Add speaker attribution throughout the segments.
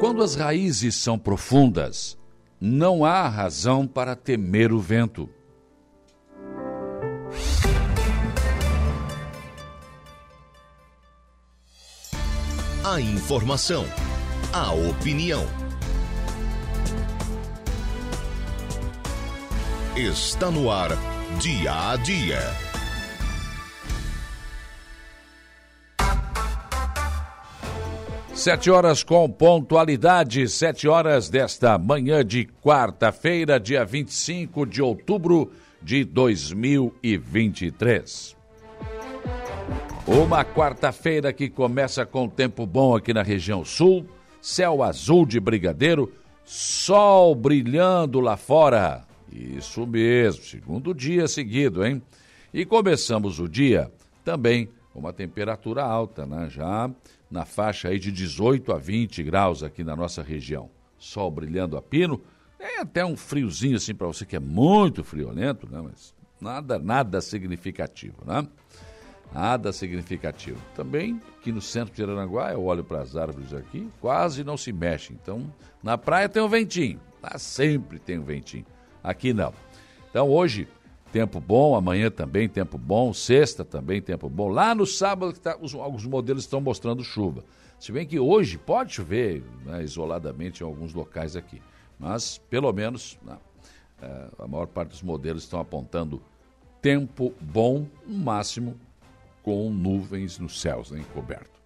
Speaker 1: Quando as raízes são profundas, não há razão para temer o vento.
Speaker 2: A informação, a opinião. Está no ar, dia a dia.
Speaker 1: Sete horas com pontualidade, sete horas desta manhã de quarta-feira, dia 25 de outubro de 2023. Uma quarta-feira que começa com tempo bom aqui na região sul, céu azul de brigadeiro, sol brilhando lá fora. Isso mesmo, segundo dia seguido, hein? E começamos o dia também com uma temperatura alta, né? Já na faixa aí de 18 a 20 graus aqui na nossa região. Sol brilhando a pino, é até um friozinho assim para você que é muito friolento, né? Mas nada, nada significativo, né? Nada significativo. Também aqui no centro de Aranaguá, eu olho para as árvores aqui, quase não se mexe. Então, na praia tem um ventinho. Lá sempre tem um ventinho. Aqui não. Então, hoje, tempo bom, amanhã também tempo bom, sexta também tempo bom. Lá no sábado, tá, os, alguns modelos estão mostrando chuva. Se bem que hoje pode chover né, isoladamente em alguns locais aqui. Mas, pelo menos, não, é, a maior parte dos modelos estão apontando tempo bom, no máximo com nuvens nos céus, né, encoberto.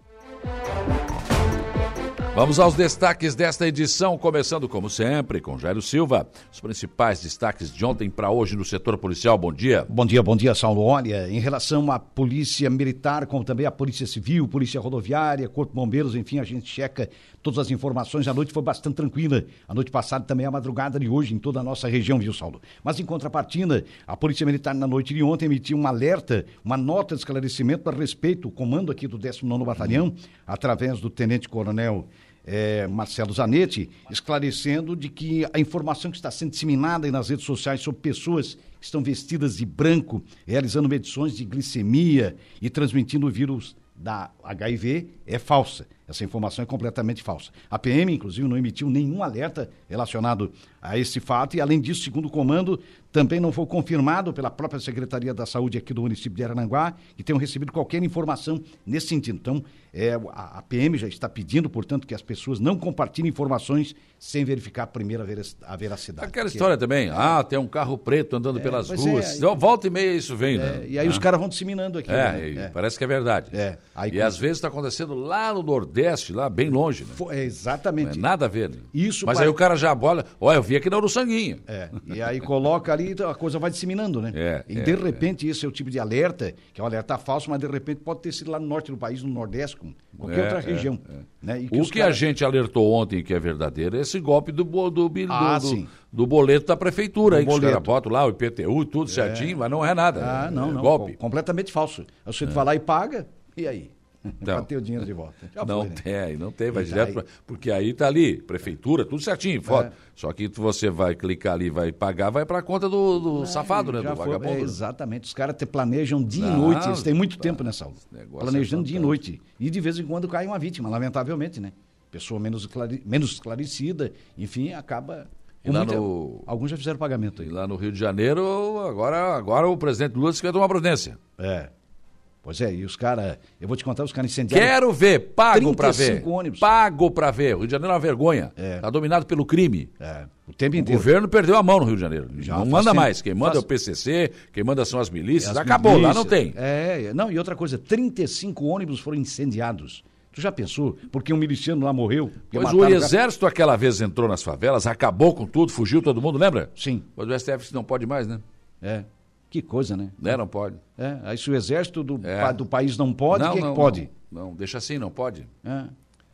Speaker 1: Vamos aos destaques desta edição, começando como sempre com Jairo Silva. Os principais destaques de ontem para hoje no setor policial. Bom dia.
Speaker 3: Bom dia, bom dia, Saulo. Olha, em relação à polícia militar, como também à polícia civil, polícia rodoviária, corpo de bombeiros, enfim, a gente checa todas as informações. A noite foi bastante tranquila. A noite passada também a madrugada de hoje em toda a nossa região, viu, Saulo? Mas em contrapartida, a polícia militar na noite de ontem emitiu um alerta, uma nota de esclarecimento a respeito, o comando aqui do 19º Batalhão, através do tenente coronel é, Marcelo Zanetti, esclarecendo de que a informação que está sendo disseminada nas redes sociais sobre pessoas que estão vestidas de branco, realizando medições de glicemia e transmitindo o vírus da HIV é falsa. Essa informação é completamente falsa. A PM, inclusive, não emitiu nenhum alerta relacionado a esse fato e, além disso, segundo o comando, também não foi confirmado pela própria Secretaria da Saúde aqui do município de Arananguá que tenham recebido qualquer informação nesse sentido. Então, é, a, a PM já está pedindo, portanto, que as pessoas não compartilhem informações sem verificar primeiro a veracidade.
Speaker 1: Aquela história também, ah, tem um carro preto andando é, pelas ruas. É, volta e meia isso vem, né?
Speaker 3: É, e aí ah. os caras vão disseminando aqui.
Speaker 1: É, né? parece que é verdade. É. E às vezes está acontecendo lá no Nordeste, lá bem longe. Né?
Speaker 3: É, exatamente.
Speaker 1: É nada a ver. Né?
Speaker 3: Isso
Speaker 1: Mas aí o cara já bola, olha, eu vi aqui no Sanguinho.
Speaker 3: É, e aí coloca ali, a coisa vai disseminando, né? É, e de é, repente esse é o tipo de alerta, que é um alerta falso, mas de repente pode ter sido lá no norte do país, no Nordeste, com qualquer outra região.
Speaker 1: Né? Que o que cara... a gente alertou ontem que é verdadeiro é esse golpe do, do, do, ah, do, do boleto da prefeitura, do aí, boleto. que os caras botam lá, o IPTU, tudo certinho, mas não é nada.
Speaker 3: Ah, não, não. Golpe. Completamente falso. O sujeito vai lá e paga, e aí? Para ter o dinheiro de volta.
Speaker 1: Já não foi, né? tem, não tem, vai direto, pra, porque aí está ali, prefeitura, tudo certinho, foto. É. Só que você vai clicar ali, vai pagar, vai para a conta do, do é, safado, né? Do foi, vagabundo. É,
Speaker 3: exatamente, os caras planejam dia não, e noite, eles têm muito tempo nessa aula. Planejando é dia e noite. E de vez em quando cai uma vítima, lamentavelmente, né? Pessoa menos, clare... menos esclarecida, enfim, acaba
Speaker 1: e lá no...
Speaker 3: Alguns já fizeram pagamento aí.
Speaker 1: E lá no Rio de Janeiro, agora, agora o presidente Lula disse que vai tomar providência.
Speaker 3: É. Pois é, e os caras, eu vou te contar, os caras incendiaram.
Speaker 1: Quero ver, pago pra ver. ônibus. Pago pra ver. O Rio de Janeiro é uma vergonha. É. Tá dominado pelo crime.
Speaker 3: É, o tempo inteiro.
Speaker 1: O governo perdeu a mão no Rio de Janeiro. Já não manda tempo. mais. Quem manda faz... é o PCC, quem manda são as milícias. As Acabou, milícias. lá não tem.
Speaker 3: É, não, e outra coisa, 35 ônibus foram incendiados. Tu já pensou? Porque um miliciano lá morreu.
Speaker 1: Pois o exército aquela vez entrou nas favelas, acabou com tudo, fugiu todo mundo, lembra?
Speaker 3: Sim.
Speaker 1: Mas o STF não pode mais, né?
Speaker 3: É. Que coisa, né?
Speaker 1: É, não pode.
Speaker 3: É, aí se o exército do, é. do país não pode, quem é que pode?
Speaker 1: Não, não, deixa assim, não pode.
Speaker 3: É.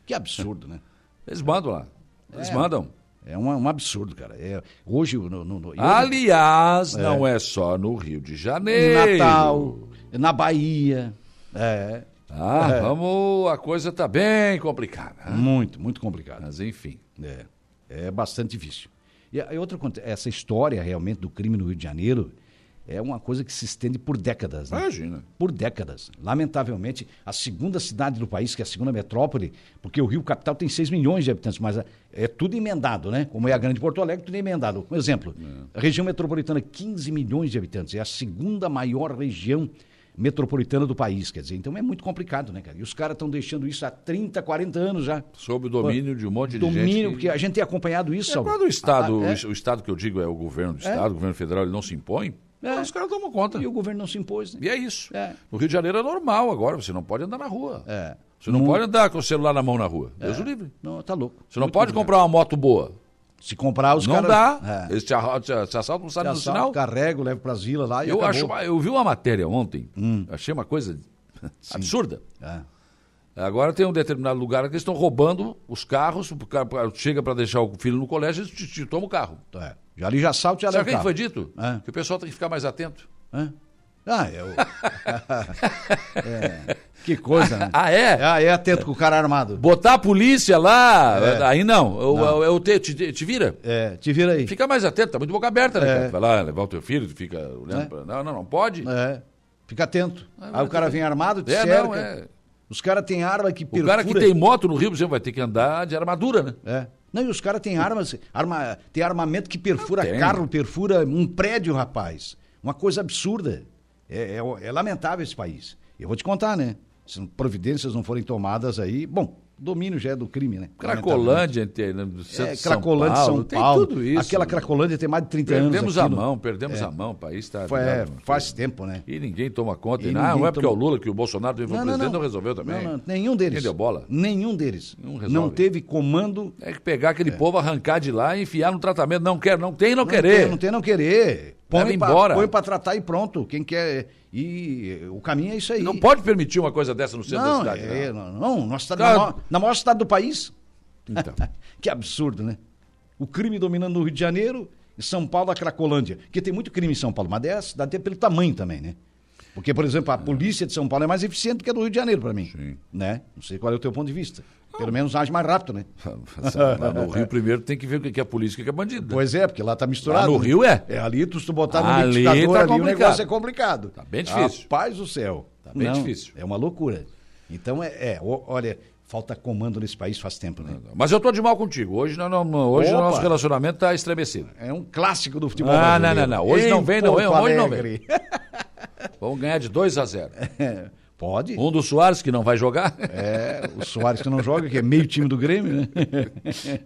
Speaker 3: Que absurdo, né?
Speaker 1: Eles mandam lá. Eles é. mandam.
Speaker 3: É um, um, absurdo, cara. É, hoje, no, no, no
Speaker 1: Aliás, é. não é só no Rio de Janeiro.
Speaker 3: Natal, na Bahia. É.
Speaker 1: Ah, é. vamos. A coisa está bem complicada.
Speaker 3: Né? Muito, muito complicada.
Speaker 1: Mas enfim.
Speaker 3: É, é bastante difícil. E, e outra essa história realmente do crime no Rio de Janeiro é uma coisa que se estende por décadas. Né?
Speaker 1: Imagina.
Speaker 3: Por décadas. Lamentavelmente, a segunda cidade do país, que é a segunda metrópole, porque o Rio Capital tem 6 milhões de habitantes, mas é, é tudo emendado, né? Como é a Grande Porto Alegre, tudo emendado. Um exemplo,
Speaker 1: É.
Speaker 3: a região metropolitana, 15 milhões de habitantes, é a segunda maior região metropolitana do país, quer dizer, então é muito complicado, né, cara? E os caras estão deixando isso há 30, 40 anos já.
Speaker 1: Sob o domínio de um monte de
Speaker 3: Domínio,
Speaker 1: gente. que-
Speaker 3: porque a gente tem acompanhado isso.
Speaker 1: É, quando o Estado,
Speaker 3: Ah, é.
Speaker 1: o Estado que eu digo é o governo do Estado, o governo federal, ele não se impõe,
Speaker 3: É.
Speaker 1: os caras tomam conta.
Speaker 3: E o governo não se impôs, né?
Speaker 1: E é isso.
Speaker 3: É.
Speaker 1: No Rio de Janeiro é normal agora, você não pode andar na rua.
Speaker 3: É.
Speaker 1: Você não
Speaker 3: Mu-
Speaker 1: pode andar com o celular na mão na rua. Deus o livre.
Speaker 3: Não, tá louco.
Speaker 1: Você não
Speaker 3: Muito
Speaker 1: pode comprar uma moto boa.
Speaker 3: Se comprar, os
Speaker 1: não
Speaker 3: caras...
Speaker 1: dá.
Speaker 3: É.
Speaker 1: Eles te, arra- te, te assaltam, não sabe
Speaker 3: Assalto,
Speaker 1: sinal.
Speaker 3: carrego, levo pras vilas lá e
Speaker 1: Eu,
Speaker 3: acabou.
Speaker 1: acho, eu vi uma matéria ontem, achei uma coisa absurda.
Speaker 3: É.
Speaker 1: Agora tem um determinado lugar que eles estão roubando os carros, o cara chega para deixar o filho no colégio, eles te, te tomam o carro.
Speaker 3: É. Já ali já assalto, já
Speaker 1: Sabe o
Speaker 3: leva
Speaker 1: que
Speaker 3: carro.
Speaker 1: foi dito?
Speaker 3: É.
Speaker 1: Que o pessoal tem que ficar mais atento.
Speaker 3: É. Ah, é, o- É. Que coisa, né?
Speaker 1: Ah, é?
Speaker 3: Ah, é atento com o cara armado.
Speaker 1: Botar a polícia lá,
Speaker 3: É.
Speaker 1: aí não. Eu,
Speaker 3: Não.
Speaker 1: eu, eu te, te, te vira.
Speaker 3: É, te vira aí.
Speaker 1: Fica mais atento, tá muito boca aberta, né,
Speaker 3: É.
Speaker 1: cara? Vai lá levar o teu filho, fica olhando
Speaker 3: É.
Speaker 1: pra... Não, não, não pode.
Speaker 3: É. Fica atento. Aí o cara vem armado, te
Speaker 1: É,
Speaker 3: cerca.
Speaker 1: não, é.
Speaker 3: Os caras têm arma que
Speaker 1: O
Speaker 3: perfura.
Speaker 1: cara que tem moto no Rio, por exemplo, vai ter que andar de armadura, né?
Speaker 3: É. Não, e os caras têm armas, arma, tem armamento que perfura carro, perfura um prédio, rapaz. Uma coisa absurda. É, é- é lamentável esse país. Eu vou te contar, né? Se providências não forem tomadas aí, bom, o domínio já é do crime, né?
Speaker 1: Cracolândia, tem, né, do centro
Speaker 3: É,
Speaker 1: São
Speaker 3: Cracolândia,
Speaker 1: Paulo,
Speaker 3: São
Speaker 1: tem
Speaker 3: Paulo.
Speaker 1: tudo isso.
Speaker 3: Aquela
Speaker 1: né?
Speaker 3: Cracolândia tem mais de 30
Speaker 1: Perdemos
Speaker 3: anos.
Speaker 1: a
Speaker 3: aqui no-
Speaker 1: mão, perdemos
Speaker 3: É.
Speaker 1: a mão, o país está...
Speaker 3: É, faz tempo, né?
Speaker 1: E ninguém toma conta.
Speaker 3: E ninguém
Speaker 1: não é porque é o
Speaker 3: toma-
Speaker 1: Lula que o Bolsonaro teve o presidente, não, resolveu também.
Speaker 3: Não, não, nenhum deles.
Speaker 1: Quem deu bola?
Speaker 3: Nenhum deles.
Speaker 1: Não.
Speaker 3: Não teve comando.
Speaker 1: É que pegar aquele povo, arrancar de lá e enfiar no tratamento. Não quer, não tem, não,
Speaker 3: Não
Speaker 1: querer.
Speaker 3: tem, não tem, não querer. Põe pra,
Speaker 1: embora.
Speaker 3: põe pra tratar e pronto. Quem quer. E o caminho é isso aí.
Speaker 1: Não pode permitir uma coisa dessa no centro
Speaker 3: Não,
Speaker 1: da cidade.
Speaker 3: é,
Speaker 1: não.
Speaker 3: não, não, nós estamos
Speaker 1: Cara-
Speaker 3: na, maior, na maior cidade do país.
Speaker 1: Então.
Speaker 3: que absurdo, né? O crime dominando no Rio de Janeiro, em São Paulo, a Cracolândia. Porque tem muito crime em São Paulo, mas é a cidade pelo tamanho também, né? Porque, por exemplo, a polícia de São Paulo é mais eficiente do que a do Rio de Janeiro, para mim.
Speaker 1: Sim.
Speaker 3: Né? Não sei qual é o teu ponto de vista. Pelo menos age mais rápido, né?
Speaker 1: Lá no Rio, primeiro, tem que ver o que é polícia e o que é bandido.
Speaker 3: Pois é, porque lá tá misturado.
Speaker 1: Lá no
Speaker 3: né?
Speaker 1: Rio é.
Speaker 3: É, ali tu, se tu botar no
Speaker 1: Ali
Speaker 3: liquidificador
Speaker 1: tá
Speaker 3: ali, o
Speaker 1: complicado.
Speaker 3: negócio é complicado.
Speaker 1: Tá bem difícil.
Speaker 3: Rapaz do céu.
Speaker 1: Tá bem difícil.
Speaker 3: É uma loucura. Então, é, é, o- olha, falta comando nesse país faz tempo, né?
Speaker 1: Mas eu tô de mal contigo. Hoje, não, não, não- hoje o nosso relacionamento está estremecido.
Speaker 3: É um clássico do futebol
Speaker 1: Ah, não,
Speaker 3: brasileiro.
Speaker 1: não, não. Hoje
Speaker 3: Em
Speaker 1: não vem, não.
Speaker 3: Porto
Speaker 1: Hoje não
Speaker 3: Alegre.
Speaker 1: Vamos ganhar de 2 a 0.
Speaker 3: É, Pode.
Speaker 1: Um do Soares, que não vai jogar.
Speaker 3: É, o Soares que não joga, que é meio time do Grêmio, né?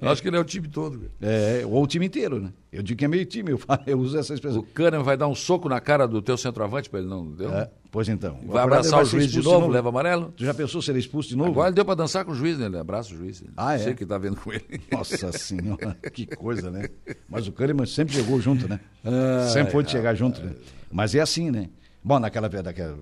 Speaker 1: Eu acho que ele é o time todo.
Speaker 3: É, ou o time inteiro, né? Eu digo que é meio time, eu, falo- eu uso essa
Speaker 1: O
Speaker 3: expressão.
Speaker 1: Kahneman vai dar um soco na cara do teu centroavante para ele não. Deu?
Speaker 3: É, pois então.
Speaker 1: Vai
Speaker 3: Agora
Speaker 1: abraçar
Speaker 3: ele
Speaker 1: o juiz de
Speaker 3: expulso
Speaker 1: novo, leva amarelo.
Speaker 3: Tu já pensou ser expulso de novo?
Speaker 1: Agora ele deu para dançar com o juiz, né? Ele abraça o juiz.
Speaker 3: Ah, é?
Speaker 1: Sei que tá vendo com ele.
Speaker 3: Nossa senhora, que coisa, né? Mas o Kahneman sempre chegou junto, né? Sempre foi de chegar junto, né? Mas é assim, né? Bom, naquela, naquela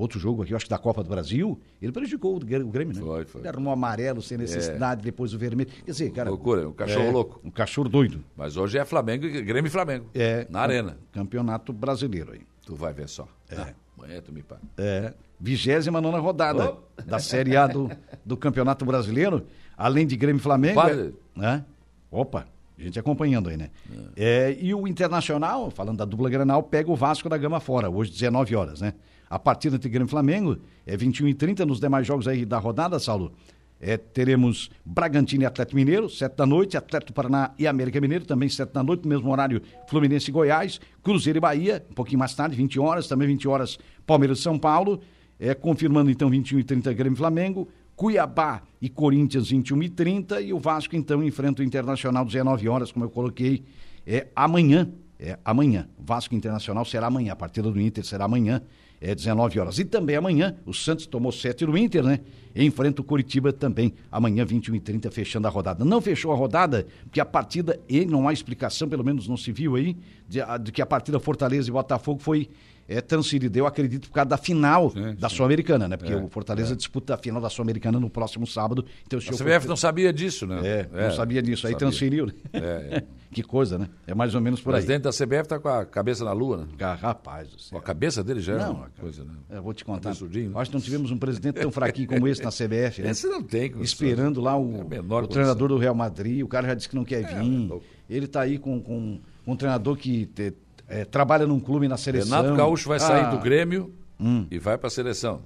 Speaker 3: outro jogo aqui, eu acho que da Copa do Brasil, ele prejudicou o Grê- o Grêmio, né?
Speaker 1: Foi, foi.
Speaker 3: Ele arrumou amarelo sem necessidade, depois o vermelho. Quer dizer, cara.
Speaker 1: Loucura, um cachorro louco.
Speaker 3: Um cachorro doido.
Speaker 1: Mas hoje é Flamengo, e- Grêmio e Flamengo.
Speaker 3: É.
Speaker 1: Na arena.
Speaker 3: Campeonato brasileiro aí.
Speaker 1: Tu vai ver só. É. Amanhã tu me paga.
Speaker 3: É. 29 rodada
Speaker 1: Oh.
Speaker 3: da Série A do, do Campeonato Brasileiro, além de Grêmio e Flamengo.
Speaker 1: Padre.
Speaker 3: é- né? Opa, a gente acompanhando aí, né? É, e o Internacional, falando da dupla Granal, pega o Vasco da Gama fora, hoje 19 horas, né? A partida entre Grêmio e Flamengo é 21 e 30 nos demais jogos aí da rodada, Saulo. É, teremos Bragantino e Atlético Mineiro, 7 da noite, Atlético Paraná e América Mineiro, também 7 da noite, no mesmo horário, Fluminense e Goiás, Cruzeiro e Bahia, um pouquinho mais tarde, 20 horas, também 20 horas, Palmeiras e São Paulo, é, confirmando então 21 e 30 Grêmio e Flamengo, Cuiabá e Corinthians 21 e 30 e o Vasco então enfrenta o Internacional 19 horas, como eu coloquei, é amanhã, é amanhã. Vasco Internacional será amanhã, a partida do Inter será amanhã, é 19 horas. E também amanhã, o Santos tomou 7 do Inter, né? E enfrenta o Curitiba também, amanhã 21 e 30 fechando a rodada. Não fechou a rodada, porque a partida, e não há explicação, pelo menos não se viu aí, de, de que a partida Fortaleza e Botafogo foi é, transferida, eu acredito, por causa da final
Speaker 1: Sim,
Speaker 3: da. Sul-Americana, né? Porque
Speaker 1: É,
Speaker 3: o Fortaleza disputa a final da Sul-Americana no próximo sábado. Então, eu
Speaker 1: CBF não sabia disso, né?
Speaker 3: é, não sabia disso. Aí
Speaker 1: sabia.
Speaker 3: transferiu. né?
Speaker 1: É, é.
Speaker 3: que coisa, né? É mais ou menos
Speaker 1: O
Speaker 3: por aí.
Speaker 1: presidente da CBF tá com a cabeça na lua, né?
Speaker 3: Ah, rapaz do céu.
Speaker 1: A cabeça dele já é
Speaker 3: Não,
Speaker 1: uma
Speaker 3: cara.
Speaker 1: coisa, né?
Speaker 3: Eu vou te contar.
Speaker 1: Né?
Speaker 3: Acho que não tivemos um presidente tão fraquinho como esse na CBF, né?
Speaker 1: Esse não tem condição.
Speaker 3: Esperando lá o,
Speaker 1: É
Speaker 3: o treinador do Real Madrid, o cara já disse que não quer
Speaker 1: É,
Speaker 3: vir.
Speaker 1: louco.
Speaker 3: Ele tá aí com, com, um treinador que te- é, trabalha num clube na seleção.
Speaker 1: Renato Gaúcho vai sair
Speaker 3: Ah,
Speaker 1: do Grêmio
Speaker 3: Hum.
Speaker 1: e vai para a seleção.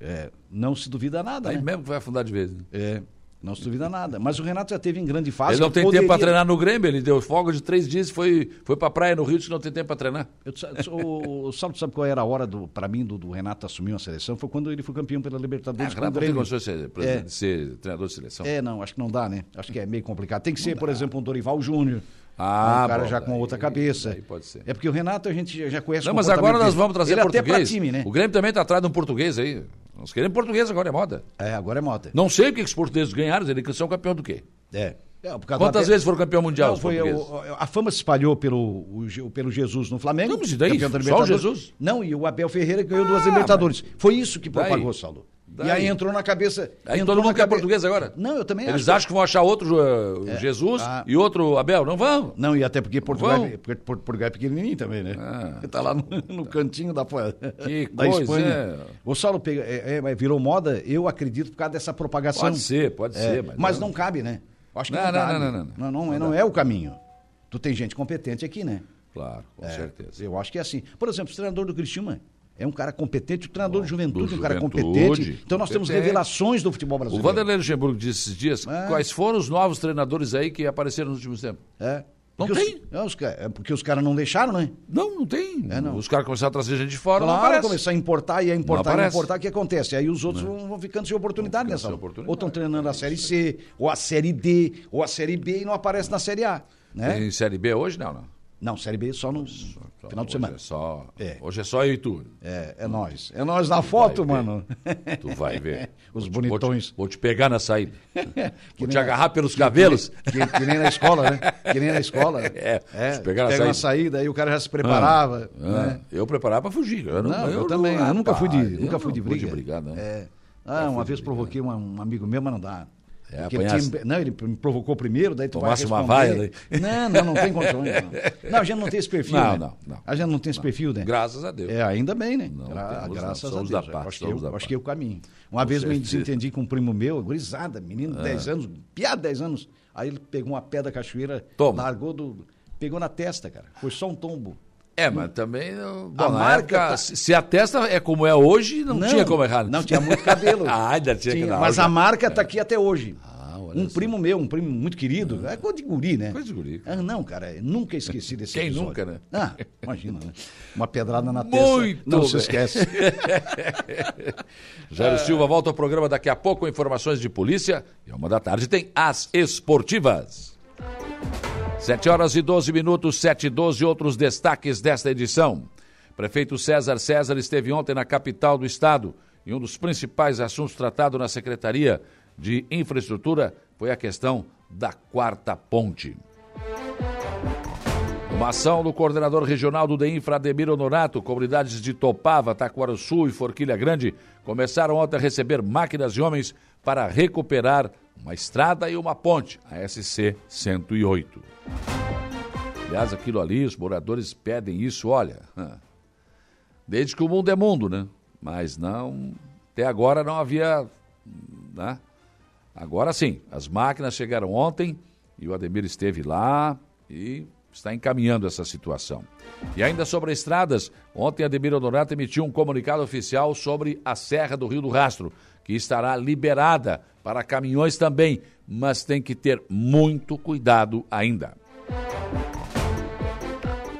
Speaker 3: é, não se duvida nada,
Speaker 1: Aí
Speaker 3: né?
Speaker 1: mesmo que vai afundar de vez. né?
Speaker 3: É, não se duvida nada. Mas o Renato já teve em grande fase.
Speaker 1: Ele não tem
Speaker 3: poderia-
Speaker 1: tempo para treinar no Grêmio, ele deu folga de três dias e foi, foi para praia no Rio, disse que não tem tempo para treinar.
Speaker 3: Eu, o, o Saulo sabe qual era a hora, para mim, do, do Renato assumir uma seleção? Foi quando ele foi campeão pela
Speaker 1: Ah,
Speaker 3: Libertadores o
Speaker 1: Renato não tem
Speaker 3: Grêmio.
Speaker 1: condições de ser, ser treinador de seleção.
Speaker 3: É, não, acho que não dá, né? Acho que é meio complicado. Tem que ser, por exemplo, um Dorival Júnior.
Speaker 1: Ah,
Speaker 3: um cara
Speaker 1: bom,
Speaker 3: já com
Speaker 1: daí-
Speaker 3: outra cabeça.
Speaker 1: daí pode ser.
Speaker 3: É porque o Renato a gente já- conhece
Speaker 1: Não, mas agora nós vamos trazer
Speaker 3: Ele até
Speaker 1: português.
Speaker 3: pra time, né?
Speaker 1: O Grêmio também está atrás de um português aí. Nós queremos português agora, é moda.
Speaker 3: É, agora é moda.
Speaker 1: Não sei o que os portugueses ganharam, eles são campeão do quê?
Speaker 3: É. É,
Speaker 1: Quantas
Speaker 3: do-
Speaker 1: vezes foram campeão mundial
Speaker 3: Não, foi o- a fama se espalhou pelo, o pelo Jesus no Flamengo.
Speaker 1: Não, mas e daí?
Speaker 3: da
Speaker 1: Só o. Jesus?
Speaker 3: Não, e o Abel Ferreira ganhou duas
Speaker 1: Ah,
Speaker 3: Libertadores. Foi isso que propagou, Saulo. E
Speaker 1: Daí?
Speaker 3: aí entrou na cabeça.
Speaker 1: Aí todo mundo quer
Speaker 3: cabe-
Speaker 1: português agora?
Speaker 3: Não, eu também
Speaker 1: Eles
Speaker 3: acho.
Speaker 1: acham que vão achar outro uh, Jesus
Speaker 3: Ah.
Speaker 1: e outro Abel. Não vão.
Speaker 3: Não, e até porque Portugal, é, porque Por- Portugal é pequenininho também, né?
Speaker 1: Ah.
Speaker 3: Tá lá no, no cantinho da,
Speaker 1: Que
Speaker 3: da
Speaker 1: coisa,
Speaker 3: Espanha.
Speaker 1: é.
Speaker 3: O Saulo pega, é, é, virou moda, eu acredito, por causa dessa propagação.
Speaker 1: Pode ser, pode
Speaker 3: É,
Speaker 1: ser.
Speaker 3: mas,
Speaker 1: Mas,
Speaker 3: não cabe, né? Acho que
Speaker 1: Não,
Speaker 3: não,
Speaker 1: não,
Speaker 3: cabe.
Speaker 1: não, não, não.
Speaker 3: Não, não, é-
Speaker 1: Não
Speaker 3: não é o caminho. Tu tem gente competente aqui, né?
Speaker 1: Claro, com
Speaker 3: É,
Speaker 1: certeza.
Speaker 3: Eu acho que é assim. Por exemplo, o treinador do Criciúma é um cara competente, o treinador do Juventude
Speaker 1: do
Speaker 3: é um cara
Speaker 1: Juventude,
Speaker 3: competente. Então nós temos revelações do futebol
Speaker 1: O
Speaker 3: brasileiro.
Speaker 1: Vanderlei Luxemburgo disse esses dias
Speaker 3: É.
Speaker 1: quais foram os novos treinadores aí que apareceram nos últimos tempos.
Speaker 3: É.
Speaker 1: Não tem.
Speaker 3: É, os é porque os caras não deixaram, né?
Speaker 1: Não, não tem.
Speaker 3: É, não.
Speaker 1: Os caras começaram a trazer gente de fora, não
Speaker 3: Claro,
Speaker 1: aparece.
Speaker 3: começar a importar e a importar
Speaker 1: Não
Speaker 3: e a importar, o que acontece? Aí os outros vão, vão ficando sem oportunidade nessa.
Speaker 1: sem oportunidade.
Speaker 3: Ou estão treinando a Série C, ou a Série D, ou a Série B e não aparece na Série A. Né?
Speaker 1: Tem Série B hoje? Não, não.
Speaker 3: Não, Série B só no
Speaker 1: Só-
Speaker 3: final de
Speaker 1: hoje
Speaker 3: semana.
Speaker 1: É só,
Speaker 3: É.
Speaker 1: Hoje é só eu e tu.
Speaker 3: É, é nós. É nós na foto,
Speaker 1: Vai ver.
Speaker 3: mano.
Speaker 1: Tu vai ver.
Speaker 3: Os
Speaker 1: Vou te-
Speaker 3: bonitões.
Speaker 1: Vou te, vou te pegar na saída. Vou te agarrar pelos cabelos.
Speaker 3: Que, que nem na escola, né? Que nem na escola.
Speaker 1: É,
Speaker 3: é
Speaker 1: se pegar na
Speaker 3: pega
Speaker 1: saída.
Speaker 3: saída, aí o cara já se preparava.
Speaker 1: Ah,
Speaker 3: né?
Speaker 1: Eu preparava para fugir. Eu, não,
Speaker 3: Não, eu,
Speaker 1: não-
Speaker 3: também.
Speaker 1: ah,
Speaker 3: eu nunca fui de,
Speaker 1: eu
Speaker 3: nunca fui de
Speaker 1: não
Speaker 3: briga.
Speaker 1: de brigar, não.
Speaker 3: É. Ah, uma vez provoquei um, um amigo meu, mas não dá.
Speaker 1: É,
Speaker 3: Porque ele
Speaker 1: apanhasse.
Speaker 3: tinha- não, ele me provocou primeiro, daí tu
Speaker 1: Tomasse uma
Speaker 3: vai
Speaker 1: vaia
Speaker 3: responder. Não, não, não tem condições. Não. Não, a gente não tem esse perfil,
Speaker 1: Não,
Speaker 3: né?
Speaker 1: não, não.
Speaker 3: A gente não tem esse perfil, né?
Speaker 1: Graças a Deus.
Speaker 3: É, ainda bem, né?
Speaker 1: Não
Speaker 3: Gra-
Speaker 1: temos, não.
Speaker 3: graças a
Speaker 1: Somos
Speaker 3: Deus.
Speaker 1: da
Speaker 3: eu acho, que eu, acho que é o caminho. Uma vez me
Speaker 1: certeza.
Speaker 3: desentendi com um primo meu, gurizada, menino
Speaker 1: Ah.
Speaker 3: de 10 anos, piada 10 anos. Aí ele pegou uma pedra da cachoeira,
Speaker 1: Toma.
Speaker 3: largou do. Pegou na testa, cara. Foi só um tombo.
Speaker 1: É, mas também. Bom,
Speaker 3: A marca
Speaker 1: época,
Speaker 3: tá-
Speaker 1: se se a testa é como é hoje, não, tinha como errar. né?
Speaker 3: Não, tinha muito cabelo.
Speaker 1: ah, ainda tinha, que
Speaker 3: Tinha,
Speaker 1: não,
Speaker 3: mas
Speaker 1: já-
Speaker 3: a marca tá aqui até hoje.
Speaker 1: Ah, olha
Speaker 3: um
Speaker 1: só.
Speaker 3: primo meu, um primo muito querido, é coisa de guri, né?
Speaker 1: Coisa de guri.
Speaker 3: Ah, não, cara, nunca esqueci desse
Speaker 1: Quem
Speaker 3: episódio.
Speaker 1: nunca, né?
Speaker 3: Ah, imagina, né? Uma pedrada na testa.
Speaker 1: Muito
Speaker 3: Não se
Speaker 1: bem.
Speaker 3: esquece.
Speaker 1: Jairo Silva volta ao programa daqui a pouco com informações de polícia. E uma da tarde tem as esportivas. 7 horas e 12 minutos, 7 e 12, outros destaques desta edição. Prefeito César César esteve ontem na capital do estado e um dos principais assuntos tratados na Secretaria de Infraestrutura foi a questão da quarta ponte. Uma ação do coordenador regional do DEINFRA, Ademir Honorato, comunidades de Topava, Taquaraçu e Forquilha Grande, começaram ontem a receber máquinas e homens para recuperar uma estrada e uma ponte, a SC 108. Aliás, aquilo ali, os moradores pedem isso, olha, desde que o mundo é mundo, né? Mas não, até agora não havia, né? Agora sim, as máquinas chegaram ontem e o Ademir esteve lá e está encaminhando essa situação. E ainda sobre estradas, ontem Ademir Honorato emitiu um comunicado oficial sobre a Serra do Rio do Rastro, que estará liberada para caminhões também, mas tem que ter muito cuidado ainda.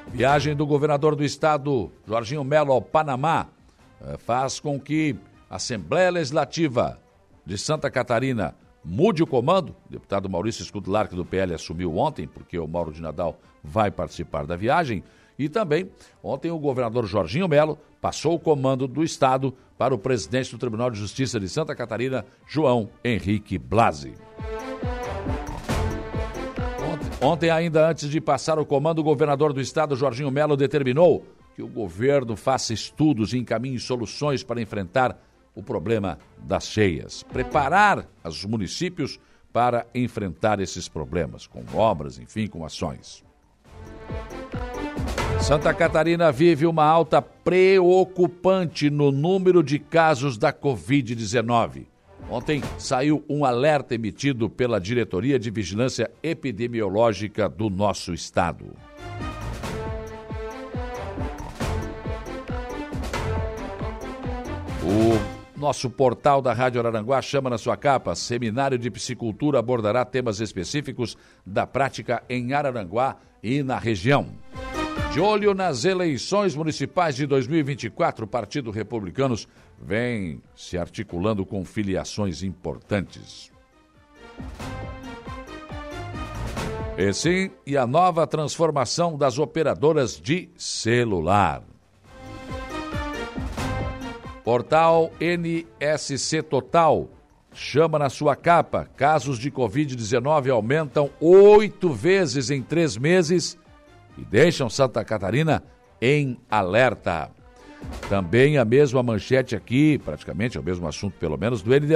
Speaker 1: Viagem do governador do estado, Jorginho Melo, ao Panamá, eh, faz com que a Assembleia Legislativa de Santa Catarina mude o comando. O deputado Maurício Scudelarque do PL assumiu ontem, porque o Mauro de Nadal vai participar da viagem. E também, ontem, o governador Jorginho Melo passou o comando do Estado para o presidente do Tribunal de Justiça de Santa Catarina, João Henrique Blasi. Ontem, ainda antes de passar o comando, o governador do estado, Jorginho Melo, determinou que o governo faça estudos e encaminhe soluções para enfrentar o problema das cheias. Preparar os municípios para enfrentar esses problemas, com obras, enfim, com ações. Santa Catarina vive uma alta preocupante no número de casos da Covid-19. Ontem saiu um alerta emitido pela Diretoria de Vigilância Epidemiológica do nosso estado. O nosso portal da Rádio Araranguá chama na sua capa: Seminário de Psicultura abordará temas específicos da prática em Araranguá e na região. De olho nas eleições municipais de 2024, o Partido Republicanos vem se articulando com filiações importantes. E sim, e a nova transformação das operadoras de celular. Portal NSC Total chama na sua capa: casos de Covid-19 aumentam oito vezes em três meses e deixam Santa Catarina em alerta. Também a mesma manchete aqui, praticamente é o mesmo assunto, pelo menos, do ND.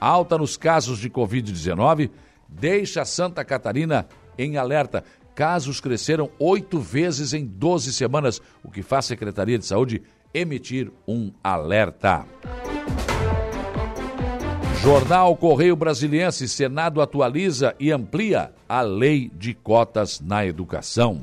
Speaker 1: Alta nos casos de Covid-19 deixa Santa Catarina em alerta. Casos cresceram oito vezes em 12 semanas, o que faz a Secretaria de Saúde emitir um alerta. Jornal Correio Brasiliense, Senado atualiza e amplia a lei de cotas na educação.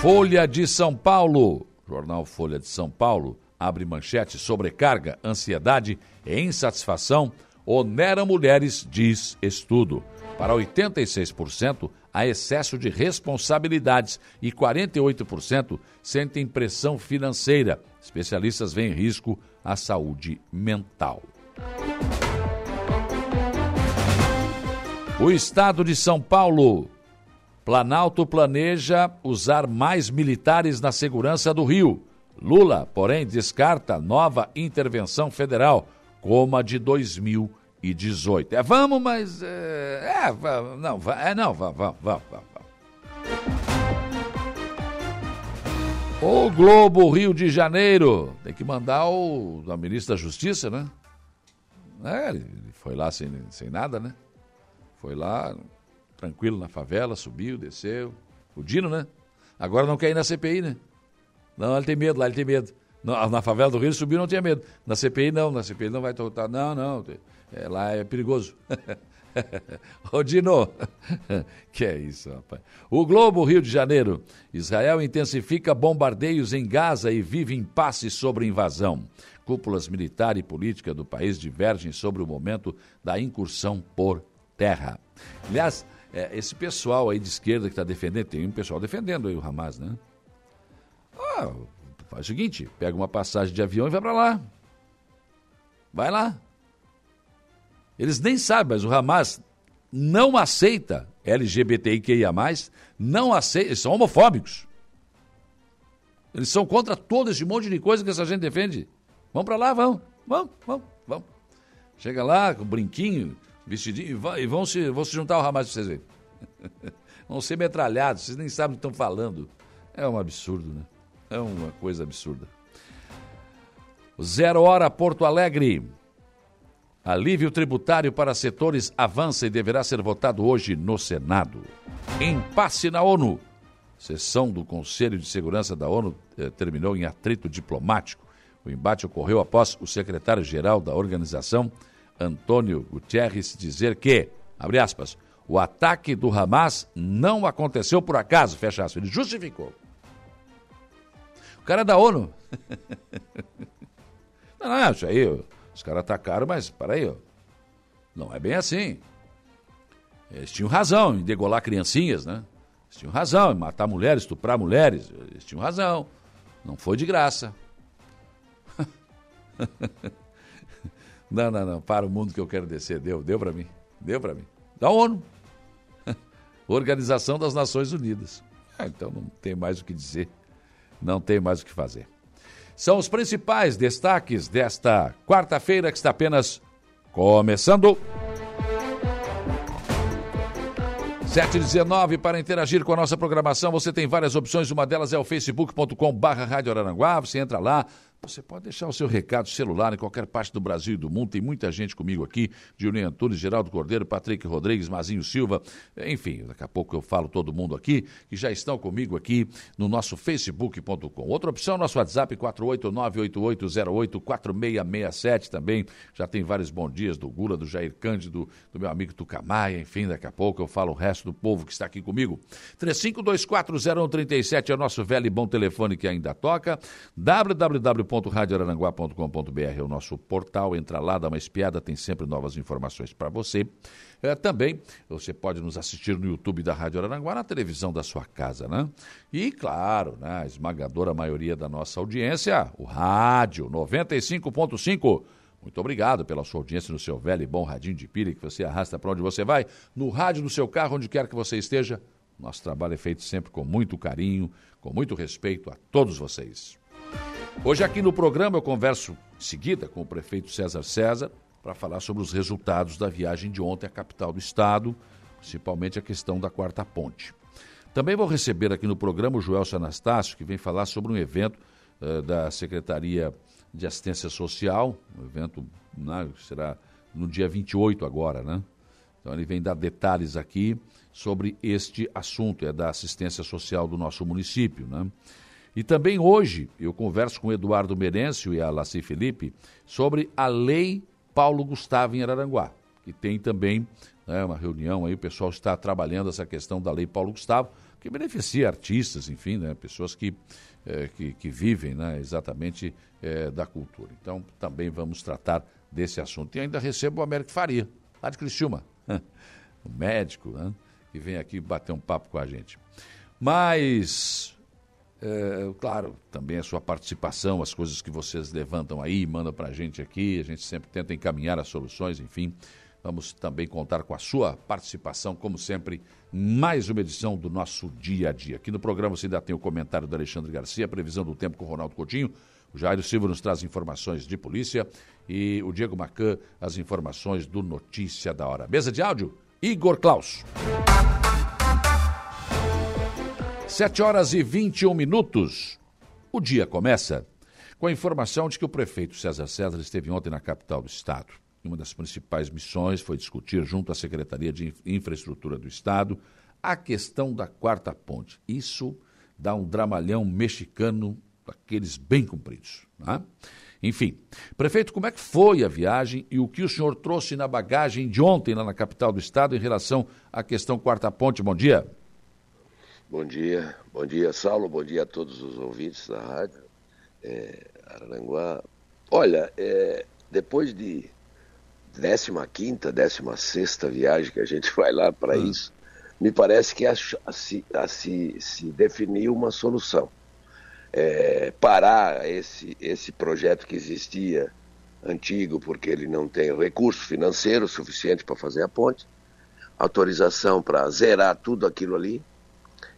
Speaker 1: Folha de São Paulo. Jornal Folha de São Paulo abre manchete sobrecarga, ansiedade e insatisfação oneram mulheres, diz estudo. Para 86%, há excesso de responsabilidades e 48% sentem pressão financeira. Especialistas veem risco à saúde mental. O estado de São Paulo. Planalto planeja usar mais militares na segurança do Rio. Lula, porém, descarta nova intervenção federal, como a de 2018. É, vamos, mas. É, é não, é, não, vamos, vamos, vamos, vamos. O Globo Rio de Janeiro tem que mandar o da ministra da Justiça, né? É, ele foi lá sem, sem nada, né? Foi lá, tranquilo na favela, subiu, desceu. O Dino, né? Agora não quer ir na CPI, né? Não, ele tem medo, lá ele tem medo. Na, na favela do Rio subiu, não tinha medo. Na CPI não, na CPI não vai tocar. Não, não, é, lá é perigoso. Ô que é isso, rapaz. O Globo Rio de Janeiro. Israel intensifica bombardeios em Gaza e vive impasse sobre invasão. Cúpulas militar e política do país divergem sobre o momento da incursão por terra. Aliás, é, esse pessoal aí de esquerda que está defendendo, tem um pessoal defendendo aí o Hamas, né? Ah, faz o seguinte, pega uma passagem de avião e vai para lá. Vai lá. Eles nem sabem, mas o Hamas não aceita LGBTIQIA+, não aceita, eles são homofóbicos. Eles são contra todo esse monte de coisa que essa gente defende. Vamos para lá, vamos, vamos, vamos, vamos. Chega lá com brinquinho, vestidinho, e vão se, vão se juntar ao Hamas para vocês verem. vão ser metralhados, vocês nem sabem o que estão falando. É um absurdo, né? É uma coisa absurda. Zero Hora Porto Alegre. Alívio tributário para setores avança e deverá ser votado hoje no Senado. Impasse na ONU. Sessão do Conselho de Segurança da ONU eh, terminou em atrito diplomático. O embate ocorreu após o secretário-geral da organização, Antônio Guterres, dizer que, abre aspas, o ataque do Hamas não aconteceu por acaso, fecha aspas. Ele justificou. O cara é da ONU. não, não, isso aí, os caras atacaram, mas peraí, ó. Não é bem assim. Eles tinham razão em degolar criancinhas, né? Eles tinham razão em matar mulheres, estuprar mulheres. Eles tinham razão. Não foi de graça. não, não, não. Para o mundo que eu quero descer. Deu, deu para mim. Deu para mim. Da ONU. Organização das Nações Unidas. Ah, então não tem mais o que dizer não tem mais o que fazer. São os principais destaques desta quarta-feira que está apenas começando. 719 para interagir com a nossa programação, você tem várias opções, uma delas é o facebook.com barra você entra lá, Você pode deixar o seu recado celular em qualquer parte do Brasil e do mundo. Tem muita gente comigo aqui. Juliano Antunes, Geraldo Cordeiro, Patrick Rodrigues, Mazinho Silva. Enfim, daqui a pouco eu falo todo mundo aqui que já estão comigo aqui no nosso facebook.com. Outra opção, nosso WhatsApp 48988084667 também. Já tem vários bons dias do Gula, do Jair Cândido, do meu amigo Tucamaia. Enfim, daqui a pouco eu falo o resto do povo que está aqui comigo. 35240137 é o nosso velho e bom telefone que ainda toca. www www.radioararanguá.com.br é o nosso portal. Entra lá, dá uma espiada, tem sempre novas informações para você. É, também você pode nos assistir no YouTube da Rádio Araranguá, na televisão da sua casa, né? E, claro, né, a esmagadora maioria da nossa audiência, o rádio 95.5. Muito obrigado pela sua audiência no seu velho e bom radinho de pilha que você arrasta para onde você vai, no rádio, no seu carro, onde quer que você esteja. Nosso trabalho é feito sempre com muito carinho, com muito respeito a todos vocês. Hoje aqui no programa eu converso em seguida com o prefeito César César para falar sobre os resultados da viagem de ontem à capital do estado, principalmente a questão da quarta ponte. Também vou receber aqui no programa o Joelso Anastácio, que vem falar sobre um evento uh, da Secretaria de Assistência Social, um evento né, será no dia 28 agora, né? Então ele vem dar detalhes aqui sobre este assunto, é da assistência social do nosso município, né? E também hoje eu converso com Eduardo Merencio e a Laci Felipe sobre a Lei Paulo Gustavo em Araranguá, que tem também né, uma reunião aí, o pessoal está trabalhando essa questão da Lei Paulo Gustavo, que beneficia artistas, enfim, né, pessoas que, é, que, que, vivem né, exatamente é, da cultura. Então, também vamos tratar desse assunto. E ainda recebo o Américo Faria, lá de Criciúma, o médico, né, que vem aqui bater um papo com a gente. Mas é, claro, também a sua participação, as coisas que vocês levantam aí, mandam para a gente aqui, a gente sempre tenta encaminhar as soluções, enfim. Vamos também contar com a sua participação, como sempre, mais uma edição do nosso dia a dia. Aqui no programa você ainda tem o comentário do Alexandre Garcia, previsão do tempo com o Ronaldo Coutinho. O Jairo Silva nos traz informações de polícia e o Diego Macan as informações do Notícia da Hora. Mesa de áudio, Igor Klaus. 7 horas e 21 minutos. O dia começa com a informação de que o prefeito César César esteve ontem na capital do estado. Uma das principais missões foi discutir, junto à Secretaria de Infraestrutura do Estado, a questão da quarta ponte. Isso dá um dramalhão mexicano daqueles bem compridos. Né? Enfim, prefeito, como é que foi a viagem e o que o senhor trouxe na bagagem de ontem lá na capital do estado em relação à questão quarta ponte? Bom dia.
Speaker 4: Bom dia, bom dia, Saulo, bom dia a todos os ouvintes da rádio é, Araranguá. Olha, é, depois de 15 16 viagem que a gente vai lá para hum. isso, me parece que a, a, a, se, se definiu uma solução. É, parar esse, esse projeto que existia antigo, porque ele não tem recurso financeiro suficiente para fazer a ponte, autorização para zerar tudo aquilo ali,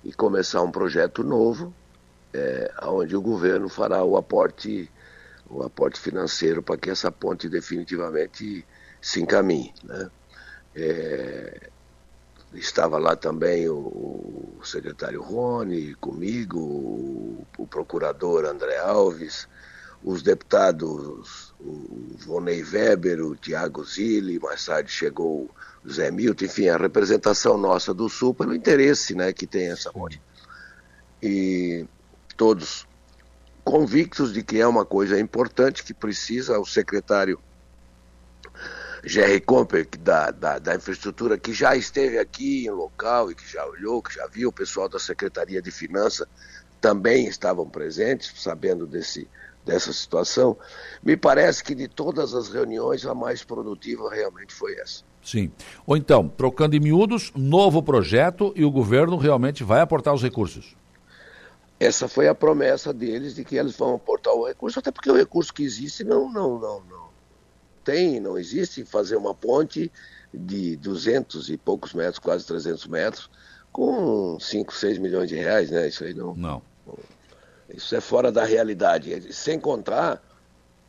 Speaker 4: e começar um projeto novo, é, onde o governo fará o aporte, o aporte financeiro para que essa ponte definitivamente se encaminhe. Né? É, estava lá também o, o, secretário Rony, comigo, o, o procurador André Alves, os deputados, o Vonei Weber, o Tiago Zilli, mais tarde chegou Zé Milton, enfim, a representação nossa do Sul pelo interesse né, que tem essa ponte. E todos convictos de que é uma coisa importante que precisa o secretário Jerry Comper, da, da, da, infraestrutura, que já esteve aqui em local e que já olhou, que já viu, o pessoal da Secretaria de Finanças também estavam presentes, sabendo desse, dessa situação. Me parece que de todas as reuniões, a mais produtiva realmente foi essa.
Speaker 1: Sim. Ou então, trocando em miúdos, novo projeto e o governo realmente vai aportar os recursos.
Speaker 4: Essa foi a promessa deles de que eles vão aportar o recurso, até porque o recurso que existe não, não, não, não tem, não existe fazer uma ponte de 200 e poucos metros, quase 300 metros, com 5, 6 milhões de reais, né? Isso aí não.
Speaker 1: Não.
Speaker 4: Isso é fora da realidade. Sem contar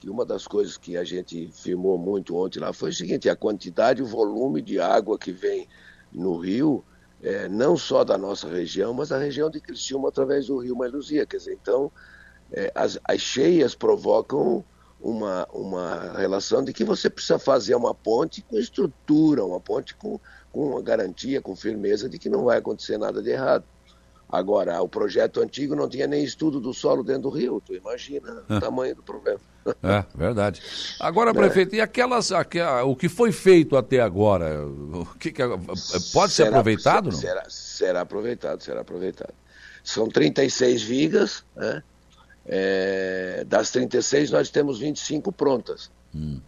Speaker 4: que uma das coisas que a gente filmou muito ontem lá foi o seguinte: a quantidade, o volume de água que vem no rio, é, não só da nossa região, mas da região de Criciúma através do rio Mailuzia. Quer dizer, então é, as, as cheias provocam uma, uma relação de que você precisa fazer uma ponte com estrutura, uma ponte com, com garantia, com firmeza de que não vai acontecer nada de errado. Agora, o projeto antigo não tinha nem estudo do solo dentro do rio, tu imagina o tamanho do problema.
Speaker 1: É, verdade. Agora, é. prefeito, e aquelas, aquelas, o que foi feito até agora, o que, que pode ser aproveitado?
Speaker 4: Será, será, será, aproveitado, será aproveitado. São 36 vigas, né? É, das 36 nós temos 25 prontas. Hum.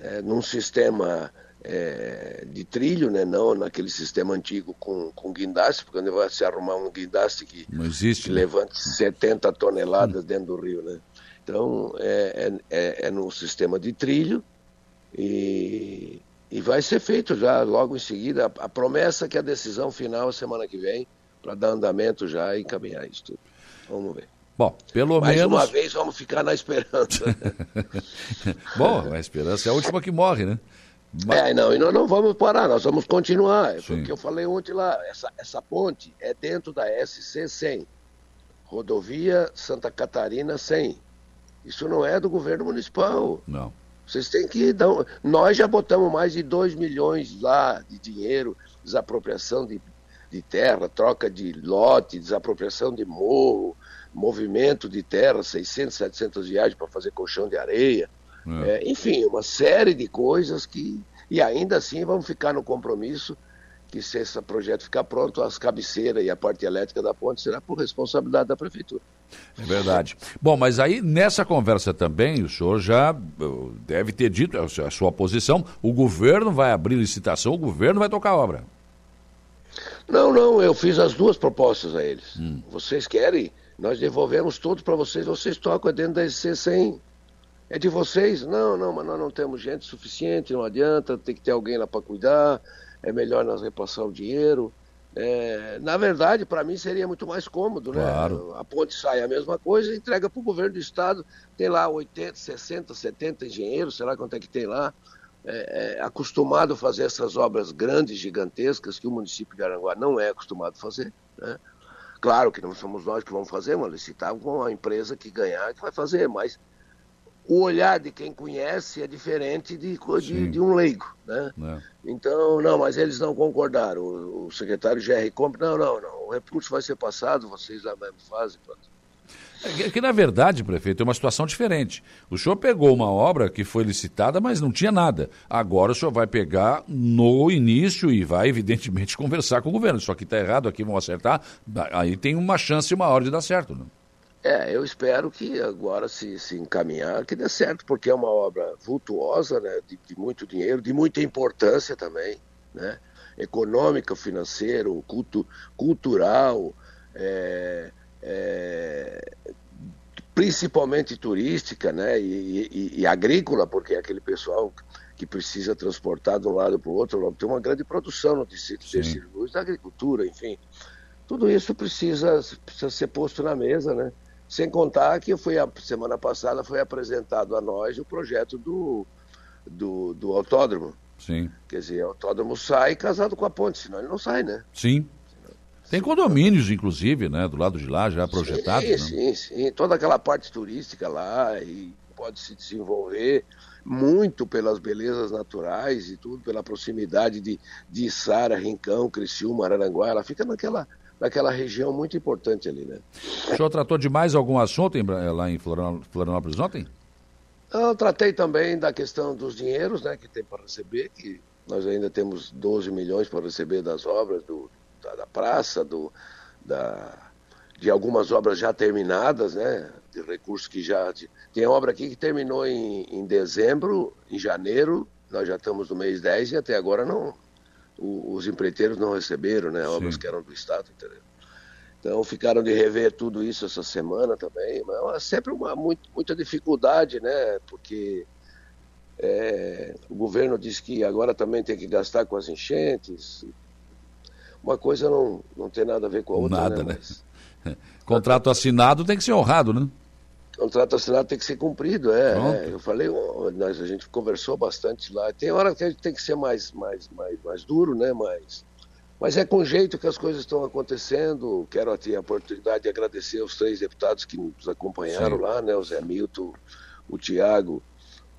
Speaker 4: É, num sistema é, de trilho, né? não naquele sistema antigo com, com guindaste, porque onde vai se arrumar um guindaste que,
Speaker 1: existe,
Speaker 4: que né? levante 70 toneladas hum. dentro do rio. Né? Então é, é, é, é no sistema de trilho e, e vai ser feito já logo em seguida. A, a promessa é que a decisão final é semana que vem, para dar andamento já e encaminhar isso tudo. Vamos ver.
Speaker 1: Bom, pelo
Speaker 4: Mais
Speaker 1: menos.
Speaker 4: Mais uma vez vamos ficar na esperança.
Speaker 1: Bom, a esperança é a última que morre, né?
Speaker 4: Mas... É, não, e nós não vamos parar, nós vamos continuar. Foi o que eu falei ontem lá. Essa, essa ponte é dentro da SC 100, rodovia Santa Catarina 100. Isso não é do governo municipal.
Speaker 1: Não.
Speaker 4: Vocês têm que dar. Nós já botamos mais de 2 milhões lá de dinheiro, desapropriação de, de terra, troca de lote, desapropriação de morro, movimento de terra, 600, 700 viagens para fazer colchão de areia. É. É, enfim, uma série de coisas que. E ainda assim vamos ficar no compromisso que se esse projeto ficar pronto, as cabeceiras e a parte elétrica da ponte será por responsabilidade da prefeitura.
Speaker 1: É verdade. Bom, mas aí nessa conversa também o senhor já uh, deve ter dito a sua posição, o governo vai abrir licitação, o governo vai tocar a obra.
Speaker 4: Não, não, eu fiz as duas propostas a eles. Hum. Vocês querem? Nós devolvemos tudo para vocês, vocês tocam dentro da SC 100. É de vocês? Não, não, mas nós não temos gente suficiente, não adianta, tem que ter alguém lá para cuidar, é melhor nós repassar o dinheiro. É, na verdade, para mim seria muito mais cômodo, né?
Speaker 1: Claro.
Speaker 4: A ponte sai a mesma coisa, entrega para o governo do estado, tem lá 80, 60, 70 engenheiros, sei lá quanto é que tem lá, é, é, acostumado a fazer essas obras grandes, gigantescas, que o município de Aranguá não é acostumado a fazer, né? Claro que não somos nós que vamos fazer, mas licitar com a empresa que ganhar que vai fazer, mas o olhar de quem conhece é diferente de, de, de um leigo, né? É. Então, não, mas eles não concordaram. O, o secretário GR Compre, não, não, não, o recurso vai ser passado, vocês lá mesmo fazem, pronto.
Speaker 1: É que, na verdade, prefeito, é uma situação diferente. O senhor pegou uma obra que foi licitada, mas não tinha nada. Agora o senhor vai pegar no início e vai, evidentemente, conversar com o governo. Só que está errado, aqui vão acertar. Aí tem uma chance maior de dar certo. Né?
Speaker 4: É, eu espero que agora se, se encaminhar, que dê certo, porque é uma obra vultuosa, né, de, de muito dinheiro, de muita importância também, né, econômica, financeiro, cultu, cultural, é, é, principalmente turística, né, e, e, e, agrícola, porque é aquele pessoal que precisa transportar de um lado para o outro, tem uma grande produção no distrito de Luz, da agricultura, enfim. Tudo isso precisa, precisa ser posto na mesa, né? Sem contar que foi a semana passada foi apresentado a nós o projeto do, do, do autódromo.
Speaker 1: Sim.
Speaker 4: Quer dizer, o autódromo sai casado com a ponte, senão ele não sai, né?
Speaker 1: Sim. Tem condomínios, inclusive, né, do lado de lá, já projetados.
Speaker 4: Sim,
Speaker 1: né?
Speaker 4: sim, sim. Toda aquela parte turística lá e pode se desenvolver muito pelas belezas naturais e tudo, pela proximidade de, de Sara, Rincão, Criciúma, Araranguá. Ela fica naquela, naquela região muito importante ali, né?
Speaker 1: O senhor tratou de mais algum assunto em, lá em Florianópolis ontem?
Speaker 4: Eu tratei também da questão dos dinheiros, né, que tem para receber, que nós ainda temos 12 milhões para receber das obras do, da, da praça, do, da, de algumas obras já terminadas, né, de recursos que já... De, tem obra aqui que terminou em, em dezembro, em janeiro, nós já estamos no mês 10 e até agora não, o, os empreiteiros não receberam, né? Obras Sim. que eram do Estado, entendeu? Então ficaram de rever tudo isso essa semana também, mas é sempre uma muito, muita dificuldade, né? Porque é, o governo diz que agora também tem que gastar com as enchentes. Uma coisa não, não tem nada a ver com a outra.
Speaker 1: Nada, né? né? Contrato assinado tem que ser honrado, né?
Speaker 4: Contrato assinado tem que ser cumprido, é. é eu falei, nós, a gente conversou bastante lá. Tem hora que a gente tem que ser mais, mais, mais, mais duro, né? Mais, Mas é com jeito que as coisas estão acontecendo. Quero ter a oportunidade de agradecer aos três deputados que nos acompanharam Sim. lá, né? O Zé Milton, o Tiago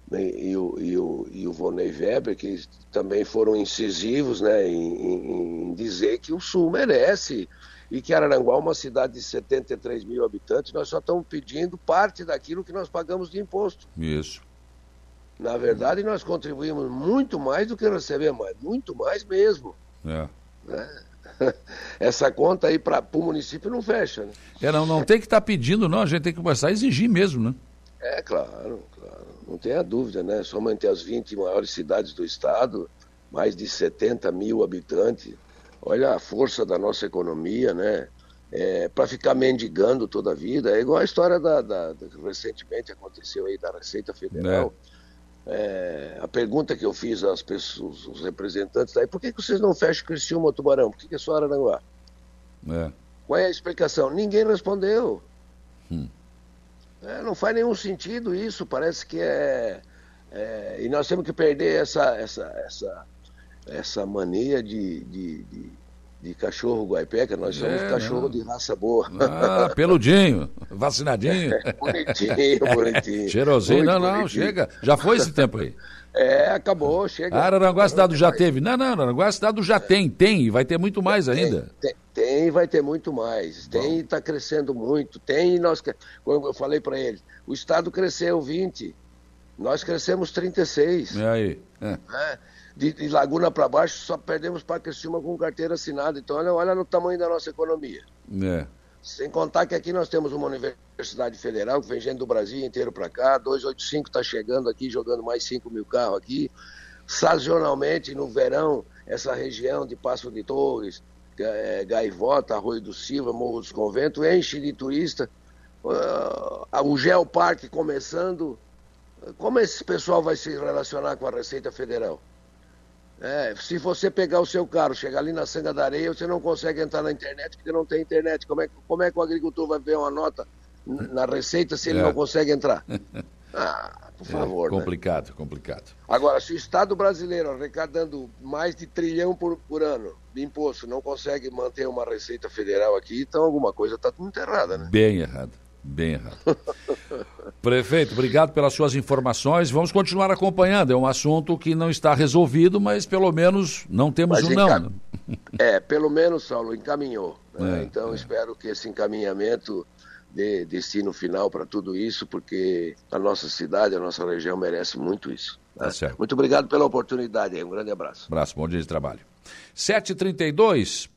Speaker 4: né? e, o, e, o, e o Vonei Weber, que também foram incisivos né? em, em, em dizer que o Sul merece e que Araranguá é uma cidade de 73 mil habitantes, nós só estamos pedindo parte daquilo que nós pagamos de imposto.
Speaker 1: Isso.
Speaker 4: Na verdade, nós contribuímos muito mais do que recebemos, muito mais mesmo.
Speaker 1: É.
Speaker 4: Né? Essa conta aí para o município não fecha. Né?
Speaker 1: É, não, não tem que estar tá pedindo, não, a gente tem que começar a exigir mesmo, né?
Speaker 4: É, claro, claro. Não tenha dúvida, né? Somente as 20 maiores cidades do estado, mais de 70 mil habitantes. Olha a força da nossa economia, né? É, para ficar mendigando toda a vida. É igual a história da, da, da recentemente aconteceu aí da Receita Federal. É é, a pergunta que eu fiz às pessoas, os representantes daí, por que, que vocês não fecham Criciúma Tubarão? Por que, que é só Araranguá?
Speaker 1: É.
Speaker 4: Qual é a explicação? Ninguém respondeu. Hum. É, não faz nenhum sentido isso, parece que é, é, E nós temos que perder essa, essa, essa, essa mania de, de, de de cachorro guaipeca, nós somos é, cachorro não. de raça boa.
Speaker 1: Ah, peludinho, vacinadinho.
Speaker 4: É, bonitinho, bonitinho.
Speaker 1: Cheirosinho, não, não, bonitinho. chega. Já foi esse tempo aí.
Speaker 4: É, acabou, chega.
Speaker 1: Ah, Araranguá Cidade já teve. Não, não, Araranguá Cidade já tem, tem, e vai ter muito mais
Speaker 4: tem,
Speaker 1: ainda.
Speaker 4: Tem, tem, vai ter muito mais. Tem e está crescendo muito. Tem, nós, como eu falei para ele, o Estado cresceu 20, nós crescemos 36.
Speaker 1: E aí? É.
Speaker 4: é de, de Laguna para baixo, só perdemos para Criciúma com carteira assinada. Então, olha, olha no tamanho da nossa economia.
Speaker 1: É.
Speaker 4: Sem contar que aqui nós temos uma universidade federal que vem gente do Brasil inteiro para cá. 285 está chegando aqui, jogando mais 5 mil carros aqui. Sazonalmente, no verão, essa região de Passo de Torres, é, Gaivota, Arroio do Silva, Morro dos Conventos, enche de turista. Uh, o Geoparque começando. Como esse pessoal vai se relacionar com a Receita Federal? É, se você pegar o seu carro, chegar ali na Sanga da Areia, você não consegue entrar na internet porque não tem internet. Como é, como é que o agricultor vai ver uma nota na receita se ele é. não consegue entrar? Ah, por favor.
Speaker 1: É complicado,
Speaker 4: né?
Speaker 1: complicado.
Speaker 4: Agora, se o Estado brasileiro arrecadando mais de trilhão por, por ano de imposto não consegue manter uma receita federal aqui, então alguma coisa está muito errada, né?
Speaker 1: Bem errada. Bem errado. Prefeito, obrigado pelas suas informações. Vamos continuar acompanhando. É um assunto que não está resolvido, mas pelo menos não temos mas um encam... não.
Speaker 4: É, pelo menos, Saulo, encaminhou. Né? É, então, é. espero que esse encaminhamento dê destino final para tudo isso, porque a nossa cidade, a nossa região merece muito isso.
Speaker 1: Né? Tá
Speaker 4: Muito obrigado pela oportunidade. Um grande abraço.
Speaker 1: Abraço, bom dia de trabalho. 7h32.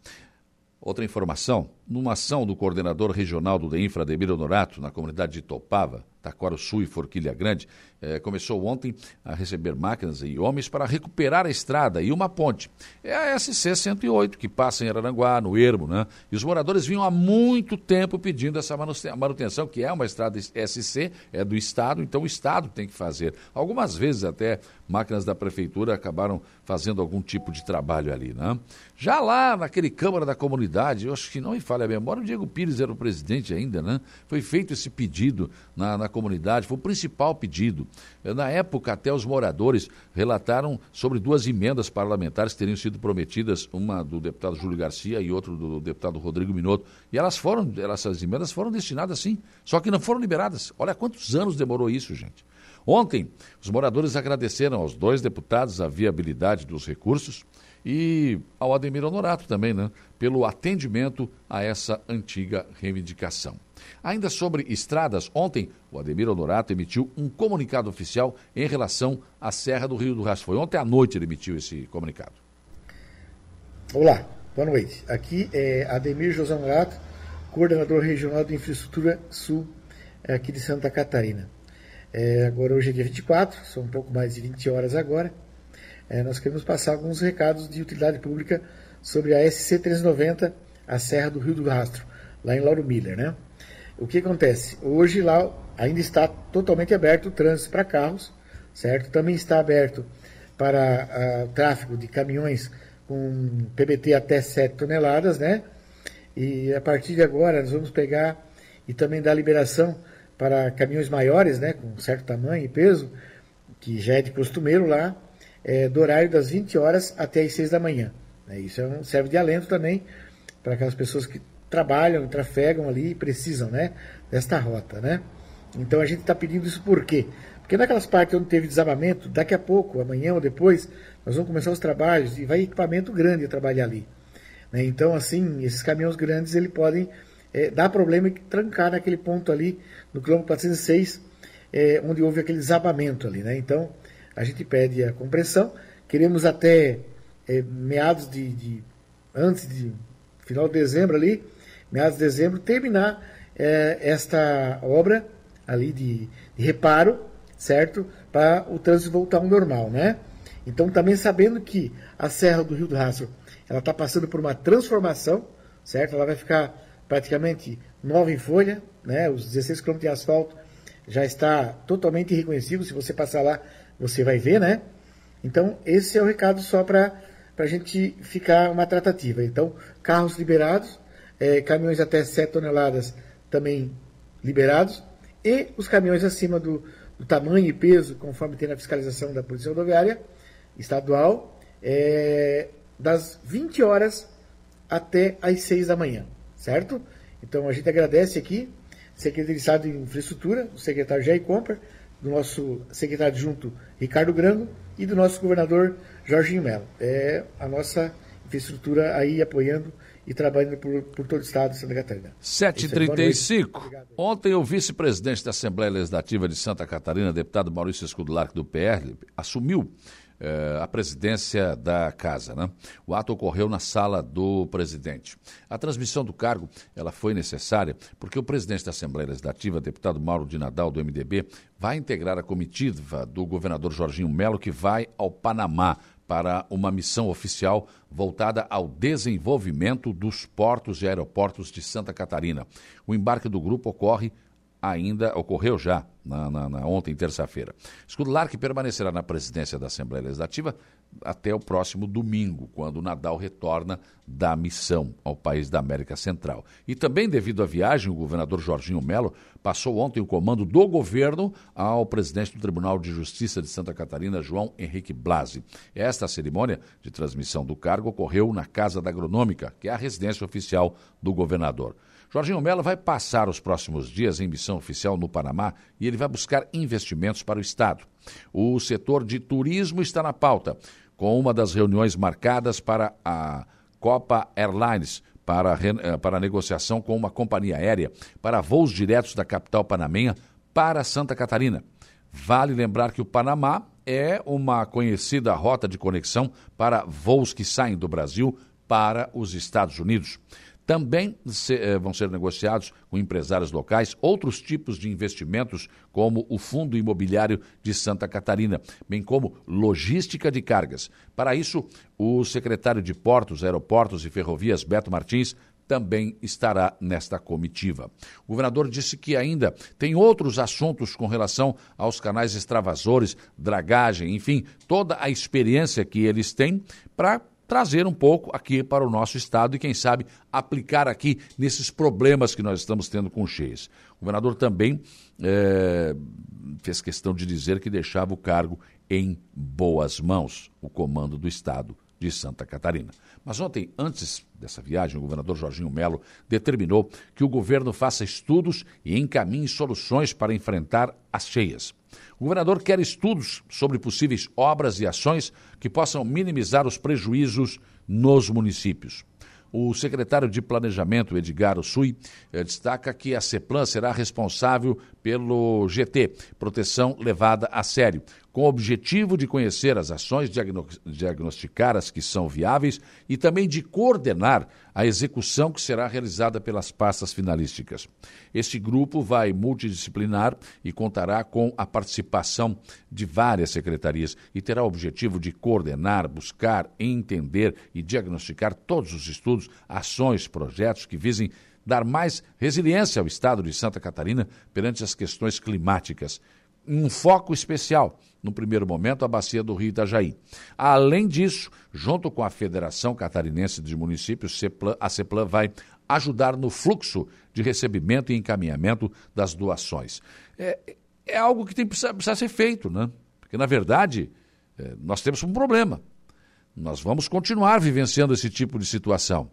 Speaker 1: Outra informação, numa ação do coordenador regional do DEINFRA, Ademir Honorato, na comunidade de Topava, Taquaro Sul e Forquilha Grande, eh, começou ontem a receber máquinas e homens para recuperar a estrada e uma ponte. É a SC 108, que passa em Araranguá, no Ermo, né? E os moradores vinham há muito tempo pedindo essa manutenção, que é uma estrada SC, é do Estado, então o Estado tem que fazer. Algumas vezes até máquinas da Prefeitura acabaram fazendo algum tipo de trabalho ali, né? Já lá naquele Câmara da Comunidade, eu acho que não me falha a memória, o Diego Pires era o presidente ainda, né? Foi feito esse pedido na, na comunidade, foi o principal pedido. Na época, até os moradores relataram sobre duas emendas parlamentares que teriam sido prometidas, uma do deputado Júlio Garcia e outra do deputado Rodrigo Minotto. E elas foram, essas emendas foram destinadas sim, só que não foram liberadas. Olha quantos anos demorou isso, gente. Ontem, os moradores agradeceram aos dois deputados a viabilidade dos recursos e ao Ademir Honorato também, né, pelo atendimento a essa antiga reivindicação. Ainda sobre estradas, ontem o Ademir Honorato emitiu um comunicado oficial em relação à Serra do Rio do Rastro. Foi ontem à noite ele emitiu esse comunicado.
Speaker 5: Olá, boa noite. Aqui é Ademir José Honorato, coordenador regional de infraestrutura sul é, aqui de Santa Catarina. É, agora hoje é dia 24, são um pouco mais de 20 horas agora. É, nós queremos passar alguns recados de utilidade pública sobre a SC 390, a Serra do Rio do Rastro, lá em Lauro Miller, né? O que acontece? Hoje lá ainda está totalmente aberto o trânsito para carros, certo? Também está aberto para uh, tráfego de caminhões com PBT até 7 toneladas, né? E a partir de agora nós vamos pegar e também dar liberação para caminhões maiores, né, com certo tamanho e peso, que já é de costumeiro lá, é, do horário das 20 horas até as 6 da manhã. Né? Isso é um, serve de alento também para aquelas pessoas que trabalham, trafegam ali e precisam né, desta rota. Né? Então a gente está pedindo isso por quê? Porque naquelas partes onde teve desabamento, daqui a pouco, amanhã ou depois, nós vamos começar os trabalhos e vai equipamento grande trabalhar ali. Né? Então, assim, esses caminhões grandes ele podem é, dar problema e trancar naquele ponto ali, no quilômetro 406, é, onde houve aquele desabamento ali. Né? Então, a gente pede a compressão. Queremos até é, meados de, de, antes de final de dezembro ali, meados de dezembro, terminar é, esta obra ali de, de reparo certo? Para o trânsito voltar ao normal, né? Então, também sabendo que a Serra do Rio do Rastro ela está passando por uma transformação, certo? Ela vai ficar praticamente nova em folha, né? Os 16 km de asfalto já está totalmente irreconhecível. Se você passar lá, você vai ver, né? Então, esse é o recado só para a gente ficar uma tratativa. Então, carros liberados, é, caminhões até 7 toneladas também liberados, e os caminhões acima do, do tamanho e peso, conforme tem na fiscalização da Polícia Rodoviária Estadual, é, das 20 horas até as 6 da manhã, certo? Então a gente agradece aqui, secretário de Estado de Infraestrutura, o secretário Jair Comper, do nosso secretário adjunto Ricardo Grando e do nosso governador Jorginho Mello. É a nossa infraestrutura aí apoiando e trabalhando por, por todo o estado de Santa Catarina.
Speaker 1: 7h35. É Ontem o vice-presidente da Assembleia Legislativa de Santa Catarina, deputado Maurício Escudularque do PL, assumiu eh, a presidência da casa. Né? O ato ocorreu na sala do presidente. A transmissão do cargo ela foi necessária porque o presidente da Assembleia Legislativa, deputado Mauro de Nadal, do MDB, vai integrar a comitiva do governador Jorginho Melo, que vai ao Panamá para uma missão oficial voltada ao desenvolvimento dos portos e aeroportos de Santa Catarina. O embarque do grupo ocorre ainda ocorreu já na, na, na ontem, terça-feira. Scudelar, que permanecerá na presidência da Assembleia Legislativa até o próximo domingo, quando Nadal retorna da missão ao país da América Central. E também devido à viagem, o governador Jorginho Melo passou ontem o comando do governo ao presidente do Tribunal de Justiça de Santa Catarina, João Henrique Blasi. Esta cerimônia de transmissão do cargo ocorreu na Casa da Agronômica, que é a residência oficial do governador. Jorginho Mello vai passar os próximos dias em missão oficial no Panamá e ele vai buscar investimentos para o Estado. O setor de turismo está na pauta, com uma das reuniões marcadas para a Copa Airlines, para, eh, para negociação com uma companhia aérea para voos diretos da capital panamenha para Santa Catarina. Vale lembrar que o Panamá é uma conhecida rota de conexão para voos que saem do Brasil para os Estados Unidos. Também se, eh, vão ser negociados com empresários locais outros tipos de investimentos, como o Fundo Imobiliário de Santa Catarina, bem como logística de cargas. Para isso, o secretário de Portos, Aeroportos e Ferrovias, Beto Martins, também estará nesta comitiva. O governador disse que ainda tem outros assuntos com relação aos canais extravasores, dragagem, enfim, toda a experiência que eles têm para trazer um pouco aqui para o nosso estado e, quem sabe, aplicar aqui nesses problemas que nós estamos tendo com cheias. O governador também é, fez questão de dizer que deixava o cargo em boas mãos, o comando do estado de Santa Catarina. Mas ontem, antes dessa viagem, o governador Jorginho Melo determinou que o governo faça estudos e encaminhe soluções para enfrentar as cheias. O governador quer estudos sobre possíveis obras e ações que possam minimizar os prejuízos nos municípios. O secretário de Planejamento, Edgar Sui, eh, destaca que a CEPLAN será responsável pelo GT, proteção levada a sério, com o objetivo de conhecer as ações, diagnosticar as que são viáveis e também de coordenar a execução que será realizada pelas pastas finalísticas. Este grupo vai multidisciplinar e contará com a participação de várias secretarias e terá o objetivo de coordenar, buscar, entender e diagnosticar todos os estudos, ações, projetos que visem dar mais resiliência ao Estado de Santa Catarina perante as questões climáticas. Um foco especial no primeiro momento, a bacia do Rio Itajaí. Além disso, junto com a Federação Catarinense de Municípios, a CEPLAN vai ajudar no fluxo de recebimento e encaminhamento das doações. É, é algo que tem, precisa, precisa ser feito, né? Porque, na verdade, é, nós temos um problema. nós vamos continuar vivenciando esse tipo de situação.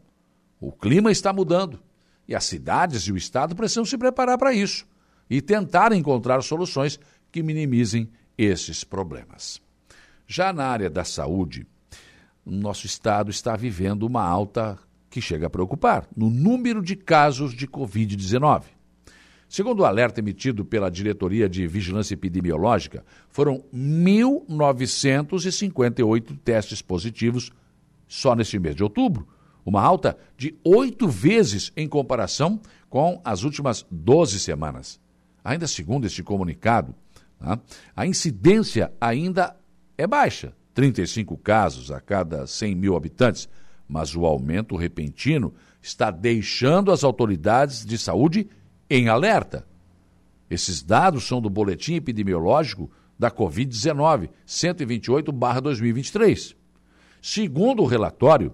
Speaker 1: O clima está mudando e as cidades e o Estado precisam se preparar para isso e tentar encontrar soluções que minimizem esses problemas. Já na área da saúde, nosso Estado está vivendo uma alta que chega a preocupar no número de casos de Covid-19. Segundo o alerta emitido pela Diretoria de Vigilância Epidemiológica, foram 1.958 testes positivos só neste mês de outubro, uma alta de oito vezes em comparação com as últimas 12 semanas. Ainda segundo este comunicado, tá, a incidência ainda é baixa, 35 casos a cada 100 mil habitantes, mas o aumento repentino está deixando as autoridades de saúde em alerta. Esses dados são do Boletim Epidemiológico da Covid-19, 128-2023. Segundo o relatório,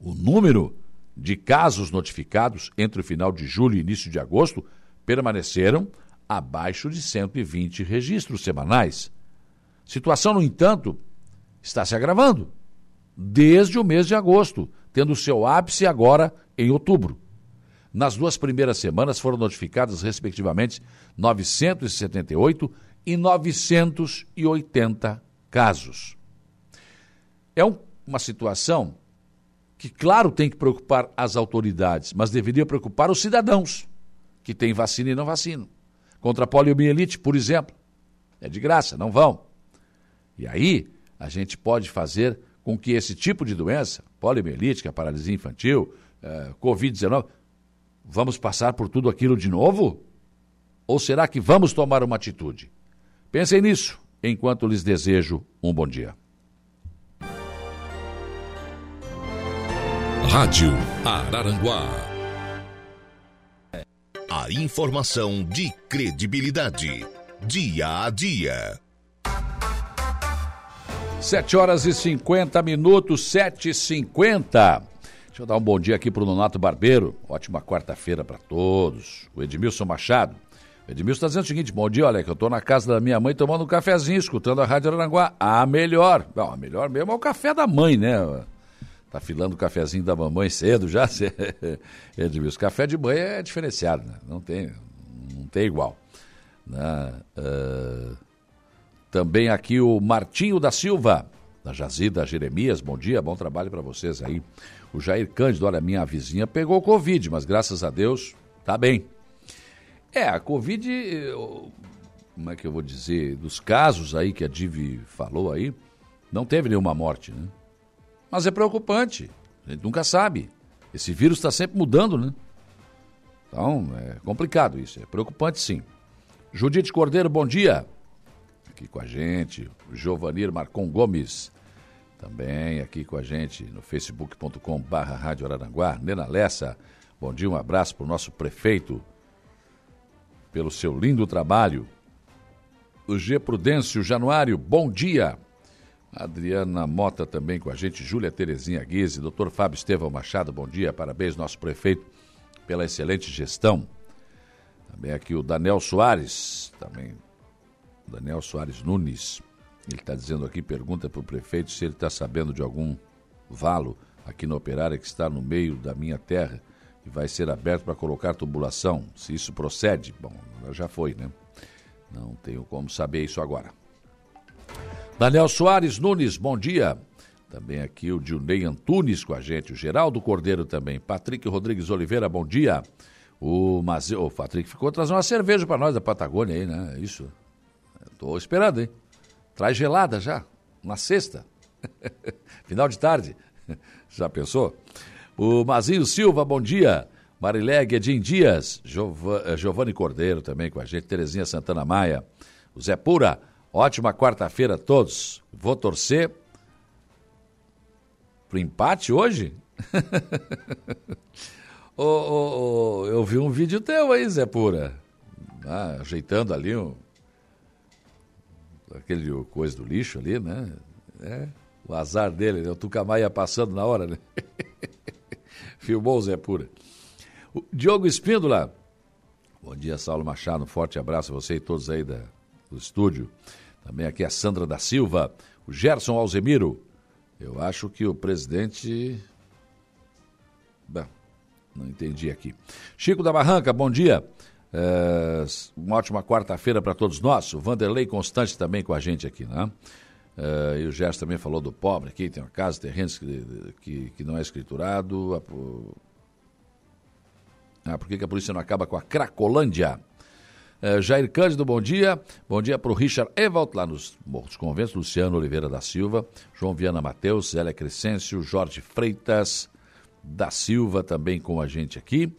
Speaker 1: o número de casos notificados entre o final de julho e início de agosto permaneceram abaixo de 120 registros semanais. Situação, no entanto, está se agravando desde o mês de agosto, tendo seu ápice agora em outubro. Nas duas primeiras semanas foram notificadas, respectivamente, 978 e 980 casos. É um, uma situação que, claro, tem que preocupar as autoridades, mas deveria preocupar os cidadãos que têm vacina e não vacinam. Contra a poliomielite, por exemplo, é de graça, não vão. E aí a gente pode fazer com que esse tipo de doença, poliomielite, é paralisia infantil, eh, Covid-19, vamos passar por tudo aquilo de novo? Ou será que vamos tomar uma atitude? Pensem nisso enquanto lhes desejo um bom dia.
Speaker 2: Rádio Araranguá. A informação de credibilidade. Dia a dia.
Speaker 1: 7 horas e 50 minutos, 7 e 50 Deixa eu dar um bom dia aqui para o Nonato Barbeiro. Ótima quarta-feira para todos. O Edmilson Machado. O Edmilson está dizendo o seguinte: bom dia, olha, que eu estou na casa da minha mãe tomando um cafezinho, escutando a Rádio Aranguá. A melhor. Bom, a melhor mesmo é o café da mãe, né? Tá filando o cafezinho da mamãe cedo já, Edmilson. Café de mãe é diferenciado, né? Não tem, não tem igual. Uh... Também aqui o Martinho da Silva, da Jazida Jeremias. Bom dia, bom trabalho para vocês aí. O Jair Cândido, olha, minha vizinha pegou Covid, mas graças a Deus tá bem. É, a Covid, como é que eu vou dizer, dos casos aí que a Div falou aí, não teve nenhuma morte, né? Mas é preocupante, a gente nunca sabe. Esse vírus está sempre mudando, né? Então, é complicado isso, é preocupante sim. Judite Cordeiro, bom dia aqui com a gente. Giovanir Marcon Gomes, também aqui com a gente no facebook.com barra Rádio Araranguá. Nena Lessa, bom dia, um abraço para o nosso prefeito pelo seu lindo trabalho. O G Prudêncio Januário, bom dia. Adriana Mota também com a gente, Júlia Terezinha Guise, doutor Fábio Estevão Machado, bom dia, parabéns, nosso prefeito, pela excelente gestão. Também aqui o Daniel Soares, também Daniel Soares Nunes. Ele está dizendo aqui, pergunta para o prefeito se ele está sabendo de algum valo aqui na operária que está no meio da minha terra e vai ser aberto para colocar tubulação. Se isso procede, bom, já foi, né? Não tenho como saber isso agora. Daniel Soares Nunes, bom dia. Também aqui o Dionei Antunes com a gente, o Geraldo Cordeiro também. Patrick Rodrigues Oliveira, bom dia. O, Mas... o Patrick ficou trazendo uma cerveja para nós da Patagônia aí, né? Isso. Estou esperando, hein? Traz gelada já, na sexta. Final de tarde. Já pensou? O Mazinho Silva, bom dia. Marilé Guedin Dias, Giovanni Cordeiro também com a gente, Terezinha Santana Maia, o Zé Pura, ótima quarta-feira a todos. Vou torcer pro empate hoje? oh, oh, oh, eu vi um vídeo teu aí, Zé Pura, ah, ajeitando ali um, aquele coisa do lixo ali, né? É, o azar dele, né? O Tucamaia passando na hora, né? Filmou o Zé Pura. O Diogo Espíndola. Bom dia, Saulo Machado. Um forte abraço a você e todos aí da, do estúdio. Também aqui a Sandra da Silva, o Gerson Alzemiro. Eu acho que o presidente. Bom, não entendi aqui. Chico da Barranca, bom dia. É, uma ótima quarta-feira para todos nós. O Vanderlei Constante também com a gente aqui, né? É, e o Gerson também falou do pobre aqui, tem uma casa, terrenos que, que, que não é escriturado. Ah, por que, que a polícia não acaba com a Cracolândia? É, Jair Cândido, bom dia. Bom dia para o Richard Evald, lá nos Morros Conventos, Luciano Oliveira da Silva, João Viana Mateus, Zélia Crescêncio, Jorge Freitas da Silva também com a gente aqui.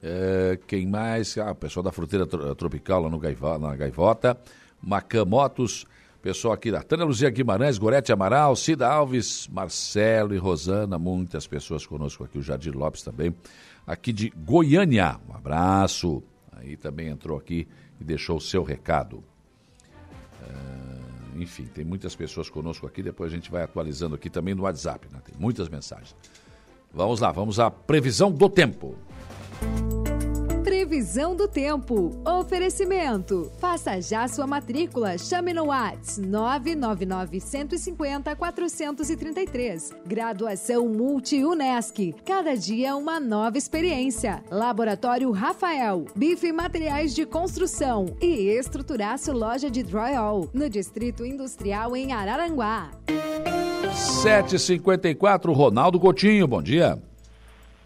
Speaker 1: É, quem mais? Ah, o pessoal da Fruteira Tropical lá no Gaiva, na Gaivota. Macan Motos, pessoal aqui da Tânia Luzia Guimarães, Gorete Amaral, Cida Alves, Marcelo e Rosana, muitas pessoas conosco aqui, o Jardim Lopes também, aqui de Goiânia. Um abraço. Aí também entrou aqui e deixou o seu recado. Uh, enfim, tem muitas pessoas conosco aqui, depois a gente vai atualizando aqui também no WhatsApp, né? tem muitas mensagens. Vamos lá, vamos à previsão do tempo.
Speaker 6: Previsão do tempo. Oferecimento. Faça já sua matrícula. Chame no Whats 999 150 433. Graduação Multi-UNESC. Cada dia uma nova experiência. Laboratório Rafael. Bife Materiais de Construção. E Estruturaço Loja de Drywall. No Distrito Industrial em Araranguá.
Speaker 1: 7h54, Ronaldo Coutinho. Bom dia.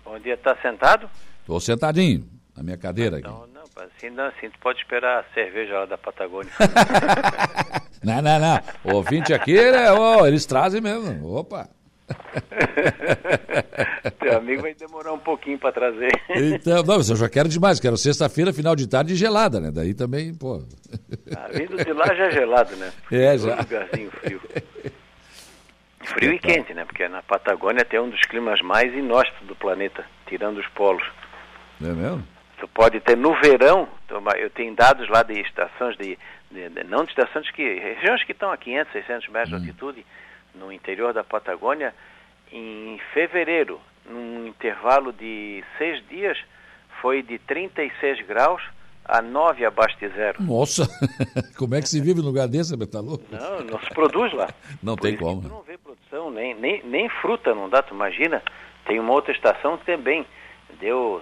Speaker 7: Bom dia. Tá sentado?
Speaker 1: Tô sentadinho na minha cadeira
Speaker 7: então, aqui. Não, assim não, assim tu pode esperar a cerveja lá da Patagônia.
Speaker 1: não, não, não. O ouvinte aqui, né, oh, eles trazem mesmo. Opa!
Speaker 7: Teu amigo vai demorar um pouquinho para trazer.
Speaker 1: Então, não, eu já quero demais, quero sexta-feira, final de tarde gelada, né? Daí também, pô.
Speaker 7: Ah, vindo de lá já é gelado, né?
Speaker 1: É, já. Um
Speaker 7: lugarzinho frio. Frio e quente, né? Porque na Patagônia tem um dos climas mais inóspitos do planeta, tirando os polos.
Speaker 1: É mesmo?
Speaker 7: Tu pode ter no verão, eu tenho dados lá de estações de, de, de não de estações que regiões que estão a 500, 600 metros hum. de altitude no interior da Patagônia, em fevereiro, num intervalo de seis dias, foi de 36 graus a 9 abaixo de zero.
Speaker 1: Nossa, como é que se vive no lugar desse, Betalô?
Speaker 7: Não, não se produz lá.
Speaker 1: Não
Speaker 7: Por
Speaker 1: tem como.
Speaker 7: Não vê produção, nem, nem, nem fruta não dá, tu imagina. Tem uma outra estação que também deu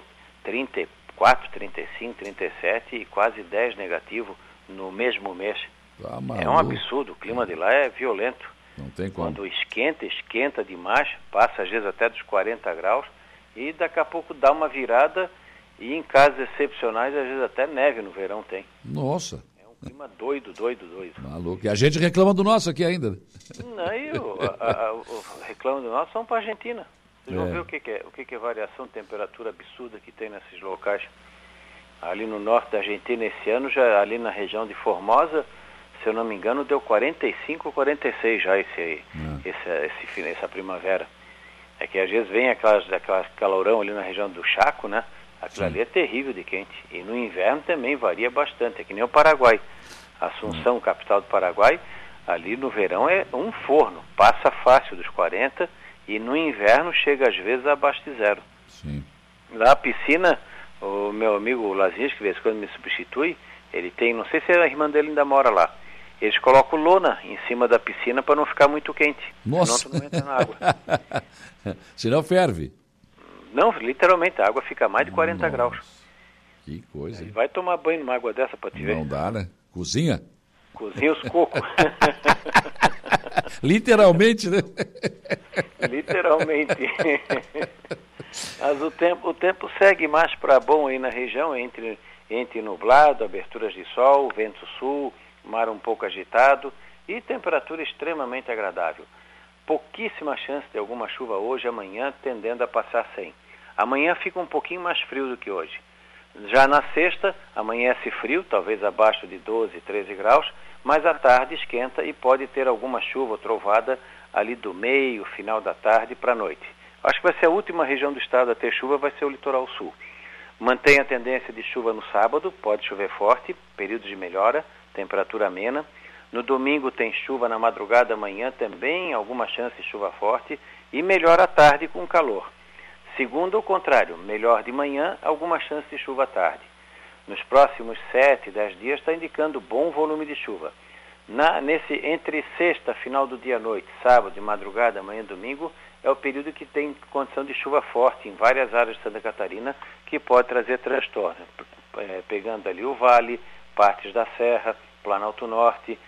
Speaker 7: 34, 35, 37 e quase 10 negativo no mesmo mês.
Speaker 1: Tá
Speaker 7: é um absurdo, o clima de lá é violento.
Speaker 1: Não tem como.
Speaker 7: Quando esquenta, esquenta demais, passa às vezes até dos 40 graus e daqui a pouco dá uma virada e em casos excepcionais, às vezes até neve no verão tem.
Speaker 1: Nossa.
Speaker 7: É um clima doido, doido, doido.
Speaker 1: Maluco. E a gente reclama do nosso aqui ainda.
Speaker 7: Não, e o, a, a, o reclamo do nosso são para a Argentina. Vocês vão é. ver o que, que é, o que, que é variação de temperatura absurda que tem nesses locais. Ali no norte da Argentina esse ano, já ali na região de Formosa, se eu não me engano, deu 45 ou 46 já esse, é. esse, esse, essa primavera. É que às vezes vem aquelas, aquelas calorão ali na região do Chaco, né? Aquilo Sim. ali é terrível de quente. E no inverno também varia bastante, é que nem o Paraguai. Assunção, hum. capital do Paraguai, ali no verão é um forno, passa fácil dos 40 e no inverno chega às vezes abaixo de zero.
Speaker 1: Sim.
Speaker 7: Lá a piscina, o meu amigo Lazinhos, que de vez em quando me substitui, ele tem, não sei se a irmã dele ainda mora lá, eles colocam lona em cima da piscina para não ficar muito quente.
Speaker 1: Nossa!
Speaker 7: Senão tu não entra na água.
Speaker 1: senão ferve.
Speaker 7: Não, literalmente, a água fica mais de 40
Speaker 1: Nossa.
Speaker 7: graus.
Speaker 1: Que coisa.
Speaker 7: Vai tomar banho numa água dessa para te ver.
Speaker 1: Não dá, né? Cozinha?
Speaker 7: Cozinha os cocos.
Speaker 1: Literalmente, né?
Speaker 7: Literalmente. Mas o tempo, o tempo segue mais para bom aí na região, entre, entre nublado, aberturas de sol, vento sul, mar um pouco agitado e temperatura extremamente agradável. Pouquíssima chance de alguma chuva hoje, amanhã, tendendo a passar sem. Amanhã fica um pouquinho mais frio do que hoje. Já na sexta, amanhece frio, talvez abaixo de 12, 13 graus, mas à tarde esquenta e pode ter alguma chuva ou trovada ali do meio, final da tarde para a noite. Acho que vai ser a última região do estado a ter chuva, vai ser o litoral sul. Mantém a tendência de chuva no sábado, pode chover forte, período de melhora, temperatura amena. No domingo tem chuva na madrugada, amanhã também, alguma chance de chuva forte e melhora à tarde com calor. Segundo, o contrário, melhor de manhã, alguma chance de chuva à tarde. Nos próximos 7, 10 dias está indicando bom volume de chuva. Na, nesse entre sexta, final do dia à noite, sábado, de madrugada, amanhã, domingo, é o período que tem condição de chuva forte em várias áreas de Santa Catarina, que pode trazer transtorno, é, pegando ali o vale, partes da serra, Planalto Norte,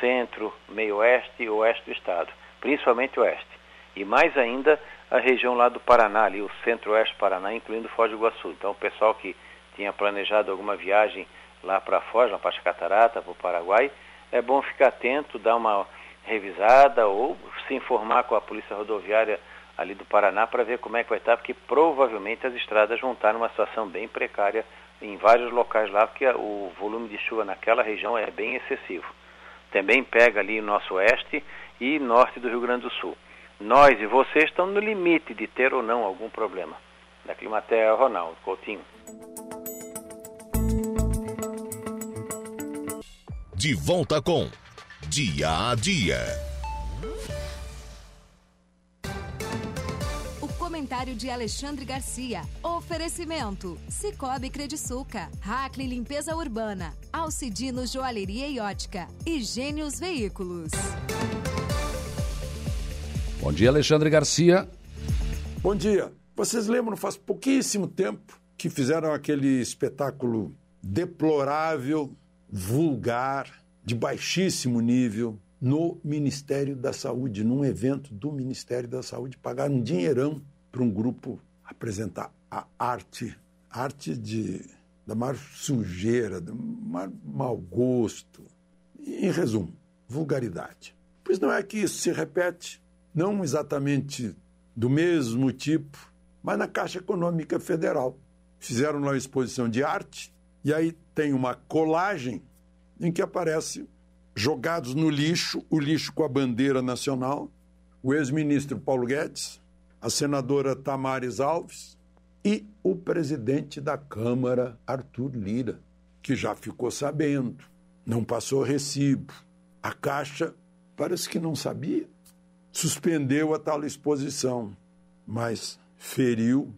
Speaker 7: centro, meio oeste e oeste do estado, principalmente oeste. E mais ainda a região lá do Paraná, ali o centro-oeste do Paraná, incluindo Foz do Iguaçu. Então o pessoal que tinha planejado alguma viagem lá para Foz, lá para as Catarata, para o Paraguai, é bom ficar atento, dar uma revisada ou se informar com a Polícia Rodoviária ali do Paraná para ver como é que vai estar, porque provavelmente as estradas vão estar numa situação bem precária em vários locais lá, porque o volume de chuva naquela região é bem excessivo. Também pega ali o nosso oeste e norte do Rio Grande do Sul. Nós e vocês estão no limite de ter ou não algum problema. Da Climatea, Ronaldo Coutinho.
Speaker 2: De volta com Dia a Dia.
Speaker 6: O comentário de Alexandre Garcia. Oferecimento: Cicobi Crediçuca, Hackley Limpeza Urbana, Alcidino Joalheria e Ótica e Gênios Veículos.
Speaker 1: Bom dia, Alexandre Garcia.
Speaker 8: Bom dia. Vocês lembram, faz pouquíssimo tempo que fizeram aquele espetáculo deplorável vulgar, de baixíssimo nível, no Ministério da Saúde, num evento do Ministério da Saúde, pagaram um dinheirão para um grupo apresentar a arte, arte de, da maior sujeira, do maior mau gosto. Em resumo, vulgaridade. Pois não é que isso se repete, não exatamente do mesmo tipo, mas na Caixa Econômica Federal. Fizeram lá uma exposição de arte e aí tem uma colagem em que aparece jogados no lixo, o lixo com a bandeira nacional, o ex-ministro Paulo Guedes, a senadora Tamares Alves e o presidente da Câmara, Arthur Lira, que já ficou sabendo, não passou recibo. A Caixa parece que não sabia, suspendeu a tal exposição, mas feriu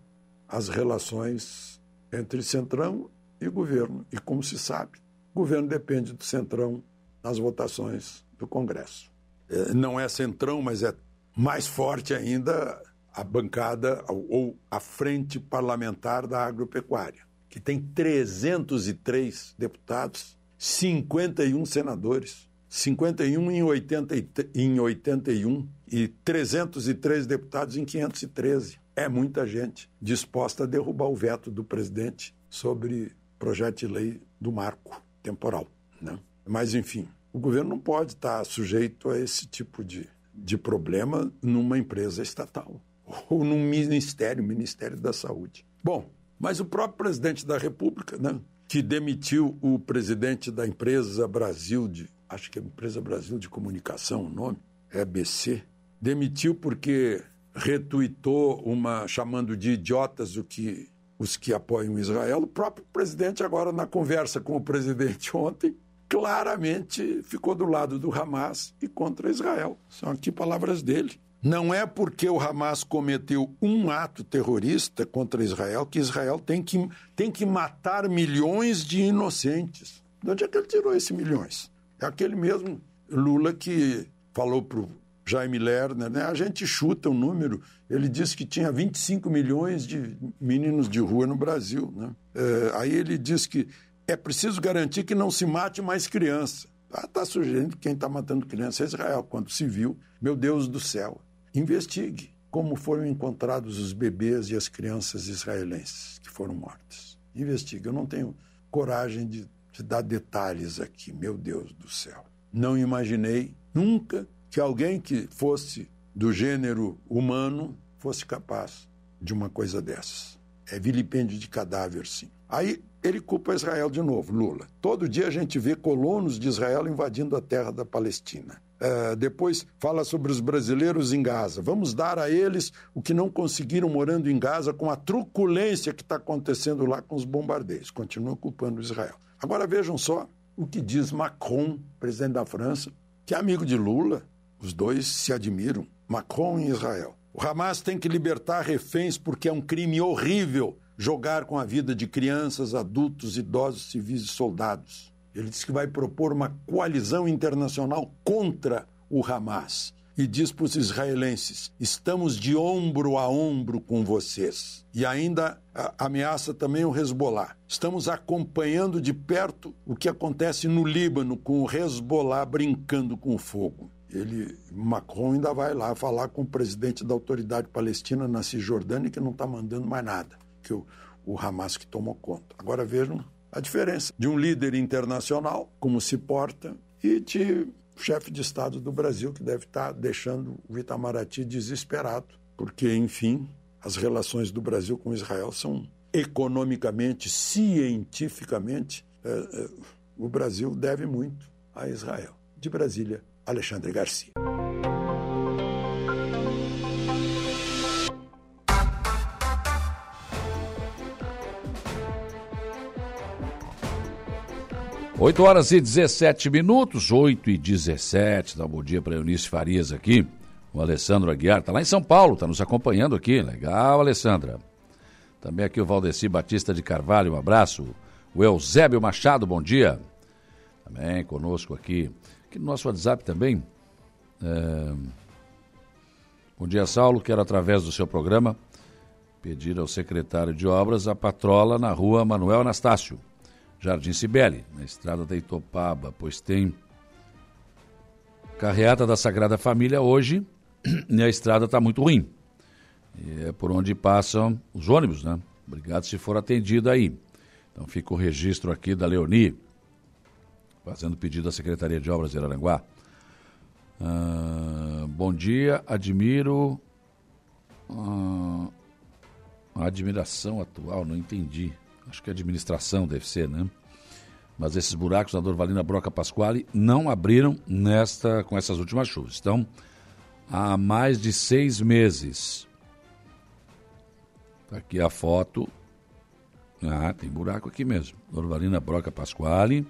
Speaker 8: as relações entre Centrão e governo. E como se sabe, o governo depende do Centrão nas votações do Congresso. É, não é Centrão, mas é mais forte ainda a bancada ou a frente parlamentar da agropecuária, que tem 303 deputados, 51 senadores, 51 em, 80, em 81 e 303 deputados em 513. É muita gente disposta a derrubar o veto do presidente sobre projeto de lei do marco temporal. Né? Mas, enfim, o governo não pode estar sujeito a esse tipo de, de problema numa empresa estatal ou num ministério, Ministério da Saúde. Bom, mas o próprio presidente da República, né, que demitiu o presidente da empresa Brasil de, acho que é empresa Brasil de Comunicação, o nome, é ABC, demitiu porque retuitou uma chamando de idiotas o que os que apoiam Israel. O próprio presidente, agora, na conversa com o presidente ontem, claramente ficou do lado do Hamas e contra Israel. São aqui palavras dele. Não é porque o Hamas cometeu um ato terrorista contra Israel que Israel tem que, tem que matar milhões de inocentes. De onde é que ele tirou esses milhões? É aquele mesmo Lula que falou para o Jaime Lerner, né? a gente chuta o um número, ele disse que tinha 25 milhões de meninos de rua no Brasil. Né? É, aí ele disse que é preciso garantir que não se mate mais criança. Está tá sugerindo que quem está matando criança é Israel, quando se viu, meu Deus do céu. Investigue como foram encontrados os bebês e as crianças israelenses que foram mortas. Investigue. Eu não tenho coragem de, de dar detalhes aqui, meu Deus do céu. Não imaginei nunca que alguém que fosse do gênero humano fosse capaz de uma coisa dessas. É vilipêndio de cadáver, sim. Aí ele culpa Israel de novo, Lula. Todo dia a gente vê colonos de Israel invadindo a terra da Palestina. Uh, depois fala sobre os brasileiros em Gaza. Vamos dar a eles o que não conseguiram morando em Gaza com a truculência que está acontecendo lá com os bombardeios. Continua culpando Israel. Agora vejam só o que diz Macron, presidente da França, que é amigo de Lula, os dois se admiram, Macron e Israel. O Hamas tem que libertar reféns porque é um crime horrível jogar com a vida de crianças, adultos, idosos, civis e soldados. Ele disse que vai propor uma coalizão internacional contra o Hamas e diz para os israelenses: estamos de ombro a ombro com vocês. E ainda ameaça também o Hezbollah. Estamos acompanhando de perto o que acontece no Líbano com o Hezbollah brincando com fogo. Ele, Macron ainda vai lá falar com o presidente da autoridade palestina na Cisjordânia que não está mandando mais nada, que o, o Hamas que tomou conta. Agora vejam a diferença de um líder internacional, como se porta, e de chefe de Estado do Brasil, que deve estar deixando o Itamaraty desesperado, porque, enfim, as relações do Brasil com Israel são economicamente, cientificamente, é, é, o Brasil deve muito a Israel. De Brasília, Alexandre Garcia.
Speaker 1: 8 horas e 17 minutos, 8 e 17. Dá um bom dia para Eunice Farias aqui. O Alessandro Aguiar está lá em São Paulo, está nos acompanhando aqui. Legal, Alessandra. Também aqui o Valdeci Batista de Carvalho, um abraço. O Eusébio Machado, bom dia. Também conosco aqui. Aqui no nosso WhatsApp também. É... Bom dia, Saulo. Quero, através do seu programa, pedir ao secretário de obras a patrola na rua Manuel Anastácio Jardim Cibele, na estrada da Itopaba, pois tem carreata da Sagrada Família hoje e a estrada está muito ruim. E é por onde passam os ônibus, né? Obrigado se for atendido aí. Então fica o registro aqui da Leoni, fazendo pedido à Secretaria de Obras de Araranguá. Ah, bom dia, admiro ah, a admiração atual, não entendi. Acho que a administração deve ser, né? Mas esses buracos na Dorvalina Broca Pasquale não abriram nesta com essas últimas chuvas. Então, há mais de seis meses. Tá aqui a foto. Ah, tem buraco aqui mesmo. Dorvalina Broca Pasquale.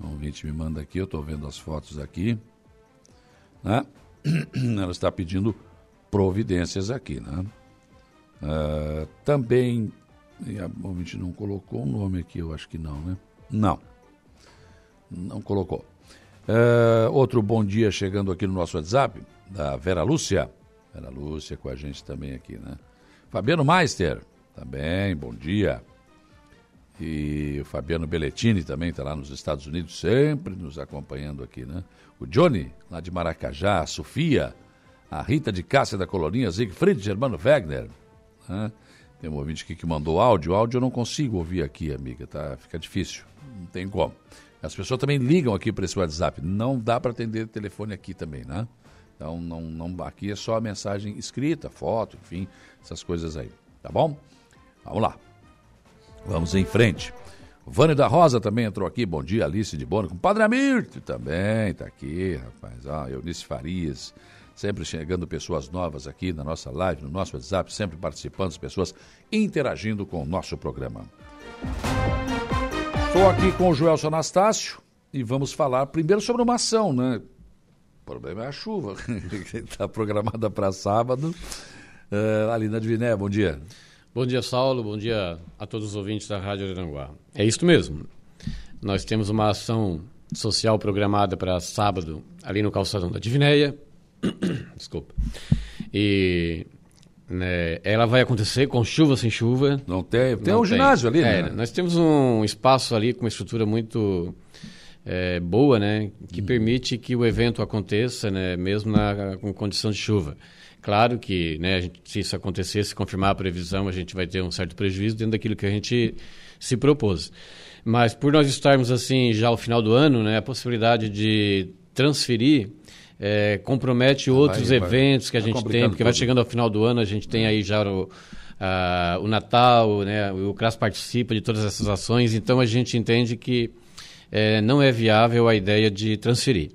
Speaker 1: Um ouvinte me manda aqui, eu estou vendo as fotos aqui. Né? Ela está pedindo providências aqui, né? Uh, também e a ouvinte não colocou o um nome aqui, eu acho que não, né? Não. Não colocou. Uh, outro bom dia chegando aqui no nosso WhatsApp, da Vera Lúcia. Vera Lúcia com a gente também aqui, né? Fabiano Meister, também, bom dia. E o Fabiano Belletini também está lá nos Estados Unidos, sempre nos acompanhando aqui, né? O Johnny, lá de Maracajá, a Sofia, a Rita de Cássia da Colonia, Siegfried Germano Wegner, né? Tem um ouvinte aqui que mandou áudio. O áudio eu não consigo ouvir aqui, amiga, tá? Fica difícil. Não tem como. As pessoas também ligam aqui para esse WhatsApp. Não dá para atender telefone aqui também, né? Então, não, não, aqui é só a mensagem escrita, foto, enfim, essas coisas aí. Tá bom? Vamos lá. Vamos em frente. Vânia da Rosa também entrou aqui. Bom dia, Alice de Bono. Padre Amirte também está aqui, rapaz. Ah, Eunice Farias sempre chegando pessoas novas aqui na nossa live, no nosso WhatsApp, sempre participando, as pessoas interagindo com o nosso programa. Estou aqui com o Joelson Anastácio e vamos falar primeiro sobre uma ação, né? O problema é a chuva, que está programada para sábado. Uh, Alina Diviné, bom dia.
Speaker 9: Bom dia, Saulo. Bom dia a todos os ouvintes da Rádio Aranguá. É isso mesmo. Nós temos uma ação social programada para sábado ali no calçadão da Divinéia, Desculpa. E né, ela vai acontecer com chuva sem chuva.
Speaker 1: Não tem. Tem Não um tem. ginásio ali,
Speaker 9: é,
Speaker 1: né?
Speaker 9: Nós temos um espaço ali com uma estrutura muito é, boa, né? Que hum. permite que o evento aconteça, né? Mesmo na, com condição de chuva. Claro que, né, gente, se isso acontecer, se confirmar a previsão, a gente vai ter um certo prejuízo dentro daquilo que a gente se propôs. Mas por nós estarmos assim já ao final do ano, né, a possibilidade de transferir é, compromete outros vai, eventos vai, que a gente tem, porque tudo. vai chegando ao final do ano, a gente tem aí já o, a, o Natal, né, o CRAS participa de todas essas ações, então a gente entende que é, não é viável a ideia de transferir.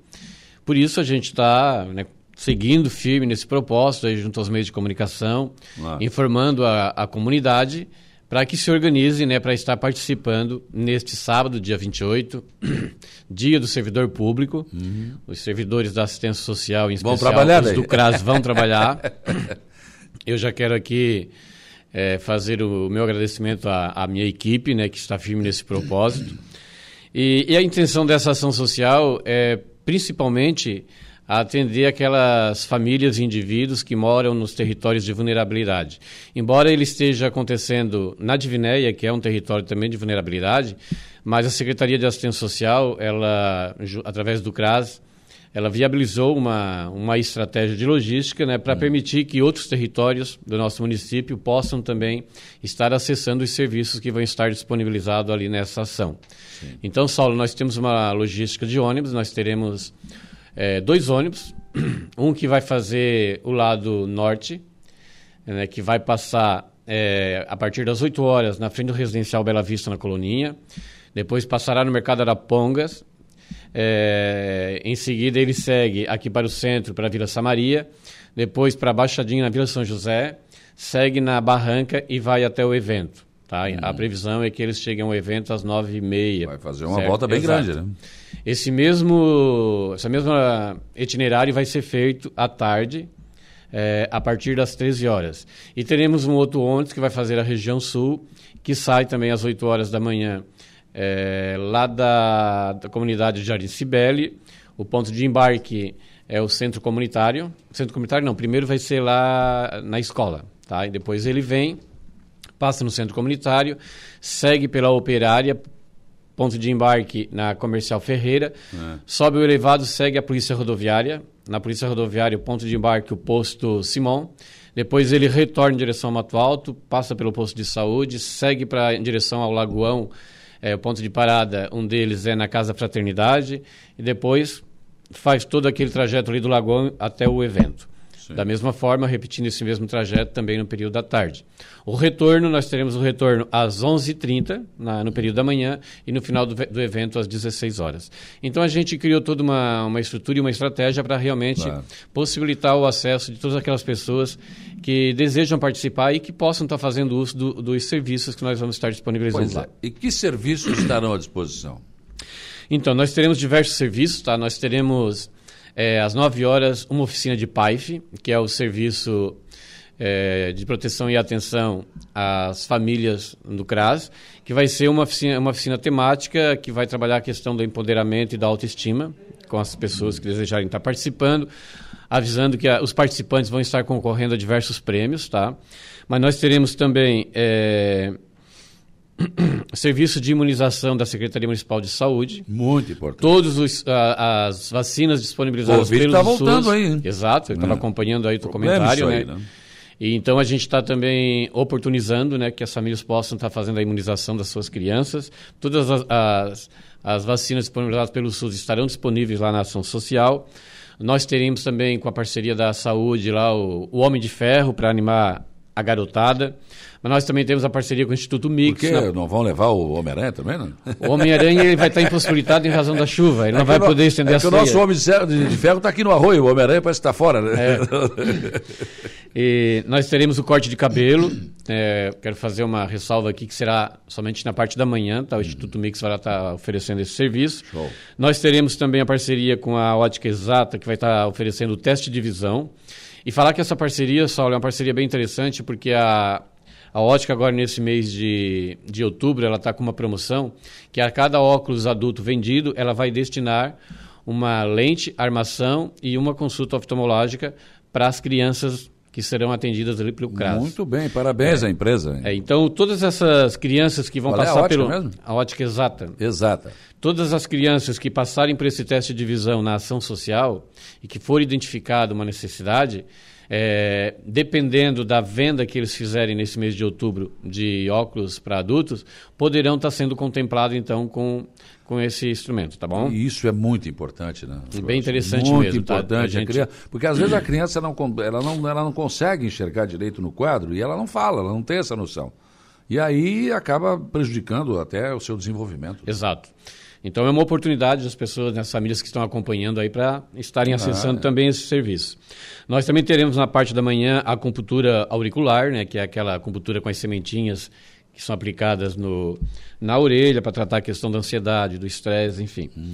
Speaker 9: Por isso a gente está né, seguindo firme nesse propósito aí junto aos meios de comunicação, informando a, a comunidade para que se organize né, para estar participando neste sábado, dia 28, dia do servidor público. Uhum. Os servidores da assistência social, em especial
Speaker 1: trabalhar os
Speaker 9: do CRAS, vão trabalhar. Eu já quero aqui é, fazer o meu agradecimento à, à, minha equipe, né, que está firme nesse propósito. E, e a intenção dessa ação social é principalmente atender aquelas famílias e indivíduos que moram nos territórios de vulnerabilidade. Embora ele esteja acontecendo na Divinéia, que é um território também de vulnerabilidade, mas a Secretaria de Assistência Social, ela, através do CRAS, ela viabilizou uma, uma estratégia de logística né, para hum. permitir que outros territórios do nosso município possam também estar acessando os serviços que vão estar disponibilizados ali nessa ação. Sim. Então, Saulo, nós temos uma logística de ônibus, nós teremos é, dois ônibus, um que vai fazer o lado norte, né, que vai passar é, a partir das 8 horas na frente do residencial Bela Vista, na Coloninha, depois passará no Mercado Arapongas, é, em seguida, ele segue aqui para o centro, para a Vila Samaria, depois para a Baixadinha, na Vila São José, segue na Barranca e vai até o evento. Tá? Uhum. A previsão é que eles cheguem ao evento às nove e meia.
Speaker 1: Vai fazer uma certo? volta bem Exato. grande, né?
Speaker 9: Esse mesmo, essa mesma itinerário vai ser feito à tarde, é, a partir das 13 horas. E teremos um outro ônibus que vai fazer a região sul, que sai também às 8 horas da manhã é, lá da, da comunidade de Jardim Cibele. O ponto de embarque é o centro comunitário. Centro comunitário não, primeiro vai ser lá na escola, tá? E depois ele vem, passa no centro comunitário, segue pela operária, ponto de embarque na Comercial Ferreira, é. sobe o elevado, segue a Polícia Rodoviária. Na Polícia Rodoviária, o ponto de embarque, o posto Simão. Depois ele retorna em direção ao Mato Alto, passa pelo posto de saúde, segue para em direção ao Lagoão é, o ponto de parada, um deles é na Casa Fraternidade, e depois faz todo aquele trajeto ali do Lagoão até o evento. Sim. Da mesma forma, repetindo esse mesmo trajeto também no período da tarde. O retorno, nós teremos o retorno às 11h30, no período da manhã, e no final do, do, evento às 16 horas. Então a gente criou toda uma, uma estrutura e uma estratégia para realmente claro. possibilitar o acesso de todas aquelas pessoas que desejam participar e que possam estar fazendo uso do, dos serviços que nós vamos estar disponibilizando pois lá. É.
Speaker 1: E que serviços estarão à disposição?
Speaker 9: Então, nós teremos diversos serviços, tá? Nós teremos é, às 9 horas, uma oficina de PAIF, que é o serviço é, de proteção e atenção às famílias do CRAS, que vai ser uma oficina, uma oficina temática que vai trabalhar a questão do empoderamento e da autoestima com as pessoas que desejarem estar participando, avisando que a, os participantes vão estar concorrendo a diversos prêmios, tá? Mas nós teremos também é, serviço de imunização da Secretaria Municipal de Saúde.
Speaker 1: Muito importante.
Speaker 9: Todas as vacinas disponibilizadas
Speaker 1: pelo está voltando SUS. aí.
Speaker 9: Exato, eu estava é. acompanhando aí o teu comentário, aí, né? né? E, então a gente está também oportunizando né, que as famílias possam estar tá fazendo a imunização das suas crianças. Todas as, as, as vacinas disponibilizadas pelo SUS estarão disponíveis lá na ação social. Nós teremos também, com a parceria da saúde, lá o, o Homem de Ferro para animar a garotada. Mas nós também temos a parceria com o Instituto Mix.
Speaker 1: Por que não vão levar o Homem-Aranha também, não?
Speaker 9: O Homem-Aranha vai estar impossibilitado em razão da chuva, ele é não vai poder estender é a
Speaker 1: ceia. o nosso Homem de Ferro está aqui no arroio, o Homem-Aranha parece que está fora, né? É.
Speaker 9: E nós teremos o corte de cabelo, é, quero fazer uma ressalva aqui que será somente na parte da manhã, tá? o Instituto Mix vai estar oferecendo esse serviço. Show. Nós teremos também a parceria com a Ótica Exata, que vai estar oferecendo o teste de visão. E falar que essa parceria, Saulo, é uma parceria bem interessante, porque a, a ótica agora nesse mês de, de outubro, ela está com uma promoção que a cada óculos adulto vendido, ela vai destinar uma lente, armação e uma consulta oftalmológica para as crianças que serão atendidas ali pelo CRAS.
Speaker 1: Muito bem, parabéns é. à empresa.
Speaker 9: É, então, todas essas crianças que vão Qual passar é a
Speaker 1: ótica
Speaker 9: pelo...
Speaker 1: Mesmo?
Speaker 9: A ótica exata.
Speaker 1: Exata.
Speaker 9: Todas as crianças que passarem por esse teste de visão na ação social e que for identificada uma necessidade, é, dependendo da venda que eles fizerem nesse mês de outubro de óculos para adultos, poderão estar sendo contemplados então com, com esse instrumento, tá bom?
Speaker 1: E isso é muito importante, né?
Speaker 9: Bem interessante
Speaker 1: muito
Speaker 9: mesmo.
Speaker 1: Muito tá? importante, tá? gente... criança, porque às vezes a criança não, ela não, ela não consegue enxergar direito no quadro e ela não fala, ela não tem essa noção. E aí acaba prejudicando até o seu desenvolvimento.
Speaker 9: Exato. Então é uma oportunidade das pessoas, das famílias que estão acompanhando aí para estarem acessando ah, também esse serviço. Nós também teremos na parte da manhã a acupuntura auricular, né, que é aquela acupuntura com as sementinhas que são aplicadas no, na orelha para tratar a questão da ansiedade, do estresse, enfim. Hum.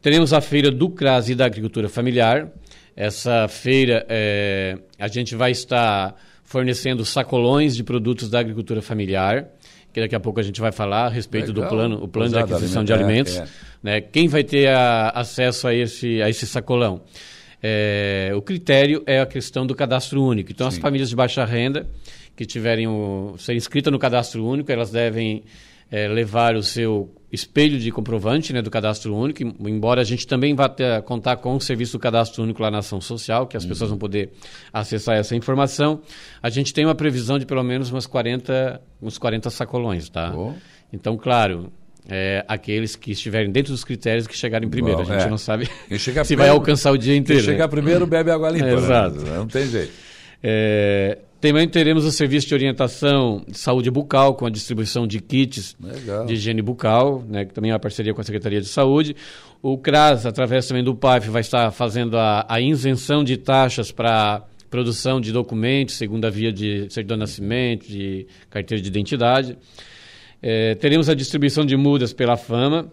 Speaker 9: Teremos a feira do CRAS e da agricultura familiar. Essa feira é, a gente vai estar fornecendo sacolões de produtos da agricultura familiar que daqui a pouco a gente vai falar a respeito
Speaker 1: Legal.
Speaker 9: do plano, o plano de
Speaker 1: Exato,
Speaker 9: aquisição de
Speaker 1: aliment-
Speaker 9: alimentos.
Speaker 1: é, é.
Speaker 9: Né? Quem vai ter a- acesso a esse, a esse sacolão? É, o critério é a questão do cadastro único. Então, as famílias de baixa renda que tiverem o, ser inscritas no cadastro único, elas devem é, levar o seu espelho de comprovante né, do cadastro único, em- embora a gente também vá ter- contar com o serviço do cadastro único lá na ação social, que as pessoas vão poder acessar essa informação. A gente tem uma previsão de pelo menos umas 40, uns 40 sacolões, tá?
Speaker 1: Bom.
Speaker 9: Então, claro, é, aqueles que estiverem dentro dos critérios que chegarem primeiro.
Speaker 1: Bom,
Speaker 9: a gente
Speaker 1: é.
Speaker 9: não sabe
Speaker 1: Quem chegar
Speaker 9: se vai
Speaker 1: primeiro-
Speaker 9: alcançar o dia
Speaker 1: Quem
Speaker 9: inteiro.
Speaker 1: chegar
Speaker 9: né?
Speaker 1: primeiro bebe água limpa. né?
Speaker 9: Exato.
Speaker 1: Não tem jeito.
Speaker 9: É, também teremos o serviço de orientação de saúde bucal, com a distribuição de kits
Speaker 1: Legal.
Speaker 9: de higiene bucal, né, que também é uma parceria com a Secretaria de Saúde. O CRAS, através também do PAIF, vai estar fazendo a, a isenção de taxas para produção de documentos, segunda via de certidão de nascimento, de carteira de identidade. É, teremos a distribuição de mudas pela fama,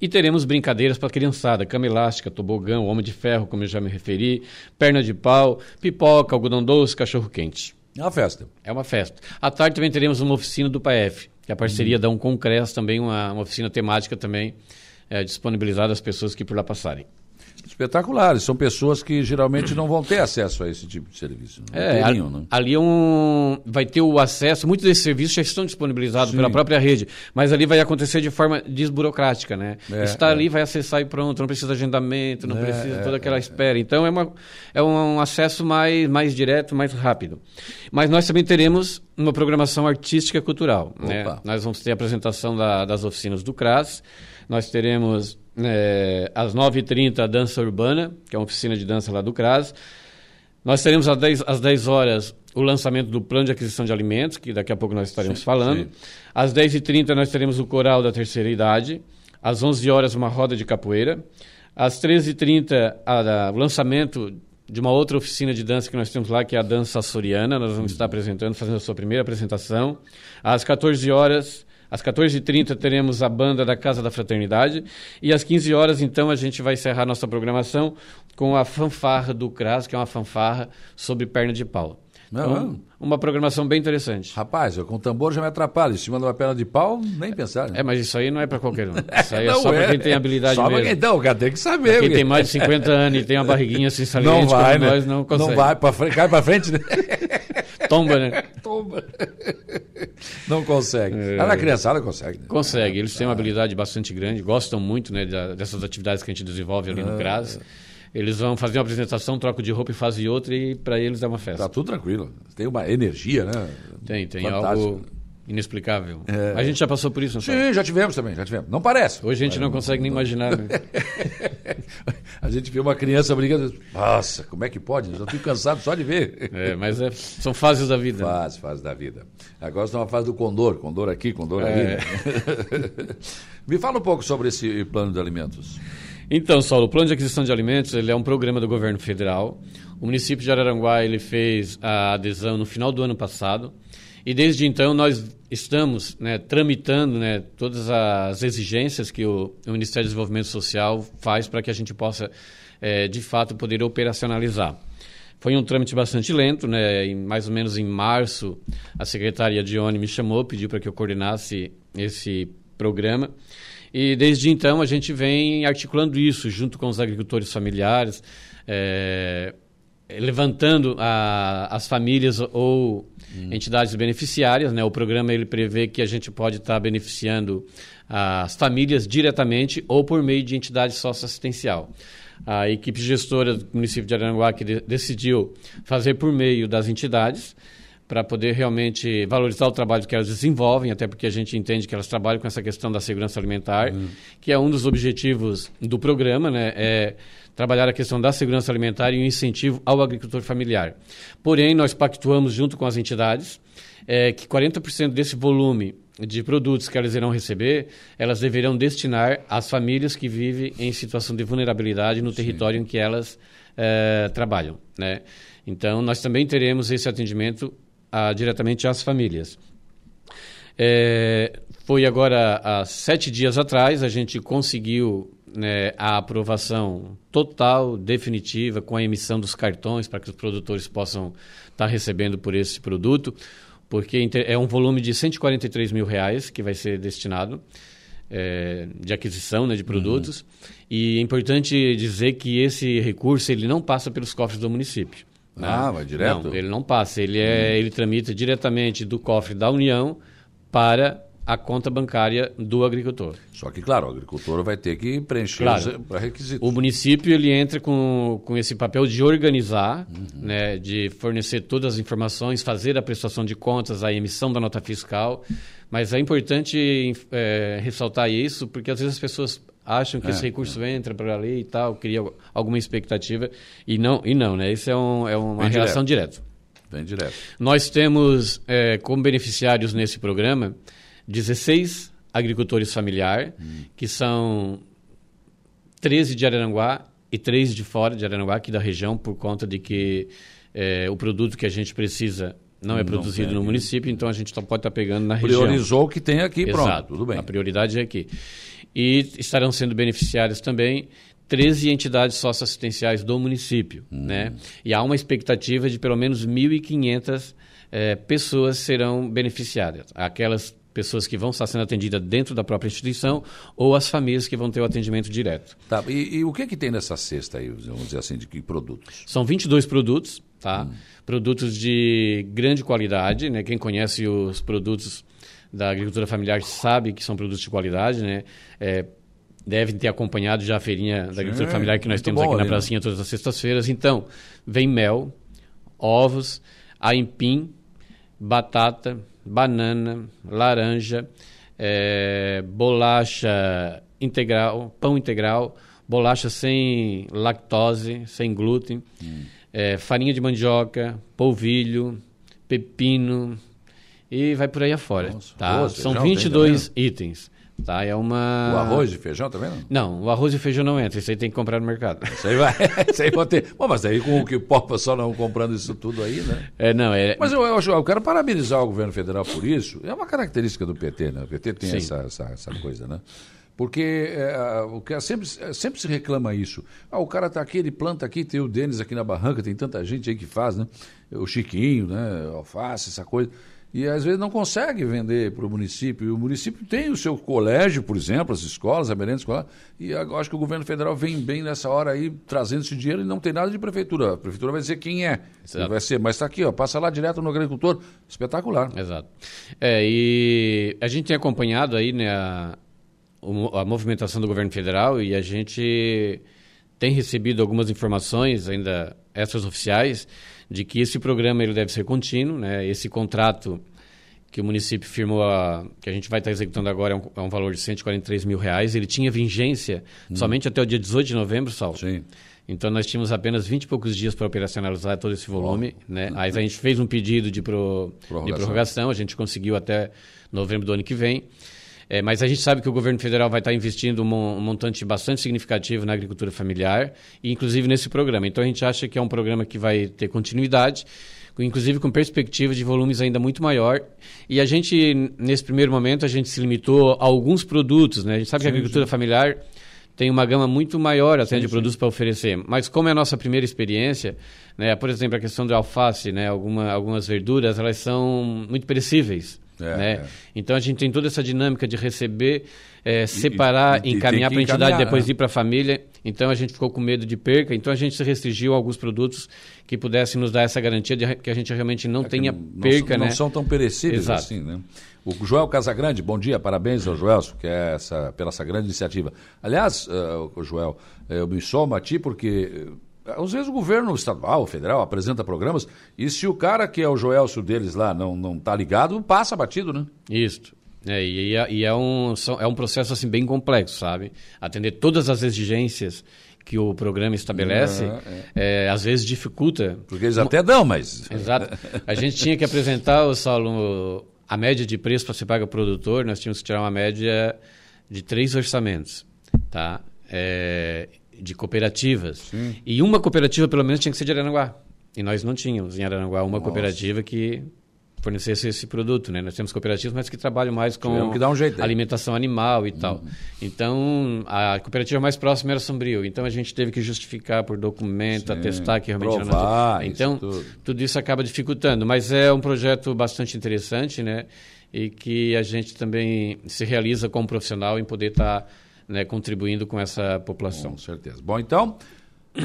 Speaker 9: e teremos brincadeiras para a criançada, cama elástica, tobogão, homem de ferro, como eu já me referi, perna de pau, pipoca, algodão doce, cachorro quente.
Speaker 1: É uma festa.
Speaker 9: É uma festa. À tarde também teremos uma oficina do PAF, que é a parceria da Uncongres, também uma, uma oficina temática também é, disponibilizada às pessoas que por lá passarem.
Speaker 1: Espetaculares. São pessoas que geralmente não vão ter acesso a esse tipo de serviço. Não
Speaker 9: É,
Speaker 1: teriam,
Speaker 9: ali,
Speaker 1: né?
Speaker 9: ali é um, vai ter o acesso, muitos desses serviços já estão disponibilizados
Speaker 1: Sim.
Speaker 9: pela própria rede, mas ali vai acontecer de forma desburocrática, né?
Speaker 1: É,
Speaker 9: Está
Speaker 1: é.
Speaker 9: ali, vai acessar e pronto, não precisa de agendamento, não
Speaker 1: É,
Speaker 9: precisa
Speaker 1: é,
Speaker 9: toda aquela espera. Então é, uma, é um acesso mais, mais direto, mais rápido. Mas nós também teremos uma programação artística cultural. Né? Nós vamos ter a apresentação da- das oficinas do CRAS, nós teremos é, às 9h30 a dança urbana, que é uma oficina de dança lá do CRAS. Nós teremos às 10, às 10 horas o lançamento do plano de aquisição de alimentos, que daqui a pouco nós estaremos falando.
Speaker 1: sim.
Speaker 9: Às 10h30 nós teremos o coral da terceira idade. Às 11 horas uma roda de capoeira. Às 13h30 a- a- o lançamento de uma outra oficina de dança que nós temos lá, que é a dança açoriana. Nós vamos estar apresentando, fazendo a sua primeira apresentação. Às 14 horas... Às 14h30 teremos a banda da Casa da Fraternidade e às 15 horas então a gente vai encerrar nossa programação com a fanfarra do CRAS, que é uma fanfarra sobre perna de pau. Então, uma programação bem interessante.
Speaker 1: Rapaz, eu com tambor já me atrapalho. Em cima de uma perna de pau, nem pensar. Né?
Speaker 9: É, mas isso aí não é para qualquer um. Isso aí é
Speaker 1: Não
Speaker 9: só para
Speaker 1: é.
Speaker 9: quem tem habilidade
Speaker 1: Só
Speaker 9: mesmo.
Speaker 1: quem, então, cara, tem que saber.
Speaker 9: Pra quem
Speaker 1: porque-
Speaker 9: tem mais de 50 anos e tem uma barriguinha assim saliente
Speaker 1: Não vai, né?
Speaker 9: nós, não consegue.
Speaker 1: Não vai, pra frente, cai pra frente, né?
Speaker 9: Tomba, né?
Speaker 1: Tomba. Não consegue.
Speaker 9: É.
Speaker 1: Ah, na criançada consegue. Né?
Speaker 9: Consegue. Eles têm uma habilidade bastante grande, gostam muito né, dessas atividades que a gente desenvolve ali no CRAS. Eles vão fazer uma apresentação, troco de roupa e fazem outra e para eles é uma festa.
Speaker 1: Tá tudo tranquilo. Tem uma energia, né?
Speaker 9: Tem, tem
Speaker 1: Fantástico.
Speaker 9: algo inexplicável. A gente já passou por isso, não foi?
Speaker 1: Sim, já tivemos também, já tivemos. Não parece.
Speaker 9: Hoje a gente não consegue nem imaginar. Né?
Speaker 1: A gente vê uma criança brincando. Nossa, como é que pode? Eu já estou cansado só de ver.
Speaker 9: É, mas é- são fases da vida. né?
Speaker 1: Fase, fase da vida. Agora está uma fase do condor. Condor aqui, condor ali.
Speaker 9: É.
Speaker 1: né? Me fala um pouco sobre esse plano de alimentos.
Speaker 9: Então, Saulo, o Plano de Aquisição de Alimentos ele é um programa do governo federal. O município de Araranguá ele fez a adesão no final do ano passado. E desde então nós estamos né, tramitando né, todas as exigências que o, o Ministério do Desenvolvimento Social faz para que a gente possa, eh, de fato, poder operacionalizar. Foi um trâmite bastante lento, né? Em, mais ou menos em março, a secretária Dione me chamou, pediu para que eu coordenasse esse programa. E desde então a gente vem articulando isso junto com os agricultores familiares, eh, levantando a- as famílias ou entidades beneficiárias. Né? O programa ele prevê que a gente pode estar beneficiando as famílias diretamente ou por meio de entidade socioassistencial. A equipe gestora do município de Aranguá que de- decidiu fazer por meio das entidades para poder realmente valorizar o trabalho que elas desenvolvem, até porque a gente entende que elas trabalham com essa questão da segurança alimentar, que é um dos objetivos do programa, né? É trabalhar a questão da segurança alimentar e o incentivo ao agricultor familiar. Porém, nós pactuamos junto com as entidades é, que 40% desse volume de produtos que elas irão receber, elas deverão destinar às famílias que vivem em situação de vulnerabilidade no território em que elas eh, trabalham. Né? Então, nós também teremos esse atendimento ah, diretamente às famílias. É, foi agora há sete dias atrás, a gente conseguiu né, a aprovação total, definitiva, com a emissão dos cartões para que os produtores possam estar recebendo por esse produto. porque é um volume de 143 mil reais que vai ser destinado é, de aquisição né, de produtos. Uhum. E é importante dizer que esse recurso ele não passa pelos cofres do município.
Speaker 1: Né? Ah, vai direto?
Speaker 9: Não, ele não passa. Ele, é, uhum. ele tramita diretamente do cofre da União para a conta bancária do agricultor.
Speaker 1: Só que, claro, o agricultor vai ter que preencher
Speaker 9: claro,
Speaker 1: os requisitos.
Speaker 9: O município ele entra com, com esse papel de organizar, uhum. né, de fornecer todas as informações, fazer a prestação de contas, a emissão da nota fiscal. Mas é importante é, ressaltar isso, porque às vezes as pessoas acham que é, esse recurso é. entra para ali e tal, cria alguma expectativa, e não, e não né? Isso é, um, é uma Vem relação direta.
Speaker 1: Vem direto.
Speaker 9: Nós temos é, como beneficiários nesse programa 16 agricultores familiar, hum. que são 13 de Araranguá e 3 de fora de Araranguá, aqui da região, por conta de que é, o produto que a gente precisa não é produzido não no município, então a gente pode estar tá pegando na região.
Speaker 1: Priorizou o que tem aqui,
Speaker 9: Exato,
Speaker 1: pronto, tudo bem.
Speaker 9: A prioridade é aqui. E estarão sendo beneficiários também 13 entidades socioassistenciais do município, hum. né? E há uma expectativa de pelo menos 1.500 é, pessoas serão beneficiadas. Aquelas pessoas que vão estar sendo atendidas dentro da própria instituição ou as famílias que vão ter o atendimento direto.
Speaker 1: Tá, e, e o que, é que tem nessa cesta aí, vamos dizer assim, de que produtos?
Speaker 9: São 22 produtos, tá? Hum. Produtos de grande qualidade, né? Quem conhece os produtos da agricultura familiar sabe que são produtos de qualidade, né? É, devem ter acompanhado já a feirinha da agricultura familiar que nós temos aqui na né? pracinha todas as sextas-feiras. Então, vem mel, ovos, aipim, batata, banana, laranja, é, bolacha integral, pão integral, bolacha sem lactose, sem glúten, hum. é, farinha de mandioca, polvilho, pepino e vai por aí afora. Nossa, tá? Arroz, São feijão, 22 itens. Tá, é uma...
Speaker 1: O arroz e feijão também não?
Speaker 9: Não, o arroz e feijão não entra, isso aí tem que comprar no mercado.
Speaker 1: Isso aí vai, isso aí pode ter. Bom, mas aí com o que o pessoal não comprando isso tudo aí, né?
Speaker 9: É, não, é...
Speaker 1: Mas eu, eu, eu, quero parabenizar o governo federal por isso, é uma característica do PT, né? O PT tem essa, essa, essa, coisa, né? Porque é, o que é, sempre, é, sempre se reclama isso. Ah, o cara está aqui, ele planta aqui, tem o Denis aqui na barranca, tem tanta gente aí que faz, né? O Chiquinho, né? Alface, essa coisa e às vezes não consegue vender para o município. E o município tem o seu colégio, por exemplo, as escolas, a merenda escolar, e eu acho que o governo federal vem bem nessa hora aí trazendo esse dinheiro e não tem nada de prefeitura. A prefeitura vai dizer quem é. Vai ser, mas está aqui, ó, passa lá direto no agricultor. Espetacular.
Speaker 9: Exato. É, e a gente tem acompanhado aí né, a, a movimentação do governo federal e a gente tem recebido algumas informações ainda essas oficiais de que esse programa ele deve ser contínuo, né? Esse contrato que o município firmou, a, que a gente vai estar executando agora, é um, é um, valor de 143 mil reais. Ele tinha vigência hum. somente até o dia 18 de novembro, Sal.
Speaker 1: Sim.
Speaker 9: Então nós tínhamos apenas 20 e poucos dias para operacionalizar todo esse volume. Oh. Né? Aí a gente fez um pedido de, pro, prorrogação. de prorrogação, a gente conseguiu até novembro do ano que vem. É, mas a gente sabe que o governo federal vai estar investindo um, montante bastante significativo na agricultura familiar, inclusive nesse programa. Então a gente acha que é um programa que vai ter continuidade, inclusive com perspectiva de volumes ainda muito maior. E a gente, nesse primeiro momento, a gente se limitou a alguns produtos. Né? A gente sabe sim, que a agricultura sim. familiar tem uma gama muito maior até sim, de produtos para oferecer. Mas como é a nossa primeira experiência, né, por exemplo, a questão da alface, né, alguma, algumas verduras, elas são muito perecíveis. É, né? É. Então a gente tem toda essa dinâmica de receber, é, separar, e, e, encaminhar para a entidade, depois né? ir para a família. Então a gente ficou com medo de perca, então a gente se restringiu a alguns produtos que pudessem nos dar essa garantia de que a gente realmente não é tenha não, perca.
Speaker 1: Não,
Speaker 9: né?
Speaker 1: não são tão perecíveis Exato. assim, né? O Joel Casagrande, bom dia, parabéns ao Joel que é essa, pela essa grande iniciativa. Aliás, uh, Joel, eu me somo a ti porque às vezes o governo estadual, federal, apresenta programas e se o cara que é o Joelso deles lá não, não tá ligado, passa batido, né?
Speaker 9: Isso. É, e, e é, um, é um processo assim bem complexo, sabe? Atender todas as exigências que o programa estabelece, é, é. às vezes dificulta.
Speaker 1: Porque eles até dão, mas...
Speaker 9: Exato. A gente tinha que apresentar, o Saulo, a média de preço para ser pago ao produtor, nós tínhamos que tirar uma média de três orçamentos, tá? É, de cooperativas. Sim. E uma cooperativa, pelo menos, tinha que ser de Aranaguá. E nós não tínhamos em Aranaguá uma Nossa. cooperativa que fornecesse esse produto, né? Nós temos cooperativas, mas que trabalham mais com
Speaker 1: um jeito,
Speaker 9: alimentação animal e tal.
Speaker 1: Uhum.
Speaker 9: Então, a cooperativa mais próxima era Sombrio. Então, a gente teve que justificar por documento,
Speaker 1: Sim,
Speaker 9: atestar que realmente
Speaker 1: provar,
Speaker 9: era... Então,
Speaker 1: isso tudo.
Speaker 9: tudo isso acaba dificultando. Mas é um projeto bastante interessante, né? E que a gente também se realiza como profissional em poder estar né, contribuindo com essa população.
Speaker 1: Com certeza. Bom, então,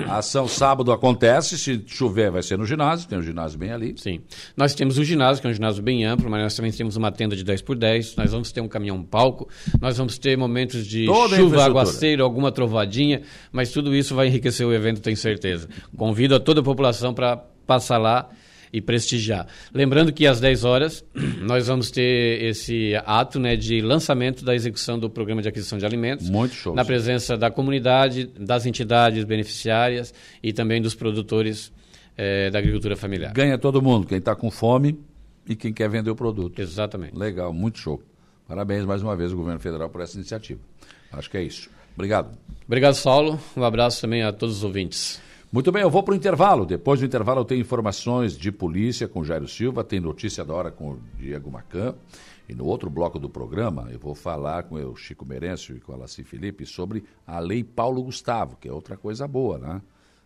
Speaker 1: a ação sábado acontece, se chover vai ser no ginásio, tem um ginásio bem ali.
Speaker 9: Sim. Nós temos o ginásio, que é um ginásio bem amplo, mas nós também temos uma tenda de 10 por 10, nós vamos ter um caminhão-palco, nós vamos ter momentos de
Speaker 1: Toda
Speaker 9: chuva, aguaceiro, alguma trovadinha, mas tudo isso vai enriquecer o evento, tenho certeza. Convido a toda a população para passar lá e prestigiar. Lembrando que às 10 horas nós vamos ter esse ato né, de lançamento da execução do programa de aquisição de alimentos.
Speaker 1: Muito show.
Speaker 9: Na presença da comunidade, das entidades beneficiárias e também dos produtores eh, da agricultura familiar.
Speaker 1: Ganha todo mundo, quem está com fome e quem quer vender o produto.
Speaker 9: Exatamente.
Speaker 1: Legal, muito show. Parabéns mais uma vez ao governo federal por essa iniciativa. Acho que é isso. Obrigado.
Speaker 9: Obrigado, Saulo. Um abraço também a todos os ouvintes.
Speaker 1: Muito bem, eu vou para o intervalo. Depois do intervalo eu tenho informações de polícia com Jairo Silva, tem notícia da hora com o Diego Macan. E no outro bloco do programa eu vou falar com o Chico Merencio e com a Laci Felipe sobre a Lei Paulo Gustavo, que é outra coisa boa, né?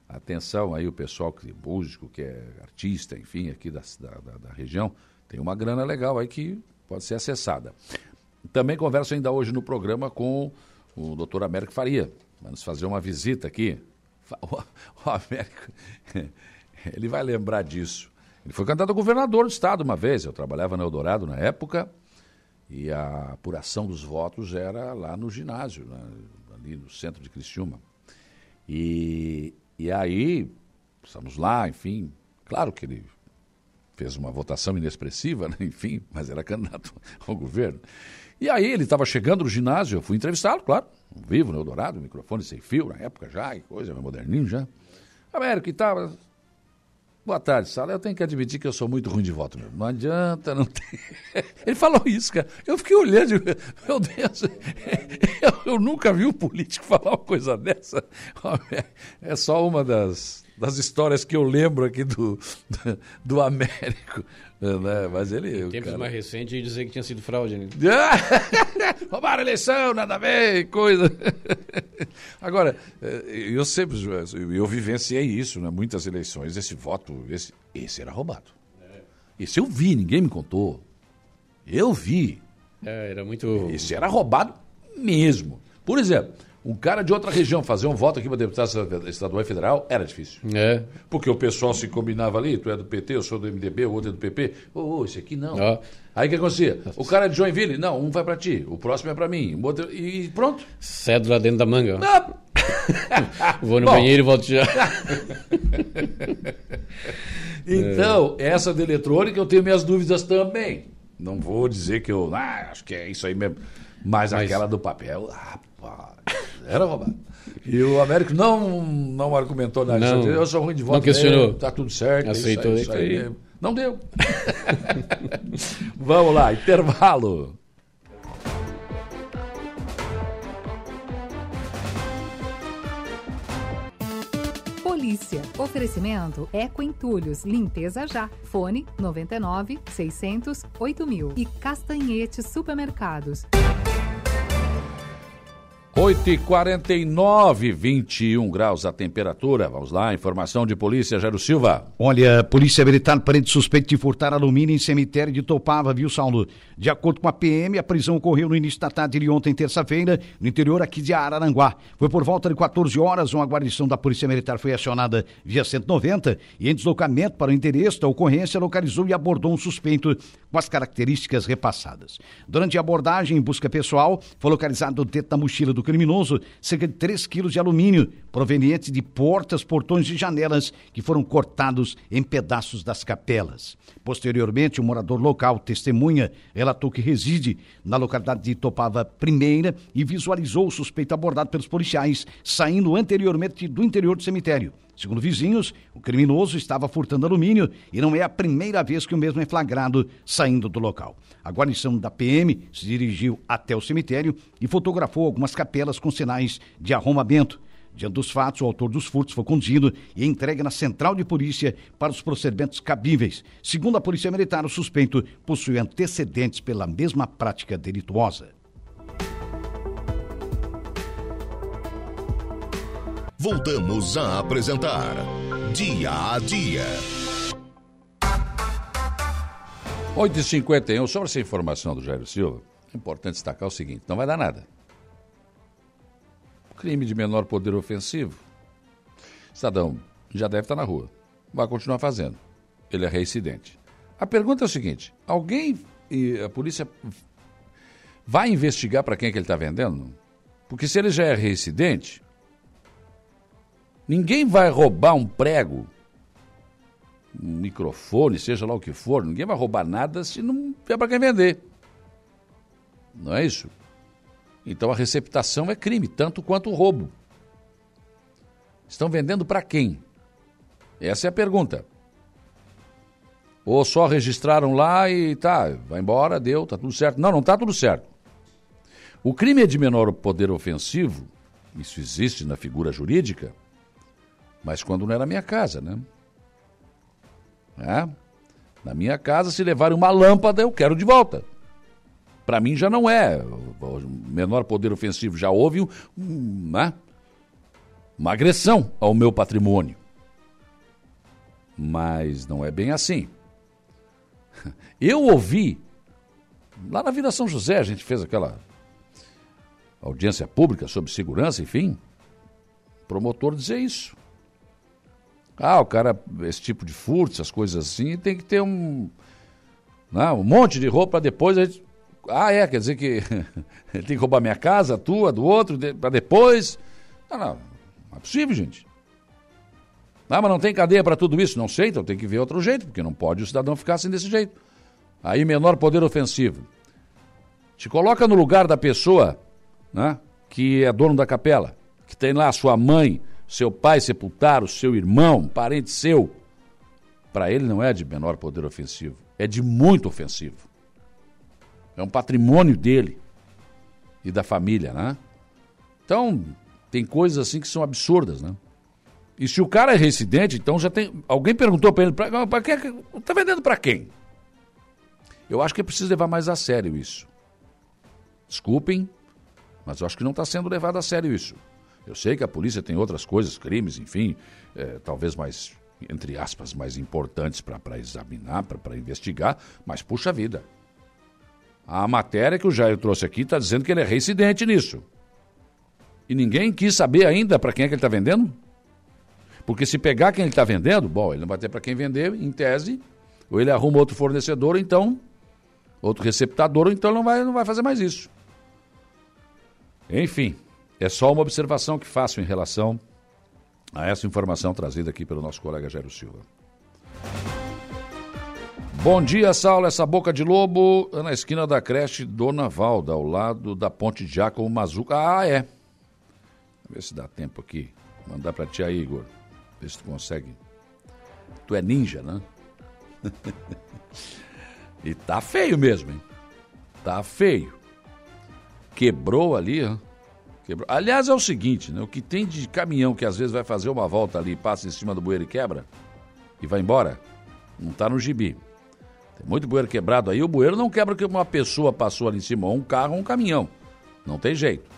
Speaker 1: Atenção aí o pessoal que é músico, que é artista, enfim, aqui da, da, da- região, tem uma grana legal aí que pode ser acessada. Também converso ainda hoje no programa com o doutor Américo Faria. Vamos fazer uma visita aqui. O, o Américo, ele vai lembrar disso. Ele foi candidato a governador do estado uma vez. Eu trabalhava no Eldorado na época e a apuração dos votos era lá no ginásio, né, ali no centro de Criciúma. E, e aí, estamos lá, enfim. Claro que ele fez uma votação inexpressiva, né? enfim, mas era candidato ao governo. E aí ele estava chegando no ginásio, eu fui entrevistá-lo, claro, vivo no Eldorado, microfone sem fio, na época já, e coisa, moderninho já. Américo, e tal. Boa tarde, Sala. Eu tenho que admitir que eu sou muito ruim de voto mesmo. Não adianta, não tem. Ele falou isso, cara. Eu fiquei olhando, meu Deus, eu, eu nunca vi um político falar uma coisa dessa. É só uma das, das histórias que eu lembro aqui do, do, Américo. Né? Mas ele. o
Speaker 9: Tempos
Speaker 1: cara-
Speaker 9: mais recentes dizer que tinha sido fraude, né?
Speaker 1: Roubaram a eleição, nada a ver, coisa. Agora, eh, eu sempre, eu vivenciei isso, né? Muitas eleições, esse voto, esse, esse era roubado. Esse eu vi, ninguém me contou. Eu vi.
Speaker 9: É, era muito.
Speaker 1: Esse era roubado mesmo. Por exemplo, um cara de outra região fazer um voto aqui para deputado estadual e federal era difícil.
Speaker 9: É.
Speaker 1: Porque o pessoal se combinava ali, tu é do PT, eu sou do MDB, o outro é do PP. Ô, ô, esse aqui não.
Speaker 9: Ó.
Speaker 1: Aí o que acontecia? O cara é de Joinville, não, um vai pra ti, o próximo é pra mim, o outro- e pronto.
Speaker 9: Cédula dentro da manga.
Speaker 1: Ah,
Speaker 9: Vou no
Speaker 1: Bom.
Speaker 9: banheiro e volto já.
Speaker 1: Então, essa da eletrônica eu tenho minhas dúvidas também. Não vou dizer que eu, ah, acho que é isso aí mesmo. Mas,
Speaker 9: Mas-
Speaker 1: aquela do papel, rapaz, era roubado. E o Américo não, não argumentou nada.
Speaker 9: Não.
Speaker 1: Eu sou ruim de voto.
Speaker 9: Não questionou.
Speaker 1: mesmo, Tá tudo certo. é isso aí,
Speaker 9: Aceitou,
Speaker 1: isso aí
Speaker 9: isso aí.
Speaker 1: mesmo. Não deu. Vamos lá, intervalo.
Speaker 10: Polícia. Oferecimento Eco Entulhos. Limpeza já. Fone 99 600 8000. E Castanhete Supermercados.
Speaker 1: 8h49, 21 graus a temperatura. Vamos lá, informação de polícia, Jairo Silva.
Speaker 3: Olha, Polícia Militar prende suspeito de furtar alumínio em cemitério de Topava, viu, Saulo? De acordo com a PM, a prisão ocorreu no início da tarde de ontem, terça-feira, no interior aqui de Araranguá. Foi por volta de 14 horas, uma guarnição da Polícia Militar foi acionada via 190 e em deslocamento para o endereço da ocorrência localizou e abordou um suspeito com as características repassadas. Durante a abordagem em busca pessoal, foi localizado dentro da mochila do criminoso cerca de 3 quilos de alumínio provenientes de portas, portões e janelas que foram cortados em pedaços das capelas. Posteriormente, um morador local, testemunha, relatou que reside na localidade de Topava Primeira e visualizou o suspeito abordado pelos policiais saindo anteriormente do interior do cemitério. Segundo vizinhos, o criminoso estava furtando alumínio e não é a primeira vez que o mesmo é flagrado saindo do local. A guarnição da PM se dirigiu até o cemitério e fotografou algumas capelas com sinais de arrombamento. Diante dos fatos, o autor dos furtos foi conduzido e entregue na central de polícia para os procedimentos cabíveis. Segundo a Polícia Militar, o suspeito possui antecedentes pela mesma prática delituosa.
Speaker 2: Voltamos a apresentar Dia a Dia.
Speaker 1: 8h51, sobre essa informação do Jairo Silva, é importante destacar o seguinte: não vai dar nada. Crime de menor poder ofensivo. Cidadão já deve estar na rua. Vai continuar fazendo. Ele é reincidente. A pergunta é o seguinte: alguém e a polícia vai investigar para quem é que ele está vendendo? Porque se ele já é reincidente, ninguém vai roubar um prego um microfone, seja lá o que for, ninguém vai roubar nada se não tiver para quem vender. Não é isso? Então a receptação é crime, tanto quanto o roubo. Estão vendendo para quem? Essa é a pergunta. Ou só registraram lá e tá, vai embora, deu, tá tudo certo. Não, não tá tudo certo. O crime é de menor poder ofensivo, isso existe na figura jurídica, mas quando não era minha casa, né? Né? Na minha casa, se levarem uma lâmpada, eu quero de volta. Para mim já não é. O menor poder ofensivo já houve né? uma agressão ao meu patrimônio. Mas não é bem assim. Eu ouvi, lá na Vila São José, a gente fez aquela audiência pública sobre segurança, enfim, promotor dizer isso. Ah, o cara, esse tipo de furto, essas coisas assim, tem que ter um. Né, um monte de roupa depois. Gente, ah, é, quer dizer que ele tem que roubar minha casa, tua, do outro, de, para depois. Não, não, não é possível, gente. Ah, mas não tem cadeia para tudo isso? Não sei, então tem que ver outro jeito, porque não pode o cidadão ficar assim desse jeito. Aí, menor poder ofensivo. Te coloca no lugar da pessoa né, que é dono da capela, que tem lá sua mãe seu pai sepultar o seu irmão, parente seu, para ele não é de menor poder ofensivo, é de muito ofensivo. É um patrimônio dele e da família, né? Então, tem coisas assim que são absurdas, né? E se o cara é residente, então já tem. Alguém perguntou para ele, para que tá vendendo para quem? Eu acho que é preciso levar mais a sério isso. Desculpem, mas eu acho que não está sendo levado a sério isso. Eu sei que a polícia tem outras coisas, crimes, enfim, é, talvez mais, entre aspas, mais importantes para examinar, para investigar, mas puxa vida. A matéria que o Jair trouxe aqui está dizendo que ele é reincidente nisso. E ninguém quis saber ainda para quem é que ele está vendendo? Porque se pegar quem ele está vendendo, bom, ele não vai ter para quem vender, em tese, ou ele arruma outro fornecedor, então, outro receptador, ou então não vai, não vai fazer mais isso. Enfim, é só uma observação que faço em relação a essa informação trazida aqui pelo nosso colega Jairo Silva. Bom dia, Saulo. Essa boca de lobo é na esquina da creche Dona Valda, ao lado da ponte de Jacomo Mazuca. Ah, é. Vê se dá tempo aqui. Mandar pra tia Igor. Vê se tu consegue. Tu é ninja, né? e tá feio mesmo, hein? Tá feio. Quebrou ali, ó. Quebrou. Aliás, é o seguinte, né? O que tem de caminhão que às vezes vai fazer uma volta ali, passa em cima do bueiro e quebra, e vai embora, não está no gibi. Tem muito bueiro quebrado aí, o bueiro não quebra porque uma pessoa passou ali em cima, ou um carro ou um caminhão. Não tem jeito.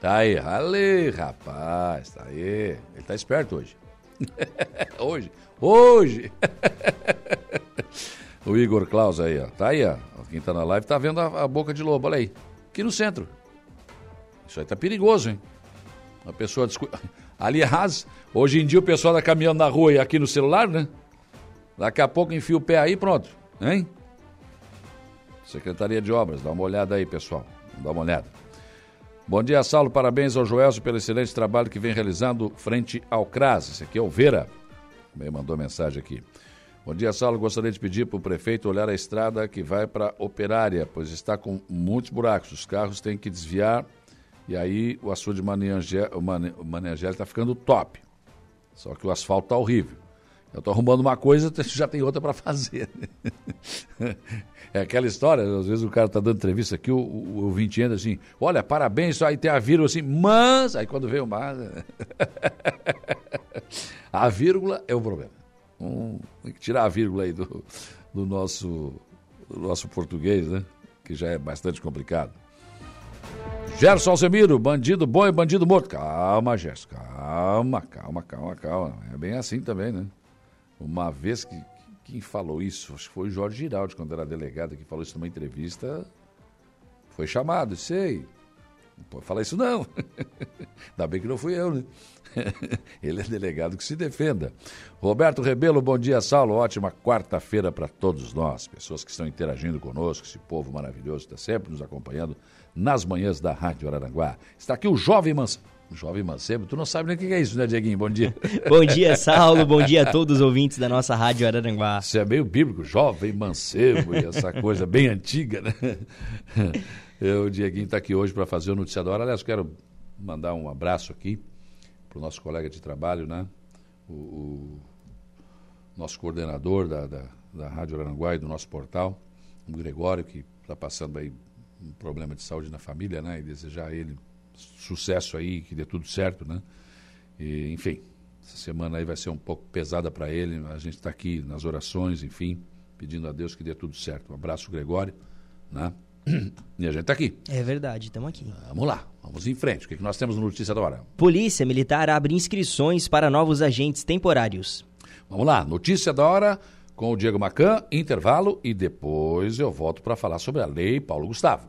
Speaker 1: Tá aí, ali, rapaz, tá aí. Ele tá esperto hoje. hoje, hoje. o Igor Klaus aí, ó. Tá aí, ó. Quem tá na live tá vendo a, a boca de lobo, olha aí. Aqui no centro. Isso aí tá perigoso, hein? A pessoa descu... Aliás, hoje em dia o pessoal tá caminhando na rua e aqui no celular, né? Daqui a pouco enfia o pé aí pronto, hein? Secretaria de Obras, dá uma olhada aí, pessoal. Dá uma olhada. Bom dia, Saulo. Parabéns ao Joelso pelo excelente trabalho que vem realizando frente ao CRAS. Esse aqui é o Vera. Me mandou mensagem aqui. Bom dia, Saulo. Gostaria de pedir para o prefeito olhar a estrada que vai para Operária, pois está com muitos buracos. Os carros têm que desviar e aí o açude Manangel está ficando top. Só que o asfalto está horrível. Eu estou arrumando uma coisa, já tem outra para fazer. É aquela história, às vezes o cara está dando entrevista aqui, o, o, o ouvinte entra assim, olha, parabéns, aí tem a vírgula assim, mas, aí quando vem o mas... a vírgula é o problema. Um, tem que tirar a vírgula aí do, do, nosso, do nosso português, né? Que já é bastante complicado. Gerson Alcemiro, bandido bom e bandido morto. Calma, Gerson, calma, calma, calma, calma. É bem assim também, né? Uma vez que quem falou isso, acho que foi o Jorge Giraldi, quando era delegado, que falou isso numa entrevista, foi chamado, sei. Não pode falar isso não. Ainda bem que não fui eu, né? Ele é delegado que se defenda. Roberto Rebelo, bom dia, Saulo. Ótima quarta-feira para todos nós, pessoas que estão interagindo conosco, esse povo maravilhoso está sempre nos acompanhando nas manhãs da Rádio Araranguá. Está aqui o jovem Mancebo. Jovem Mancebo, tu não sabe nem o que é isso, né, Dieguinho? Bom dia.
Speaker 11: bom dia, Saulo. Bom dia a todos os ouvintes da nossa Rádio Araranguá.
Speaker 1: Isso é meio bíblico, jovem Mancebo e essa coisa bem antiga, né? Eu, o Dieguinho está aqui hoje para fazer o noticiador. Aliás, quero mandar um abraço aqui para o nosso colega de trabalho, né? O, o nosso coordenador da, da, da Rádio Araranguá e do nosso portal, o Gregório, que está passando aí um problema de saúde na família, né? E desejar a ele sucesso aí, que dê tudo certo, né? E, enfim, essa semana aí vai ser um pouco pesada para ele. A gente está aqui nas orações, enfim, pedindo a Deus que dê tudo certo. Um abraço, Gregório, né? E a gente está aqui.
Speaker 11: É verdade, estamos aqui.
Speaker 1: Vamos lá, vamos em frente. O que, que nós temos no Notícia da Hora?
Speaker 11: Polícia Militar abre inscrições para novos agentes temporários.
Speaker 1: Vamos lá, Notícia da Hora com o Diego Macan, intervalo e depois eu volto para falar sobre a lei Paulo Gustavo.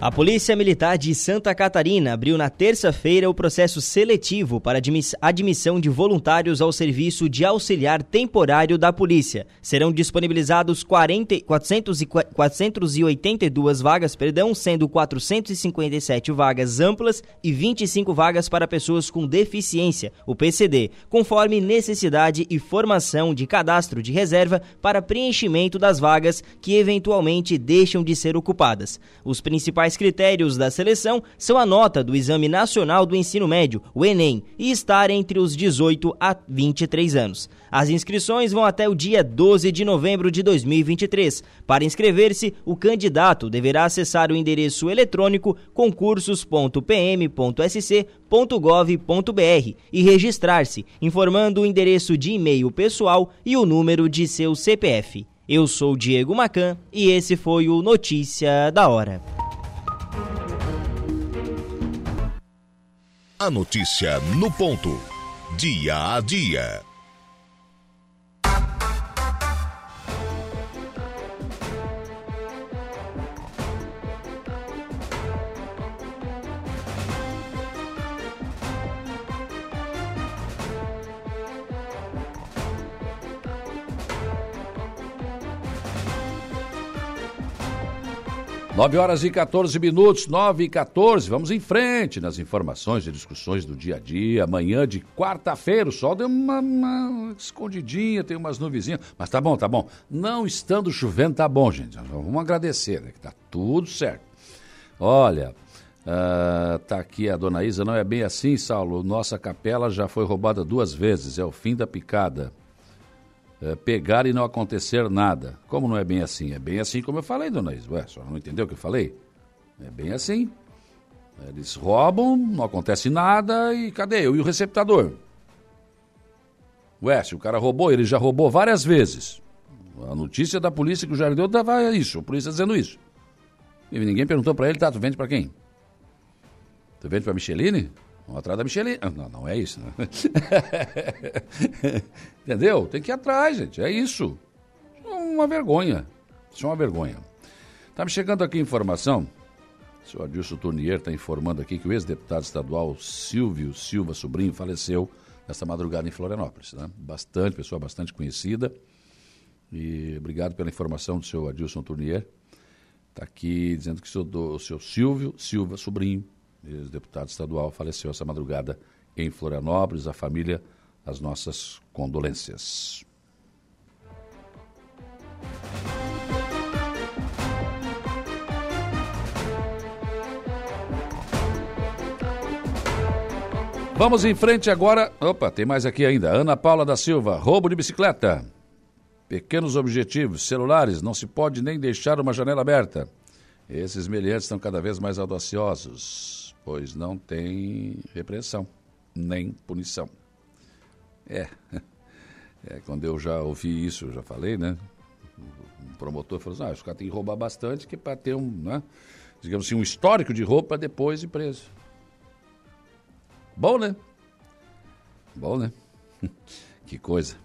Speaker 11: A Polícia Militar de Santa Catarina abriu na terça-feira o processo seletivo para admissão de voluntários ao serviço de auxiliar temporário da Polícia. Serão disponibilizados 40, 400 e 482 vagas, perdão, sendo 457 vagas amplas e 25 vagas para pessoas com deficiência, o PCD, conforme necessidade e formação de cadastro de reserva para preenchimento das vagas que eventualmente deixam de ser ocupadas. Os principais principais critérios da seleção são a nota do Exame Nacional do Ensino Médio, o Enem, e estar entre os 18 a 23 anos. As inscrições vão até o dia 12 de novembro de 2023. Para inscrever-se, o candidato deverá acessar o endereço eletrônico concursos.pm.sc.gov.br e registrar-se, informando o endereço de e-mail pessoal e o número de seu CPF. Eu sou Diego Macan e esse foi o Notícia da Hora.
Speaker 2: A notícia no ponto. Dia a dia.
Speaker 1: 9 horas e 14 minutos, 9 e 14. Vamos em frente nas informações e discussões do dia a dia. Amanhã de quarta-feira, o sol deu uma, uma, escondidinha, tem umas nuvezinhas. Mas tá bom, tá bom. Não estando chovendo, tá bom, gente. Vamos agradecer, né? Que tá tudo certo. Olha, uh, tá aqui a dona Isa. Não é bem assim, Saulo. Nossa capela já foi roubada duas vezes. É o fim da picada é, pegar e não acontecer nada. Como não é bem assim? É bem assim como eu falei, dona Isa. Ué, a senhora não entendeu o que eu falei? É bem assim. Eles roubam, não acontece nada e cadê eu e o receptador? Ué, se o cara roubou, ele já roubou várias vezes. A notícia da polícia que o Jair deu dava isso, a polícia dizendo isso. E ninguém perguntou para ele, tá, tu vende para quem? Tu vende para Micheline? Vamos atrás da Michelin. Ah, não, não é isso. Né? Entendeu? Tem que ir atrás, gente. É isso. É uma vergonha. Isso é uma vergonha. Está me chegando aqui informação. O senhor Adilson Tournier está informando aqui que o ex-deputado estadual Silvio Silva Sobrinho faleceu nesta madrugada em Florianópolis. Né? Bastante, pessoa bastante conhecida. E obrigado pela informação do senhor Adilson Tournier. Está aqui dizendo que o seu, do- o seu Silvio Silva, sobrinho, ex-deputado estadual, faleceu essa madrugada em Florianópolis. A família, as nossas condolências. Vamos em frente agora. Opa, tem mais aqui ainda. Ana Paula da Silva, roubo de bicicleta. Pequenos objetivos, celulares, não se pode nem deixar uma janela aberta. Esses meliantes estão cada vez mais audaciosos, pois não tem repressão, nem punição. É, é quando eu já ouvi isso, eu já falei, né? O promotor falou assim, ah, os caras têm que roubar bastante, que é para ter um, né? digamos assim, um histórico de roupa para depois ir preso. Bom, né? Bom, né? que coisa.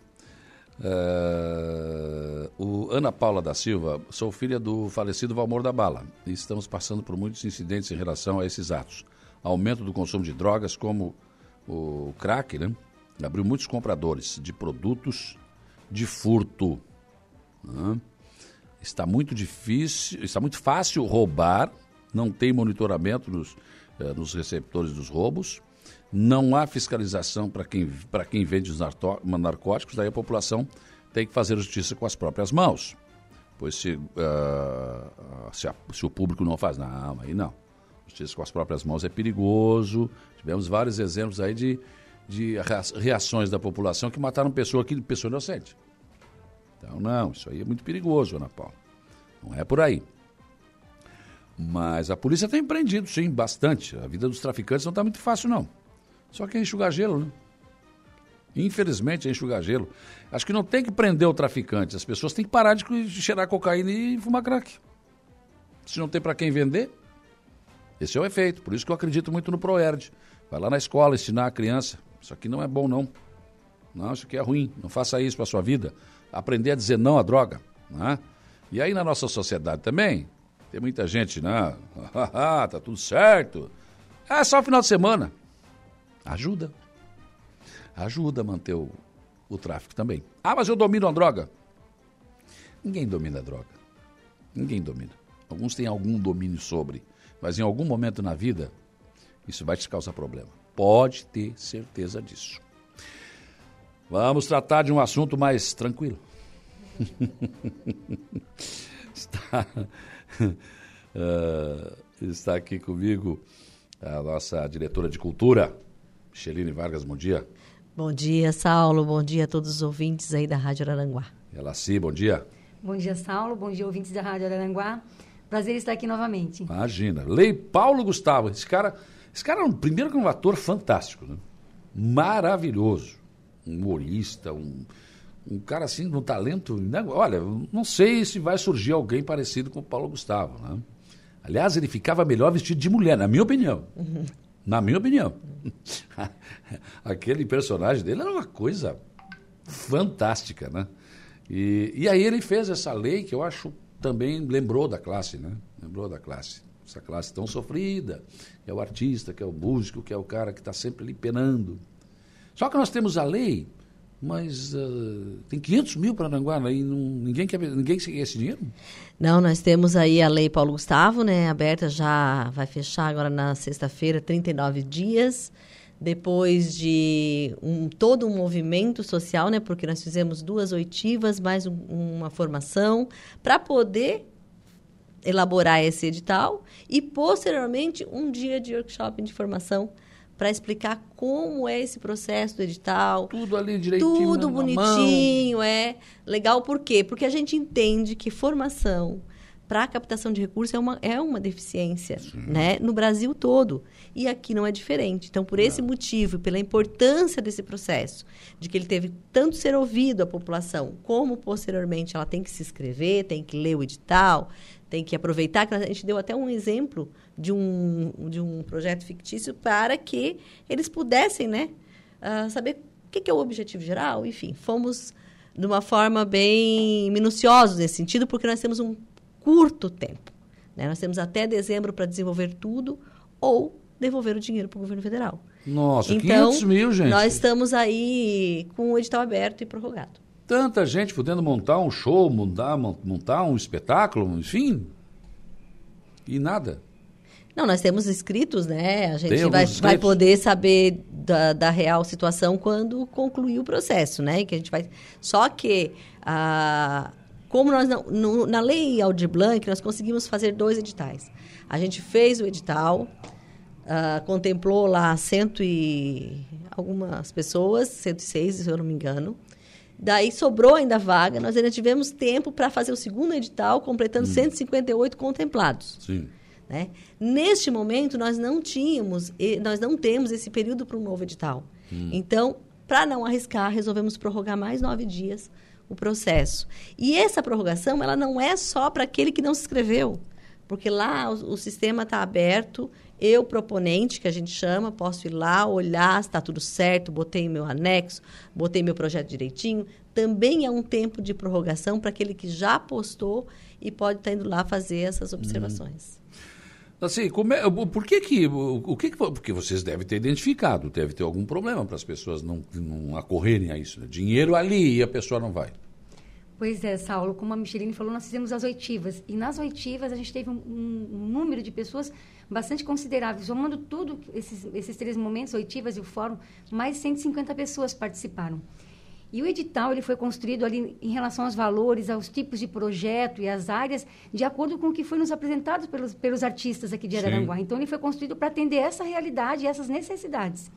Speaker 1: Eh, o Ana Paula da Silva, sou filha do falecido Valmor da Bala e estamos passando por muitos incidentes em relação a esses atos. Aumento do consumo de drogas, como o crack, né? Abriu muitos compradores de produtos de furto. né? Está muito difícil, está muito fácil roubar, não tem monitoramento nos, eh, nos receptores dos roubos, não há fiscalização para quem, quem vende os narcóticos, daí a população tem que fazer justiça com as próprias mãos. Pois se, ah, se, a- se o público não faz, não, aí não. Justiça com as próprias mãos é perigoso. Tivemos vários exemplos aí de, de rea- reações da população que mataram pessoa, que, pessoa inocente. Então, não, isso aí é muito perigoso, Ana Paula. Não é por aí. Mas a polícia tem prendido, sim, bastante. A vida dos traficantes não está muito fácil, não. Só que é enxugar gelo, né? Infelizmente é enxugar gelo. Acho que não tem que prender o traficante. As pessoas têm que parar de cheirar cocaína e fumar crack. Se não tem para quem vender, esse é o efeito. Por isso que eu acredito muito no Proerd. Vai lá na escola ensinar a criança. Isso aqui não é bom, não. Não, isso aqui é ruim. Não faça isso para sua vida. Aprender a dizer não à droga. Né? E aí na nossa sociedade também, tem muita gente, né? Tá tudo certo. É só final de semana. Ajuda. Ajuda a manter o, o tráfico também. Ah, mas eu domino a droga. Ninguém domina a droga. Ninguém domina. Alguns têm algum domínio sobre. Mas em algum momento na vida, isso vai te causar problema. Pode ter certeza disso. Vamos tratar de um assunto mais tranquilo. está, eh, está aqui comigo a nossa diretora de cultura, Micheline Vargas, bom dia.
Speaker 12: Bom dia, Saulo. Bom dia a todos os ouvintes aí da Rádio Araranguá.
Speaker 1: Ela sim, bom dia.
Speaker 13: Bom dia, Saulo. Bom dia, ouvintes da Rádio Araranguá. Prazer estar aqui novamente.
Speaker 1: Imagina. Lei Paulo Gustavo. Esse cara, esse cara é um, primeiro que é um ator fantástico, né? Maravilhoso. Um humorista, um, um cara assim, de um talento. né? Olha, não sei se vai surgir alguém parecido com o Paulo Gustavo, né? Aliás, ele ficava melhor vestido de mulher, na minha opinião. Na minha opinião. Aquele personagem dele era uma coisa fantástica, né? E, e aí ele fez essa lei que eu acho também lembrou da classe, né? Lembrou da classe. Essa classe tão sofrida, que é o artista, que é o músico, que é o cara que está sempre ali penando. Só que nós temos a lei, mas ah, tem 500 mil para Aranguá, né? e ninguém, quer, ninguém quer esse dinheiro.
Speaker 12: Não, nós temos aí a Lei Paulo Gustavo, né? Aberta já vai fechar agora na sexta-feira, 39 dias. Depois de um, todo um movimento social, né? Porque nós fizemos duas oitivas, mais um- uma formação, para poder elaborar esse edital e, posteriormente, um dia de workshop de formação para explicar como é esse processo do edital.
Speaker 1: Tudo ali direitinho.
Speaker 12: Tudo
Speaker 1: na
Speaker 12: bonitinho, é. Legal por quê? Porque a gente entende que formação para captação de recursos é uma, é uma deficiência né? no Brasil todo. E aqui não é diferente. Então, por esse motivo, e pela importância desse processo, de que ele teve tanto ser ouvido a população, como posteriormente ela tem que se inscrever, tem que ler o edital, tem que aproveitar, que a gente deu até um exemplo de um, de um projeto fictício para que eles pudessem né, ah, saber o que, que é o objetivo geral. Enfim, fomos de uma forma bem minuciosos nesse sentido, porque nós temos um curto tempo. né? Nós temos até dezembro para desenvolver tudo ou devolver o dinheiro para o governo federal.
Speaker 1: Nossa,
Speaker 12: então,
Speaker 1: 500 mil, gente.
Speaker 12: nós estamos aí com o edital aberto e prorrogado.
Speaker 1: Tanta gente podendo montar um show, montar, mon- montar um espetáculo, enfim. E nada.
Speaker 12: Não, nós temos inscritos, né? A gente vai, vai poder saber da, da real situação quando concluir o processo, né? Que a gente vai. Só que ah, como nós não, no- na lei Aldir Blanc nós conseguimos fazer dois editais. A gente fez o edital, ah, contemplou lá cento e algumas pessoas, 106, se eu não me engano. Daí sobrou ainda vaga, nós ainda tivemos tempo para fazer o segundo edital, completando 158 contemplados.
Speaker 1: Sim.
Speaker 12: Né? Neste momento, nós não tínhamos, nós não temos esse período para um novo edital.
Speaker 14: Hum.
Speaker 12: Então, para não arriscar, resolvemos prorrogar mais nove dias o processo. E essa prorrogação, ela não é só para aquele que não se inscreveu, porque lá o, o sistema está aberto. Eu, proponente, que a gente chama, posso ir lá, olhar se está tudo certo, botei meu anexo, botei meu projeto direitinho. Também é um tempo de prorrogação para aquele que já postou e pode estar indo lá fazer essas observações.
Speaker 1: Assim, como é- por que que, o, o que que, porque vocês devem ter identificado, deve ter algum problema para as pessoas não, não acorrerem a isso, né? Dinheiro ali e a pessoa não vai.
Speaker 13: Pois é, Saulo, como a Micheline falou, nós fizemos as oitivas. E nas oitivas a gente teve um, um- um número de pessoas bastante considerável. Somando tudo, esses, esses três momentos, oitivas e o fórum, mais de 150 pessoas participaram. E o edital ele foi construído ali em relação aos valores, aos tipos de projeto e às áreas, de acordo com o que foi nos apresentado pelos, pelos artistas aqui de
Speaker 14: Sim.
Speaker 13: Araranguá. Então, ele foi construído para atender essa realidade e essas necessidades.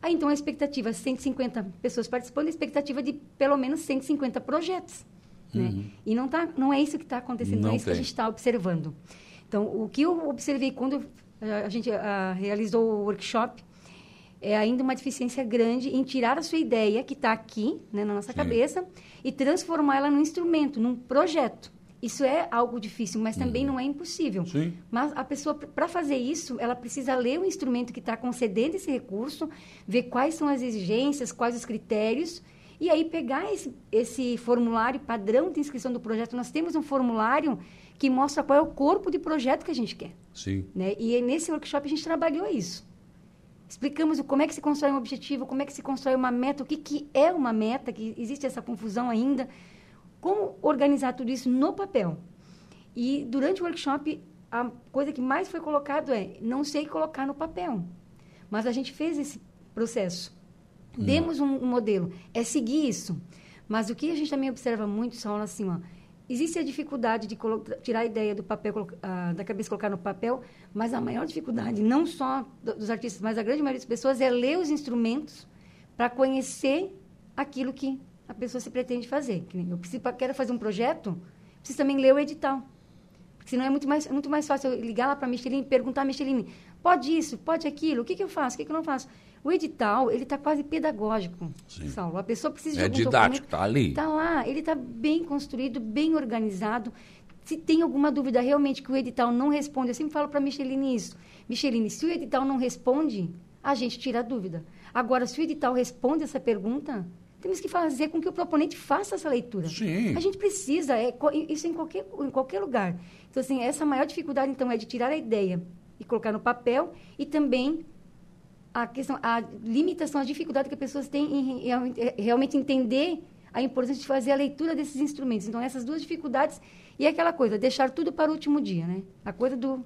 Speaker 13: Aí, então, a expectativa, 150 pessoas participando, a expectativa de pelo menos 150 projetos. Né?
Speaker 14: Uhum.
Speaker 13: E não, tá, não é isso que está acontecendo, não,
Speaker 14: Não
Speaker 13: é isso que a
Speaker 14: tem.
Speaker 13: gente está observando. Então, o que eu observei quando eh, a gente ah, realizou o workshop é ainda uma deficiência grande em tirar a sua ideia, que está aqui, né, na nossa
Speaker 14: Sim.
Speaker 13: cabeça, e transformá-la num instrumento, num projeto. Isso é algo difícil, mas também não é impossível.
Speaker 1: Sim.
Speaker 13: Mas a pessoa, para fazer isso, ela precisa ler o instrumento que está concedendo esse recurso, ver quais são as exigências, quais os critérios, e aí pegar esse, esse formulário padrão de inscrição do projeto. Nós temos um formulário que mostra qual é o corpo de projeto que a gente quer.
Speaker 1: Sim.
Speaker 13: Né? E nesse workshop a gente trabalhou isso. Explicamos como é que se constrói um objetivo, como é que se constrói uma meta, o que, que é uma meta, que existe essa confusão ainda. Como organizar tudo isso no papel. E durante o workshop, a coisa que mais foi colocado é, não sei colocar no papel. Mas a gente fez esse processo. Demos um, um modelo. É seguir isso. Mas o que a gente também observa muito, são assim, ó, existe a dificuldade de tirar a ideia do papel, ah, da cabeça colocar no papel, mas a maior dificuldade, não só do- dos artistas, mas a grande maioria das pessoas, é ler os instrumentos para conhecer aquilo que a pessoa se pretende fazer. Eu preciso, quero fazer um projeto, preciso também ler o edital. Porque senão é muito mais, é muito mais fácil eu ligar lá para a Micheline e perguntar a Micheline, pode isso, pode aquilo, o que, que eu faço, o que, que eu não faço? O edital, ele está quase pedagógico, Saulo. A pessoa precisa de
Speaker 1: É didático,
Speaker 13: documento.
Speaker 1: tá ali.
Speaker 13: Está lá, ele está bem construído, bem organizado. Se tem alguma dúvida realmente que o edital não responde, eu sempre falo para a Micheline isso. Micheline, se o edital não responde, a gente tira a dúvida. Agora, se o edital responde essa pergunta, temos que fazer com que o proponente faça essa leitura.
Speaker 1: Sim.
Speaker 13: A gente precisa, é, isso em qualquer, em qualquer lugar. Então, assim, essa maior dificuldade, então, é de tirar a ideia e colocar no papel e também a questão, a limitação, a dificuldade que as pessoas têm em real- realmente entender a importância de fazer a leitura desses instrumentos. Então, essas duas dificuldades e aquela coisa, deixar tudo para o último dia, né? A coisa do...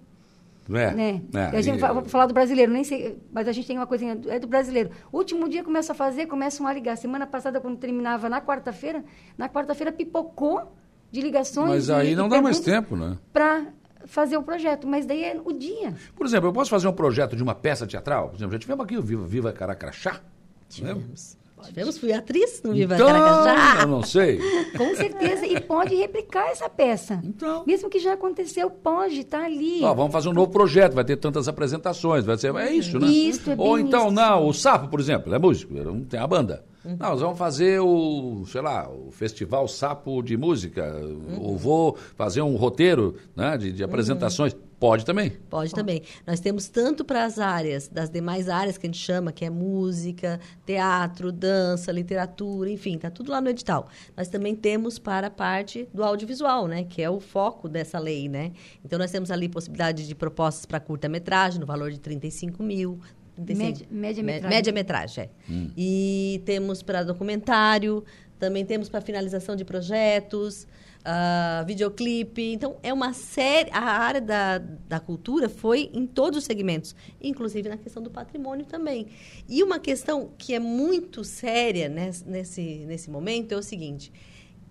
Speaker 1: É,
Speaker 13: né?
Speaker 1: é,
Speaker 13: a gente
Speaker 1: e-
Speaker 13: vai falar do brasileiro, nem sei, mas a gente tem uma coisinha, é do brasileiro. Último dia começa a fazer, começam a ligar. Semana passada, quando terminava na quarta-feira, na quarta-feira pipocou de ligações
Speaker 1: Mas aí
Speaker 13: e-
Speaker 1: não dá mais tempo, né?
Speaker 13: Para fazer o projeto, mas daí é o dia.
Speaker 1: Por exemplo, eu posso fazer um projeto de uma peça teatral? Por exemplo, já tivemos aqui o Viva, Viva Caracrachá. Tivemos.
Speaker 12: Tivemos, fui atriz no Viva
Speaker 1: Então,
Speaker 12: Caracajá.
Speaker 1: eu não sei.
Speaker 13: Com certeza, e pode replicar essa peça.
Speaker 1: Então.
Speaker 13: Mesmo que já aconteceu, pode, está ali.
Speaker 1: Ó, vamos fazer um novo projeto, vai ter tantas apresentações, vai ser, é isso, né?
Speaker 13: Isso, é
Speaker 1: Ou então,
Speaker 13: isso.
Speaker 1: não, o Sapo, por exemplo, é músico, não tem a banda. Não, nós vamos fazer o, sei lá, o Festival Sapo de Música, ou vou fazer um roteiro né, de, de apresentações. Pode também.
Speaker 12: Pode também. Nós temos tanto para as áreas, das demais áreas que a gente chama, que é música, teatro, dança, literatura, enfim, tá tudo lá no edital. Nós também temos para a parte do audiovisual, né, que é o foco dessa lei, né? Então nós temos ali possibilidade de propostas para curta-metragem no valor de 35 mil. 35
Speaker 13: Média- média-metragem.
Speaker 12: Média-metragem, é.
Speaker 1: Hum.
Speaker 12: E temos para documentário também temos para finalização de projetos, uh, videoclipe. Então, é uma série. A área da, da cultura foi em todos os segmentos, inclusive na questão do patrimônio também. E uma questão que é muito séria nesse, nesse, nesse momento é o seguinte: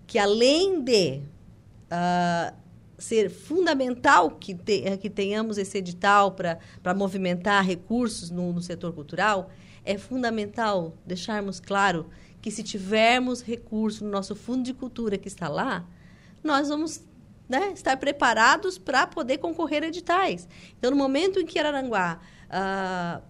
Speaker 12: que além de. Uh, ser fundamental que, te, que tenhamos esse edital para movimentar recursos no, no setor cultural, é fundamental deixarmos claro que se tivermos recurso no nosso fundo de cultura que está lá, nós vamos né, estar preparados para poder concorrer a editais. Então, no momento em que Araranguá uh,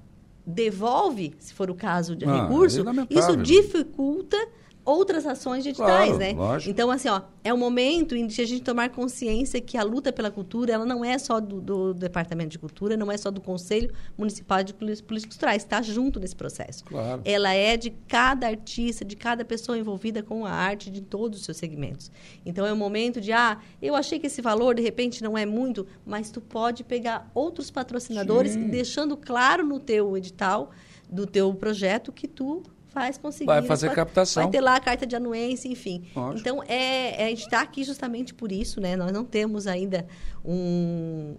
Speaker 12: devolve, se for o caso de ah, recurso, é isso dificulta outras ações digitais, claro, né? Lógico. Então, assim, ó, é o momento em que a gente tomar consciência que a luta pela cultura, ela não é só do, do Departamento de Cultura, não é só do Conselho Municipal de Políticos Culturais, está junto nesse processo.
Speaker 1: Claro.
Speaker 12: Ela é de cada artista, de cada pessoa envolvida com a arte, de todos os seus segmentos. Então, é o momento de, ah, eu achei que esse valor, de repente, não é muito, mas tu pode pegar outros patrocinadores, Sim. deixando claro no teu edital, do teu projeto, que tu faz conseguir.
Speaker 1: Vai fazer vai, captação.
Speaker 12: Vai ter lá a carta de anuência, enfim. Ótimo. Então, é, é, a gente está aqui justamente por isso, né? Nós não temos ainda um,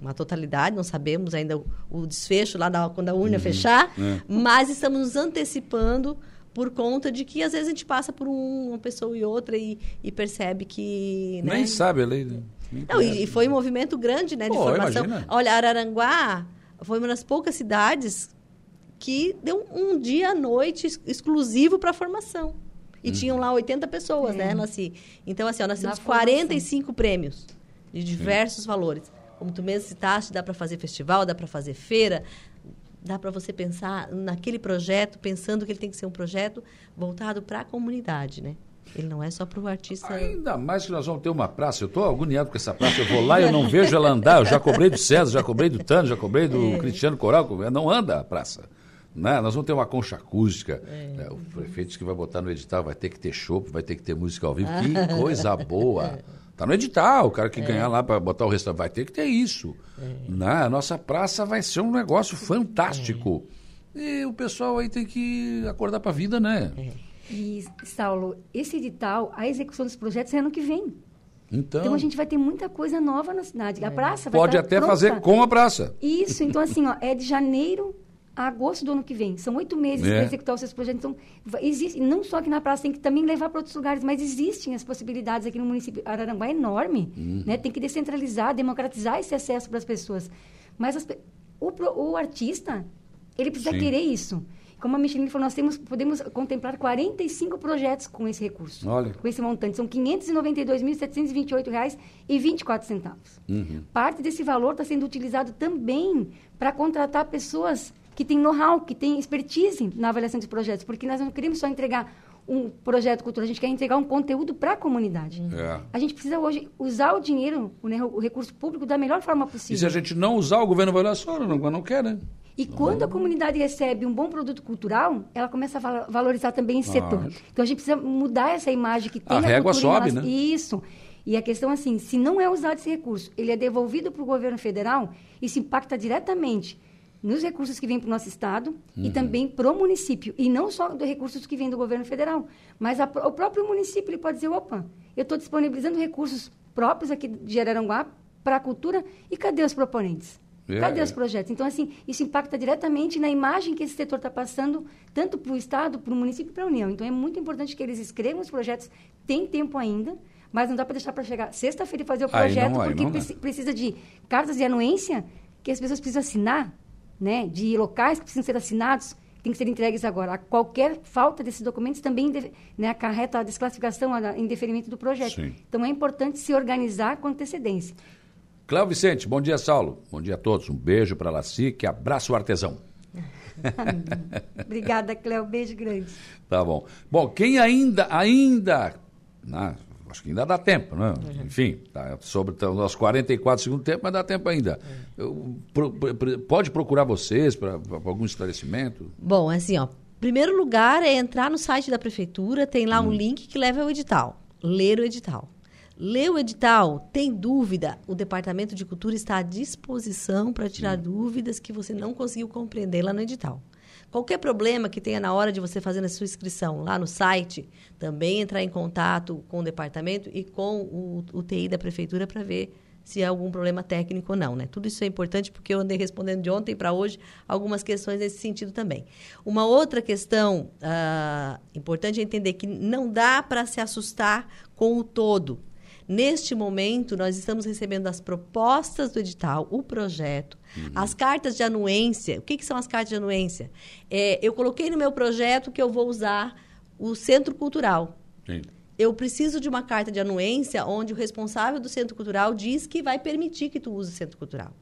Speaker 12: uma totalidade, não sabemos ainda o, o desfecho lá da, quando a urna uhum. fechar, é. mas estamos nos antecipando por conta de que às vezes a gente passa por um, uma pessoa e outra e, e percebe que.
Speaker 1: Né? Nem sabe a lei. Né?
Speaker 12: Não, e, e, foi um movimento grande né, de Pô, formação. Imagina. Olha, Araranguá foi uma das poucas cidades que deu um dia à noite exclusivo para a formação. E uhum. tinham lá 80 pessoas, é. né, Nasci? Então, assim, ó, nós temos 45 prêmios de diversos Sim. valores. Como tu mesmo citaste, dá para fazer festival, dá para fazer feira, dá para você pensar naquele projeto, pensando que ele tem que ser um projeto voltado para a comunidade, né? Ele não é só para o artista.
Speaker 1: Ainda mais que nós vamos ter uma praça. Eu estou agoniado com essa praça. Eu vou lá e eu não vejo ela andar. Eu já cobrei do César, já cobrei do Tano, já cobrei do é. Cristiano Coral. Não anda a praça. Né? Nós vamos ter uma concha acústica. É. Né? O prefeito disse que vai botar no edital, vai ter que ter show, vai ter que ter música ao vivo. Que coisa boa! Tá no edital, o cara que é. ganhar lá para botar o restaurante vai ter que ter isso. É. Né? A nossa praça vai ser um negócio fantástico. É. E o pessoal aí tem que acordar para a vida, né?
Speaker 13: É. E, Saulo, esse edital, a execução dos projetos é ano que vem.
Speaker 1: Então,
Speaker 13: então a gente vai ter muita coisa nova na cidade. A é. praça
Speaker 1: vai Pode até pronta. fazer com a praça.
Speaker 13: Isso, então assim, ó, é de janeiro a agosto do ano que vem. São oito meses é. para executar os seus projetos. Então, existe, não só aqui na praça, tem que também levar para outros lugares, mas existem as possibilidades aqui no município. Araranguá é enorme, uhum. né? Tem que descentralizar, democratizar esse acesso para as pessoas. Mas as, o, o, artista, ele precisa Sim. querer isso. Como a Micheline falou, nós temos, podemos contemplar 45 projetos com esse recurso,
Speaker 1: Olha.
Speaker 13: com esse montante. São R$ 592.728,24. Uhum. Parte desse valor está sendo utilizado também para contratar pessoas que tem know-how, que tem expertise na avaliação de projetos, porque nós não queremos só entregar um projeto cultural, a gente quer entregar um conteúdo para a comunidade. É. A gente precisa hoje usar o dinheiro, o, né, o, recurso público da melhor forma possível.
Speaker 1: E se a gente não usar, o governo vai olhar só, não, não quer, né?
Speaker 13: E não quando a comunidade recebe um bom produto cultural, ela começa a valorizar também esse ah, setor. Então a gente precisa mudar essa imagem que tem
Speaker 1: a, a régua sobe, né?
Speaker 13: Isso. E a questão assim, se não é usado esse recurso, ele é devolvido para o governo federal, isso impacta diretamente nos recursos que vêm para o nosso estado uhum. e também para o município. E não só dos recursos que vêm do governo federal, mas a, o próprio município ele pode dizer, opa, eu estou disponibilizando recursos próprios aqui de Araranguá para a cultura e cadê os proponentes? É, cadê é. os projetos? Então, assim, isso impacta diretamente na imagem que esse setor está passando, tanto para o Estado, para o município e para a União. Então, é muito importante que eles escrevam os projetos, tem tempo ainda, mas não dá para deixar para chegar sexta-feira e fazer o projeto, não, porque precisa de cartas de anuência que as pessoas precisam assinar né, de locais que precisam ser assinados, tem que ser entregues agora. Qualquer falta desses documentos também né, acarreta a desclassificação, a indeferimento do projeto. Sim. Então é importante se organizar com antecedência.
Speaker 1: Cléo Vicente, bom dia, Saulo. Bom dia a todos. Um beijo para a Laci, que abraço o artesão.
Speaker 13: Obrigada, Cléo. Beijo grande.
Speaker 1: Tá bom. Bom, quem ainda, ainda, né, acho que ainda dá tempo, né? Uhum. Enfim, tá sobre tá, os 44 segundos tempo, mas dá tempo ainda. Uhum. Eu, pro, pode procurar vocês para algum esclarecimento?
Speaker 12: Bom, assim, ó. Primeiro lugar é entrar no site da prefeitura, tem lá hum. um link que leva ao edital. Ler o edital. Ler o edital, tem dúvida, o Departamento de Cultura está à disposição para tirar hum. dúvidas que você não conseguiu compreender lá no edital. Qualquer problema que tenha na hora de você fazer a sua inscrição lá no site, também entrar em contato com o departamento e com o, TI da prefeitura para ver se há algum problema técnico ou não. Né? Tudo isso é importante porque eu andei respondendo de ontem para hoje algumas questões nesse sentido também. Uma outra questão uh, importante é entender que não dá para se assustar com o todo. Neste momento, nós estamos recebendo as propostas do edital, o projeto, uhum. as cartas de anuência. O que, que são as cartas de anuência? É, eu coloquei no meu projeto que eu vou usar o centro cultural. Sim eu preciso de uma carta de anuência onde o responsável do centro cultural diz que vai permitir que tu use o centro cultural.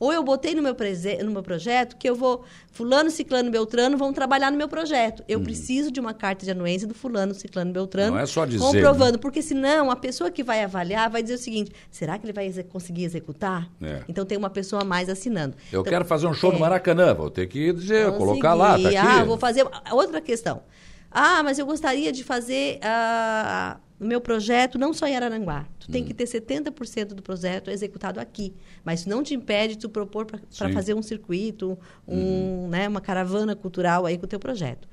Speaker 12: Ou eu botei no meu, no meu projeto que eu vou, fulano, ciclano, beltrano vão trabalhar no meu projeto. Eu hum. preciso de uma carta de anuência do fulano, ciclano, beltrano.
Speaker 1: Não é só dizer.
Speaker 12: Comprovando, né? porque senão a pessoa que vai avaliar vai dizer o seguinte, será que ele vai conseguir executar? É. Então tem uma pessoa a mais assinando.
Speaker 1: Eu
Speaker 12: então,
Speaker 1: quero fazer um show é, no Maracanã, vou ter que dizer, colocar lá, tá aqui.
Speaker 12: Ah, vou fazer... Outra questão. Ah, mas eu gostaria de fazer uh, o meu projeto não só em Araranguá. Tu hum. tem que ter 70% do projeto executado aqui. Mas isso não te impede de tu propor para fazer um circuito, um, uhum. né, uma caravana cultural aí com o teu projeto.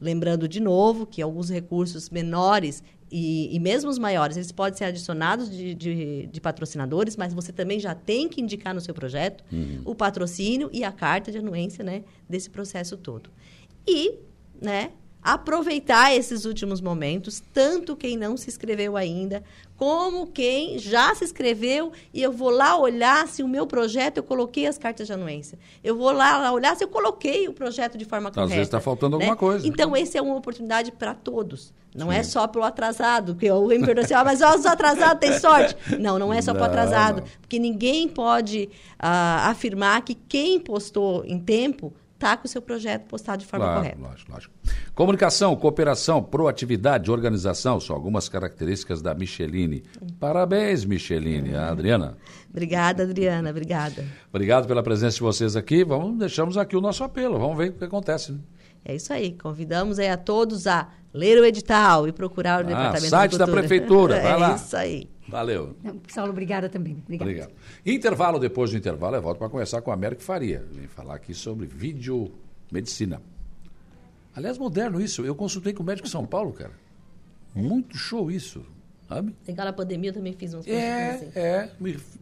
Speaker 12: Lembrando de novo que alguns recursos menores e, e mesmo os maiores, eles podem ser adicionados de, de, de, patrocinadores, mas você também já tem que indicar no seu projeto uhum. o patrocínio e a carta de anuência né, desse processo todo. E, né, aproveitar esses últimos momentos, tanto quem não se inscreveu ainda, como quem já se inscreveu e eu vou lá olhar se o meu projeto eu coloquei as cartas de anuência. Eu vou lá olhar se eu coloquei o projeto de forma correta.
Speaker 1: Às vezes está faltando
Speaker 12: né?
Speaker 1: alguma coisa.
Speaker 12: Então, essa é uma oportunidade para todos. Não é Sim. é só para o atrasado, que eu me pergunto assim, ah, mas os atrasados têm sorte. Não, não é só para o atrasado. Não. Porque ninguém pode uh, afirmar que quem postou em tempo está com o seu projeto postado de forma
Speaker 1: claro,
Speaker 12: correta.
Speaker 1: Lógico, lógico. Comunicação, cooperação, proatividade, organização são algumas características da Micheline. Parabéns, Micheline. A Adriana.
Speaker 12: Obrigada, Adriana. Obrigada.
Speaker 1: Obrigado pela presença de vocês aqui. Vamos, deixamos aqui o nosso apelo. Vamos ver o que acontece. Né?
Speaker 12: É isso aí. Convidamos aí a todos a ler o edital e procurar o ah, Departamento
Speaker 1: site da Prefeitura. Vai
Speaker 12: é
Speaker 1: lá.
Speaker 12: É isso aí.
Speaker 1: Valeu.
Speaker 13: Saulo, obrigada também. Obrigado. Obrigado.
Speaker 1: Intervalo, depois do intervalo, eu volto para conversar com a América Faria. Vem falar aqui sobre videomedicina. Aliás, moderno isso. Eu consultei com o médico de São Paulo, cara. Muito show isso. Sabe?
Speaker 12: Legal, na pandemia eu também fiz uns
Speaker 1: É, assim. é.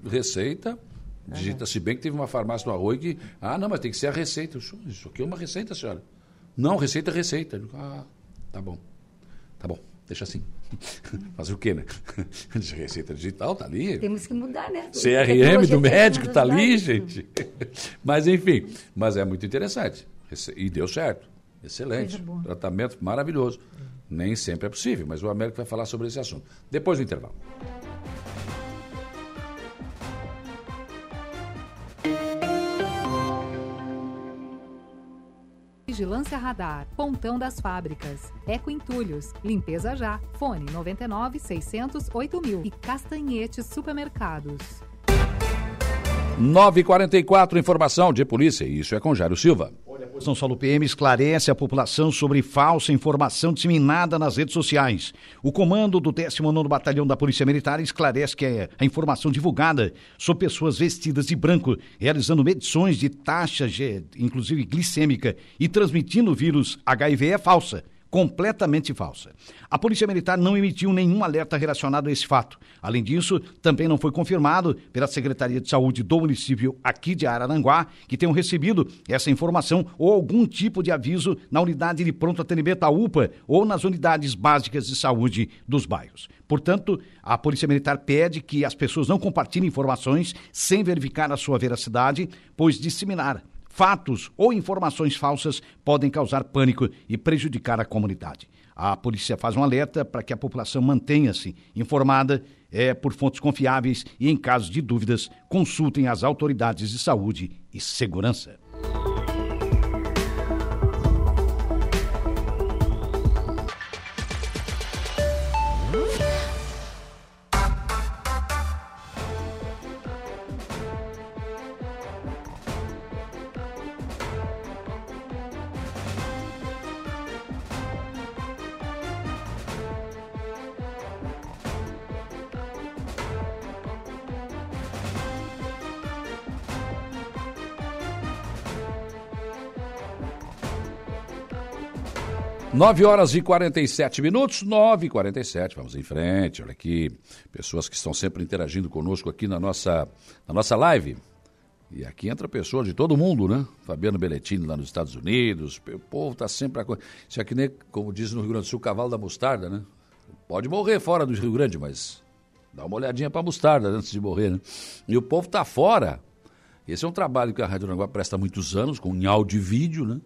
Speaker 1: Receita. Digita, se bem que teve uma farmácia no Arroio que. Ah, não, mas tem que ser a receita. Isso aqui é uma receita, senhora. Não, receita é receita. Ah, tá bom. Tá bom, deixa assim. Fazer o quê, né? Receita digital tá ali.
Speaker 13: Temos que mudar, né?
Speaker 1: CRM do médico tá ali, gente. Mas enfim, mas é muito interessante. E deu certo. Excelente. Tratamento maravilhoso. Nem sempre é possível, mas o Américo vai falar sobre esse assunto. Depois do intervalo.
Speaker 10: Vigilância Radar, Pontão das Fábricas, Eco Entulhos, Limpeza Já, Fone 99 600 8000 e Castanhetes Supermercados.
Speaker 1: 944, informação de polícia. Isso é com Jairo Silva.
Speaker 3: São Paulo PM esclarece a população sobre falsa informação disseminada nas redes sociais. O comando do 19 Batalhão da Polícia Militar esclarece que a informação divulgada sobre pessoas vestidas de branco, realizando medições de taxa, inclusive glicêmica, e transmitindo vírus HIV é falsa completamente falsa. A Polícia Militar não emitiu nenhum alerta relacionado a esse fato. Além disso, também não foi confirmado pela Secretaria de Saúde do município aqui de Araranguá que tenham recebido essa informação ou algum tipo de aviso na unidade de pronto atendimento, a UPA, ou nas unidades básicas de saúde dos bairros. Portanto, a Polícia Militar pede que as pessoas não compartilhem informações sem verificar a sua veracidade, pois disseminar fatos ou informações falsas podem causar pânico e prejudicar a comunidade. A polícia faz um alerta para que a população mantenha-se informada é, por fontes confiáveis e, em caso de dúvidas, consultem as autoridades de saúde e segurança.
Speaker 1: 9 horas e 47 minutos, 9 e 47, vamos em frente. Olha aqui, pessoas que estão sempre interagindo conosco aqui na nossa, na nossa live. E aqui entra pessoa de todo mundo, né? Fabiano Belletini lá nos Estados Unidos. O povo está sempre. A... Isso é que nem, como diz no Rio Grande do Sul, cavalo da mostarda, né? Pode morrer fora do Rio Grande, mas dá uma olhadinha para a mostarda antes de morrer, né? E o povo está fora. Esse é um trabalho que a Rádio Aranguá presta há muitos anos, com áudio e vídeo, né?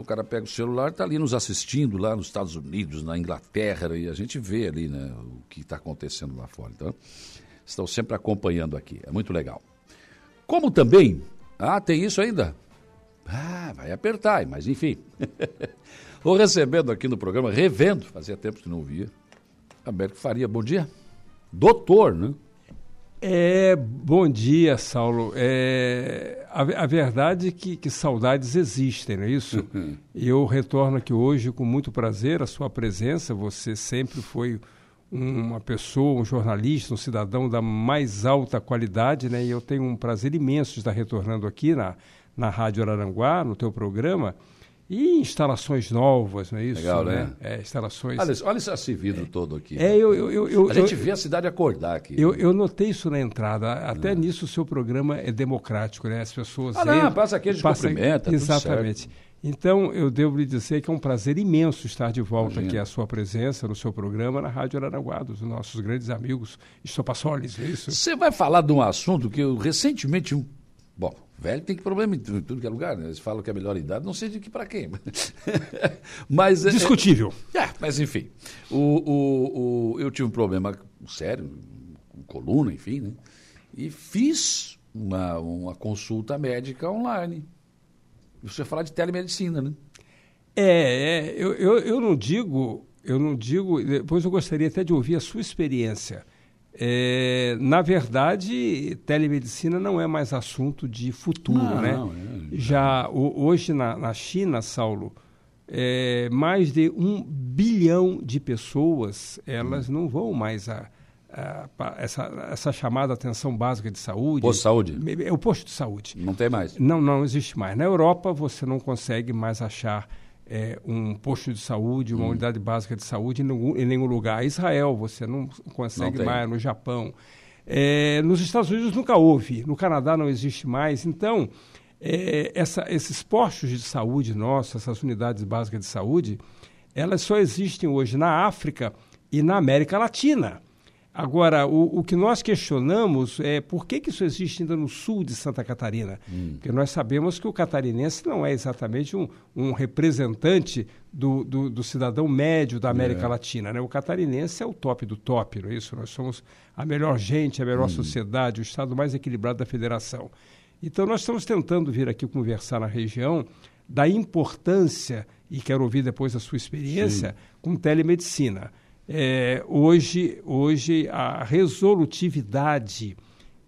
Speaker 1: Então o cara pega o celular está ali nos assistindo lá nos Estados Unidos, na Inglaterra, e a gente vê ali né, o que está acontecendo lá fora. Então, estão sempre acompanhando aqui. É muito legal. Como também. Ah, tem isso ainda? Ah, vai apertar, mas enfim. Vou recebendo aqui no programa, revendo, fazia tempo que não via. Alberto Faria, bom dia. Doutor, né?
Speaker 14: É, bom dia, Saulo. É, a, a verdade é que, que, saudades existem, não é isso? E eu retorno aqui hoje com muito prazer a sua presença. Você sempre foi uma pessoa, um jornalista, um cidadão da mais alta qualidade, né? E eu tenho um prazer imenso de estar retornando aqui na, na Rádio Araranguá, no teu programa, e instalações novas, não é isso?
Speaker 1: Legal, né?
Speaker 14: É, instalações.
Speaker 1: Olha, olha esse vidro é, todo aqui.
Speaker 14: É, eu, eu, eu,
Speaker 1: a gente vê a cidade acordar aqui.
Speaker 14: Eu, eu notei isso na entrada. Até nisso o seu programa é democrático, né? As pessoas.
Speaker 1: Ah, não, passa aqui, a gente passa, cumprimenta.
Speaker 14: Exatamente. Então, eu devo lhe dizer que é um prazer imenso estar de volta Imagina. aqui à sua presença no seu programa na Rádio Aranaguá, dos nossos grandes amigos Estopassoles, é isso?
Speaker 1: Você vai falar de um assunto que eu recentemente. Bom, Velho tem que problema em tudo que é lugar, né? Eles falam que é a melhor idade, não sei de que para quem. mas
Speaker 14: é, Discutível.
Speaker 1: É, é, mas enfim. O, o, o, eu tive um problema sério, com coluna, enfim, né? E fiz uma, uma consulta médica online. Você falar de telemedicina, né?
Speaker 14: É, é eu, eu, eu não digo, eu não digo, depois eu gostaria até de ouvir a sua experiência. É, na verdade, telemedicina não é mais assunto de futuro, não, né? Não, é, Já o, hoje na, na, China, Saulo, é, mais de um bilhão de pessoas elas hum. não vão mais a, a, a, essa, essa chamada atenção básica de saúde.
Speaker 1: Posto de saúde?
Speaker 14: É o posto de saúde.
Speaker 1: Não tem mais?
Speaker 14: Não, não existe mais. Na Europa você não consegue mais achar é, um posto de saúde, uma hum. unidade básica de saúde em nenhum, em nenhum lugar. Israel, você não consegue não mais, no Japão. É, nos Estados Unidos nunca houve, no Canadá não existe mais. Então, é, essa, esses postos de saúde nossos, essas unidades básicas de saúde, elas só existem hoje na África e na América Latina. Agora, o, o, que nós questionamos é por que, que isso existe ainda no sul de Santa Catarina? Hum. Porque nós sabemos que o catarinense não é exatamente um, um representante do, do, do, cidadão médio da América é. Latina. Né? O catarinense é o top do top, não é isso? Nós somos a melhor gente, a melhor hum. sociedade, o estado mais equilibrado da federação. Então, nós estamos tentando vir aqui conversar na região da importância, e quero ouvir depois a sua experiência, Sim. com telemedicina. É, hoje, hoje, a resolutividade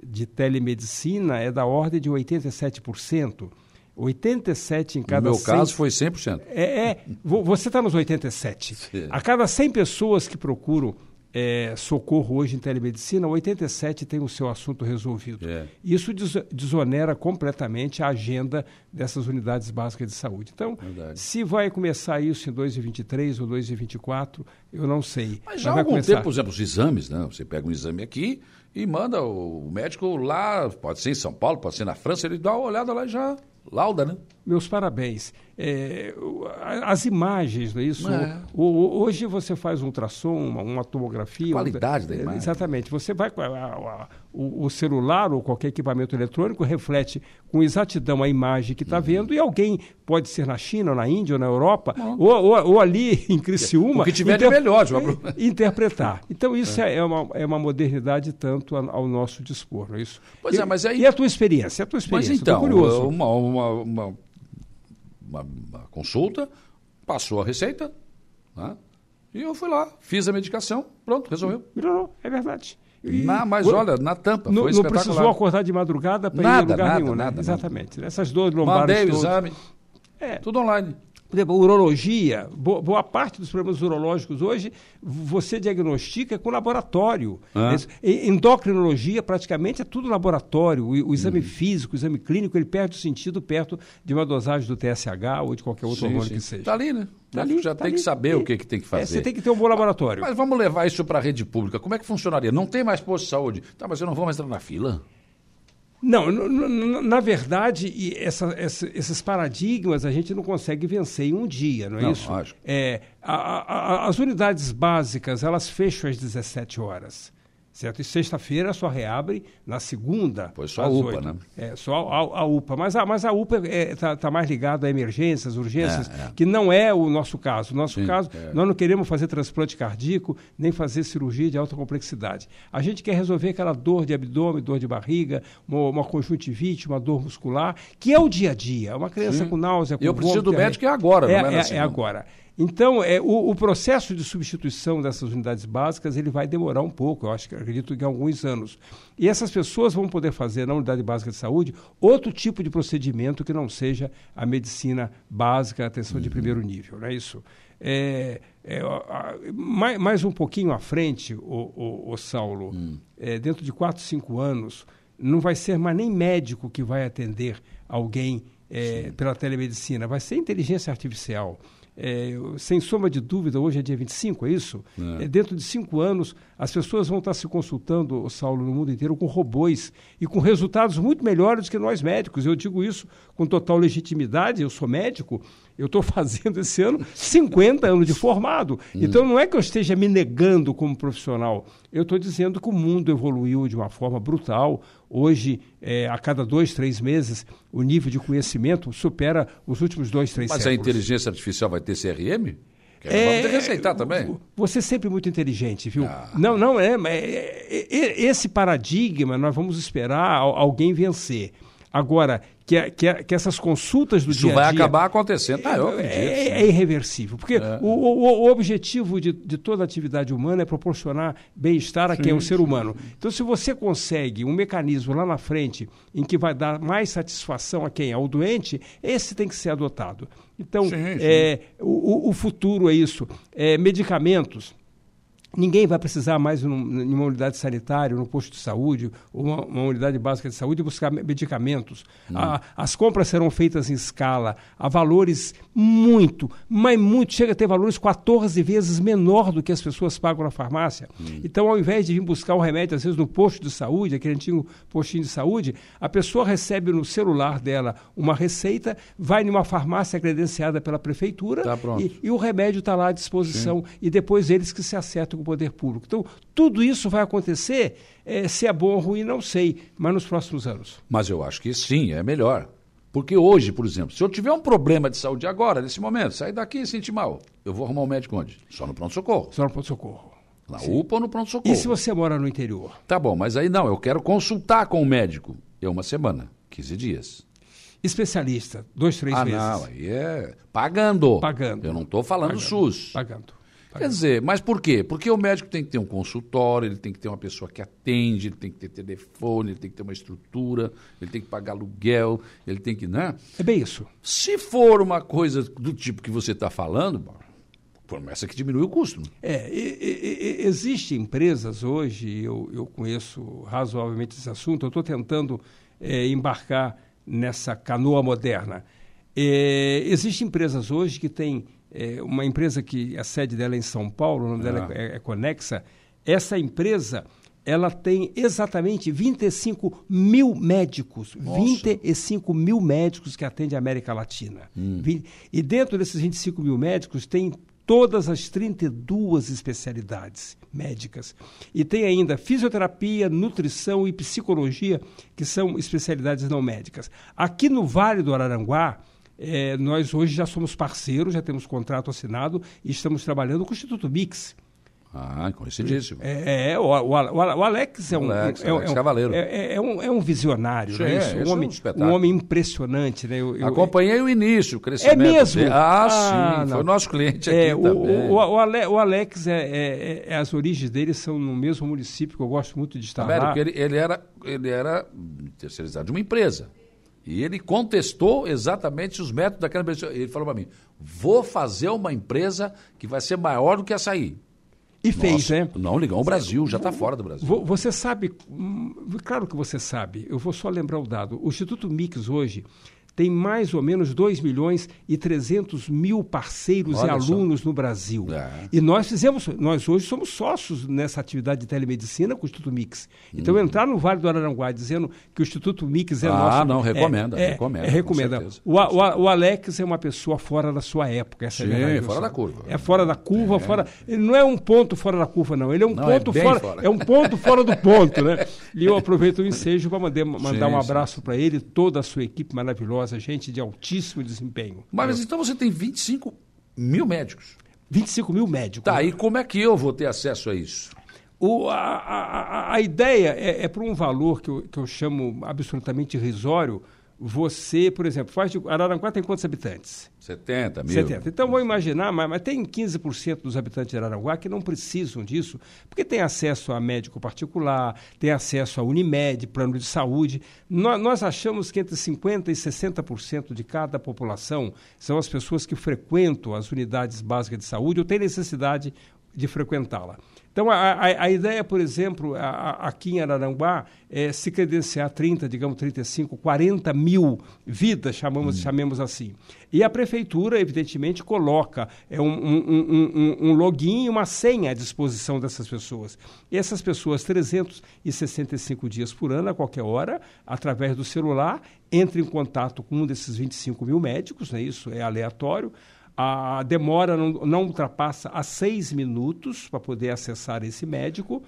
Speaker 14: de telemedicina é da ordem de 87%. 87 em cada
Speaker 1: No meu 100... caso foi 100%.
Speaker 14: É, é você está nos 87. Sim. A cada 100 pessoas que procuram é, socorro hoje em telemedicina, 87 tem o seu assunto resolvido. É. Isso desonera completamente a agenda dessas unidades básicas de saúde. Então, Verdade. se vai começar isso em 2023 ou 2024, eu não sei.
Speaker 1: Mas já há algum começar... tempo, por exemplo, os exames, né? Você pega um exame aqui e manda o médico lá, pode ser em São Paulo, pode ser na França, ele dá uma olhada lá e já lauda, né?
Speaker 14: Meus parabéns. É, as imagens, não é isso? É. Hoje você faz um ultrassom, uma, uma tomografia.
Speaker 1: Qualidade da imagem.
Speaker 14: Exatamente. Você vai. A, a, o, o, celular ou qualquer equipamento eletrônico reflete com exatidão a imagem que está uhum. vendo e alguém pode ser na China, ou na Índia, ou na Europa, ou, ou, ou, ali em Criciúma.
Speaker 1: O que tiver inter... de melhor.
Speaker 14: Interpretar. Então isso é, é uma, é uma modernidade tanto ao nosso dispor, não é isso?
Speaker 1: Pois
Speaker 14: e,
Speaker 1: é, mas aí...
Speaker 14: E a tua experiência? A tua experiência?
Speaker 1: Mas então, curioso. uma, uma, uma uma, uma consulta, passou a receita, né? e eu fui lá, fiz a medicação, pronto, resolveu.
Speaker 14: Melhorou, é verdade.
Speaker 1: E, na, mas olha, na tampa,
Speaker 14: não,
Speaker 1: foi
Speaker 14: Não precisou acordar de madrugada para ir em lugar
Speaker 1: nada,
Speaker 14: nenhum,
Speaker 1: nada,
Speaker 14: né? Exatamente. Essas duas lombares
Speaker 1: Mandei o exame, é. tudo online.
Speaker 14: Por exemplo, urologia, boa, parte dos problemas urológicos hoje você diagnostica com laboratório. Ah. Endocrinologia praticamente é tudo laboratório. O, o exame hum. físico, o exame clínico, ele perde o sentido perto de uma dosagem do TSH ou de qualquer outro sim, hormônio sim. que seja.
Speaker 1: Está ali, né? Tá ali, já tá tem ali. que saber o que, que tem que fazer. É,
Speaker 14: você tem que ter um bom laboratório.
Speaker 1: Mas vamos levar isso para a rede pública. Como é que funcionaria? Não tem mais posto de saúde. Tá, mas eu não vou mais entrar na fila?
Speaker 14: Não, na verdade, essa, essa, esses paradigmas a gente não consegue vencer em um dia, não é não, isso? Lógico. É, a, a, as unidades básicas, elas fecham às 17 horas certo? E sexta-feira só reabre na segunda.
Speaker 1: Pois só a UPA, 8. né?
Speaker 14: É, só a, a, UPA. Mas a, mas a UPA está é, tá, tá mais ligada a emergências, urgências, é, é. que não é o nosso caso. No nosso Sim, caso, é. nós não queremos fazer transplante cardíaco, nem fazer cirurgia de alta complexidade. A gente quer resolver aquela dor de abdômen, dor de barriga, uma, uma conjuntivite, uma dor muscular, que é o dia a dia. Uma criança Sim. com náusea, com
Speaker 1: Eu preciso do médico é agora,
Speaker 14: é,
Speaker 1: não é,
Speaker 14: é, é agora. Então, é, o, o, processo de substituição dessas unidades básicas ele vai demorar um pouco, eu acho que acredito que alguns anos. E essas pessoas vão poder fazer na unidade básica de saúde outro tipo de procedimento que não seja a medicina básica, a atenção uhum. de primeiro nível, não é isso? É, é, a, mais, mais, um pouquinho à frente, o, o, o Saulo, uhum. é, dentro de 4, 5 anos, não vai ser mais nem médico que vai atender alguém é, pela telemedicina, vai ser inteligência artificial. É, sem sombra de dúvida, hoje é dia 25, é isso? É. É, dentro de cinco anos, as pessoas vão estar se consultando, Saulo, no mundo inteiro com robôs e com resultados muito melhores do que nós médicos. Eu digo isso com total legitimidade, eu sou médico, eu estou fazendo esse ano 50 anos de formado. Hum. Então não é que eu esteja me negando como profissional, eu estou dizendo que o mundo evoluiu de uma forma brutal. Hoje, é, a cada dois, três meses, o nível de conhecimento supera os últimos dois, três
Speaker 1: Mas
Speaker 14: séculos.
Speaker 1: a inteligência artificial vai ter CRM? É, vamos receitar também.
Speaker 14: Você é sempre muito inteligente, viu? Ah. Não, não é, é, é, Esse paradigma nós vamos esperar alguém vencer. Agora, que, que, que essas consultas do
Speaker 1: Isso
Speaker 14: dia a
Speaker 1: dia... vai acabar acontecendo. Ah, eu
Speaker 14: é, é, é irreversível. Porque é. o, o, o, objetivo de, de toda atividade humana é proporcionar bem-estar a sim, quem é um ser humano. Então, se você consegue um mecanismo lá na frente em que vai dar mais satisfação a quem é o doente, esse tem que ser adotado. Então, sim, sim. É, o, o futuro é isso. É, medicamentos Ninguém vai precisar mais em uma unidade sanitária, num posto de saúde, ou uma, uma unidade básica de saúde buscar medicamentos. A, as compras serão feitas em escala, a valores muito, mas muito, chega a ter valores 14 vezes menor do que as pessoas pagam na farmácia. Hum. Então, ao invés de vir buscar o um remédio, às vezes, no posto de saúde, aquele antigo postinho de saúde, a pessoa recebe no celular dela uma receita, vai numa farmácia credenciada pela prefeitura
Speaker 1: tá
Speaker 14: e, e, o remédio está lá à disposição. Sim. E depois eles que se acertam o poder público. Então, tudo isso vai acontecer, é, se é bom ou ruim, não sei, mas nos próximos anos.
Speaker 1: Mas eu acho que sim, é melhor. Porque hoje, por exemplo, se eu tiver um problema de saúde agora, nesse momento, sair daqui e sentir mal, eu vou arrumar um médico onde? Só no pronto-socorro.
Speaker 14: Só no pronto-socorro.
Speaker 1: Na Sim. UPA ou no pronto-socorro.
Speaker 14: E se você mora no interior?
Speaker 1: Tá bom, mas aí não, eu quero consultar com o médico. É uma semana, 15 dias.
Speaker 14: Especialista, dois, três
Speaker 1: ah,
Speaker 14: meses.
Speaker 1: Ah, não, aí é pagando.
Speaker 14: Pagando.
Speaker 1: Eu não estou falando
Speaker 14: pagando.
Speaker 1: SUS.
Speaker 14: Pagando.
Speaker 1: Quer dizer, mas por quê? Porque o médico tem que ter um consultório, ele tem que ter uma pessoa que atende, ele tem que ter telefone, ele tem que ter uma estrutura, ele tem que pagar aluguel, ele tem que, né?
Speaker 14: É bem isso.
Speaker 1: Se for uma coisa do tipo que você está falando, começa que diminui o custo. Né?
Speaker 14: É, existem empresas hoje, eu, eu conheço razoavelmente esse assunto, eu estou tentando é, embarcar nessa canoa moderna. É, existem empresas hoje que têm é, uma empresa que a sede dela é em São Paulo, o nome dela é, é, é Conexa. Essa empresa ela tem exatamente 25 mil médicos, Nossa. 25 mil médicos que atendem a América Latina. Hum. E dentro desses 25 mil médicos tem todas as 32 especialidades médicas. E tem ainda fisioterapia, nutrição e psicologia, que são especialidades não médicas. Aqui no Vale do Araranguá, é, nós hoje já somos parceiros, já temos contrato assinado e estamos trabalhando com o Instituto Mix.
Speaker 1: Ah, conhecidíssimo.
Speaker 14: É, é o, o, o, Alex é um,
Speaker 1: Alex,
Speaker 14: é,
Speaker 1: Alex
Speaker 14: é,
Speaker 1: Cavaleiro.
Speaker 14: É, é, um, é um visionário, Sim, né? Isso, um, homem, um, um homem impressionante. Né? Eu,
Speaker 1: eu, Acompanhei o início, o crescimento.
Speaker 14: É mesmo?
Speaker 1: Dele. Ah, ah, sim, não. foi nosso cliente aqui é, também.
Speaker 14: O, o, Alex, é, é, é, as origens dele são no mesmo município que eu gosto muito de estar
Speaker 1: Américo, lá. Ele, ele, era, ele era terceirizado de uma empresa. E ele contestou exatamente os métodos daquela empresa. Ele falou para mim: vou fazer uma empresa que vai ser maior do que essa aí.
Speaker 14: E Nossa, fez, né?
Speaker 1: Não, ligou o Brasil, já está fora do Brasil.
Speaker 14: Você sabe, hum, claro que você sabe, eu vou só lembrar o dado. O Instituto Mix hoje tem mais ou menos 2 milhões e 300 mil parceiros Olha e alunos só. no Brasil. É. E nós fizemos, nós hoje somos sócios nessa atividade de telemedicina com o Instituto Mix. Então, uhum. entrar no Vale do Araranguá dizendo que o Instituto Mix é ah, nosso...
Speaker 1: Ah, não, recomenda,
Speaker 14: é,
Speaker 1: recomenda.
Speaker 14: É, recomenda. O, o, o, Alex é uma pessoa fora da sua época. Essa
Speaker 1: Sim,
Speaker 14: é
Speaker 1: fora da curva.
Speaker 14: É fora da curva, é. fora... Ele não é um ponto fora da curva, não. Ele é um não, é ponto fora, fora, É um ponto fora do ponto, né? E eu aproveito o ensejo para mandar, mandar sim, um abraço para ele, toda a sua equipe maravilhosa, gente de altíssimo altíssimo desempenho.
Speaker 1: Mas então você tem 25 mil médicos.
Speaker 14: 25 mil médicos.
Speaker 1: Tá, e como é que eu vou ter acesso a isso?
Speaker 14: O, a, a, a ideia é, é para um valor que eu, que eu chamo absolutamente irrisório, você, por exemplo, faz de, Araranguá tem quantos habitantes?
Speaker 1: 70 mil.
Speaker 14: 70. Então, vou imaginar, mas, mas tem 15% dos habitantes de Araranguá que não precisam disso, porque tem acesso a médico particular, tem acesso a Unimed, plano de saúde. Nós, nós achamos que entre 50% e 60% de cada população são as pessoas que frequentam as unidades básicas de saúde ou têm necessidade de frequentá-la. Então, a, a, a, ideia, por exemplo, a, aqui em Araranguá, é se credenciar 30, digamos 35, 40 mil vidas, chamamos, hum. chamemos assim. E a prefeitura, evidentemente, coloca é, um, um, um, um login e uma senha à disposição dessas pessoas. E essas pessoas, 365 dias por ano, a qualquer hora, através do celular, entram em contato com um desses 25 mil médicos, né? isso é aleatório, a demora não, não ultrapassa a seis minutos para poder acessar esse médico.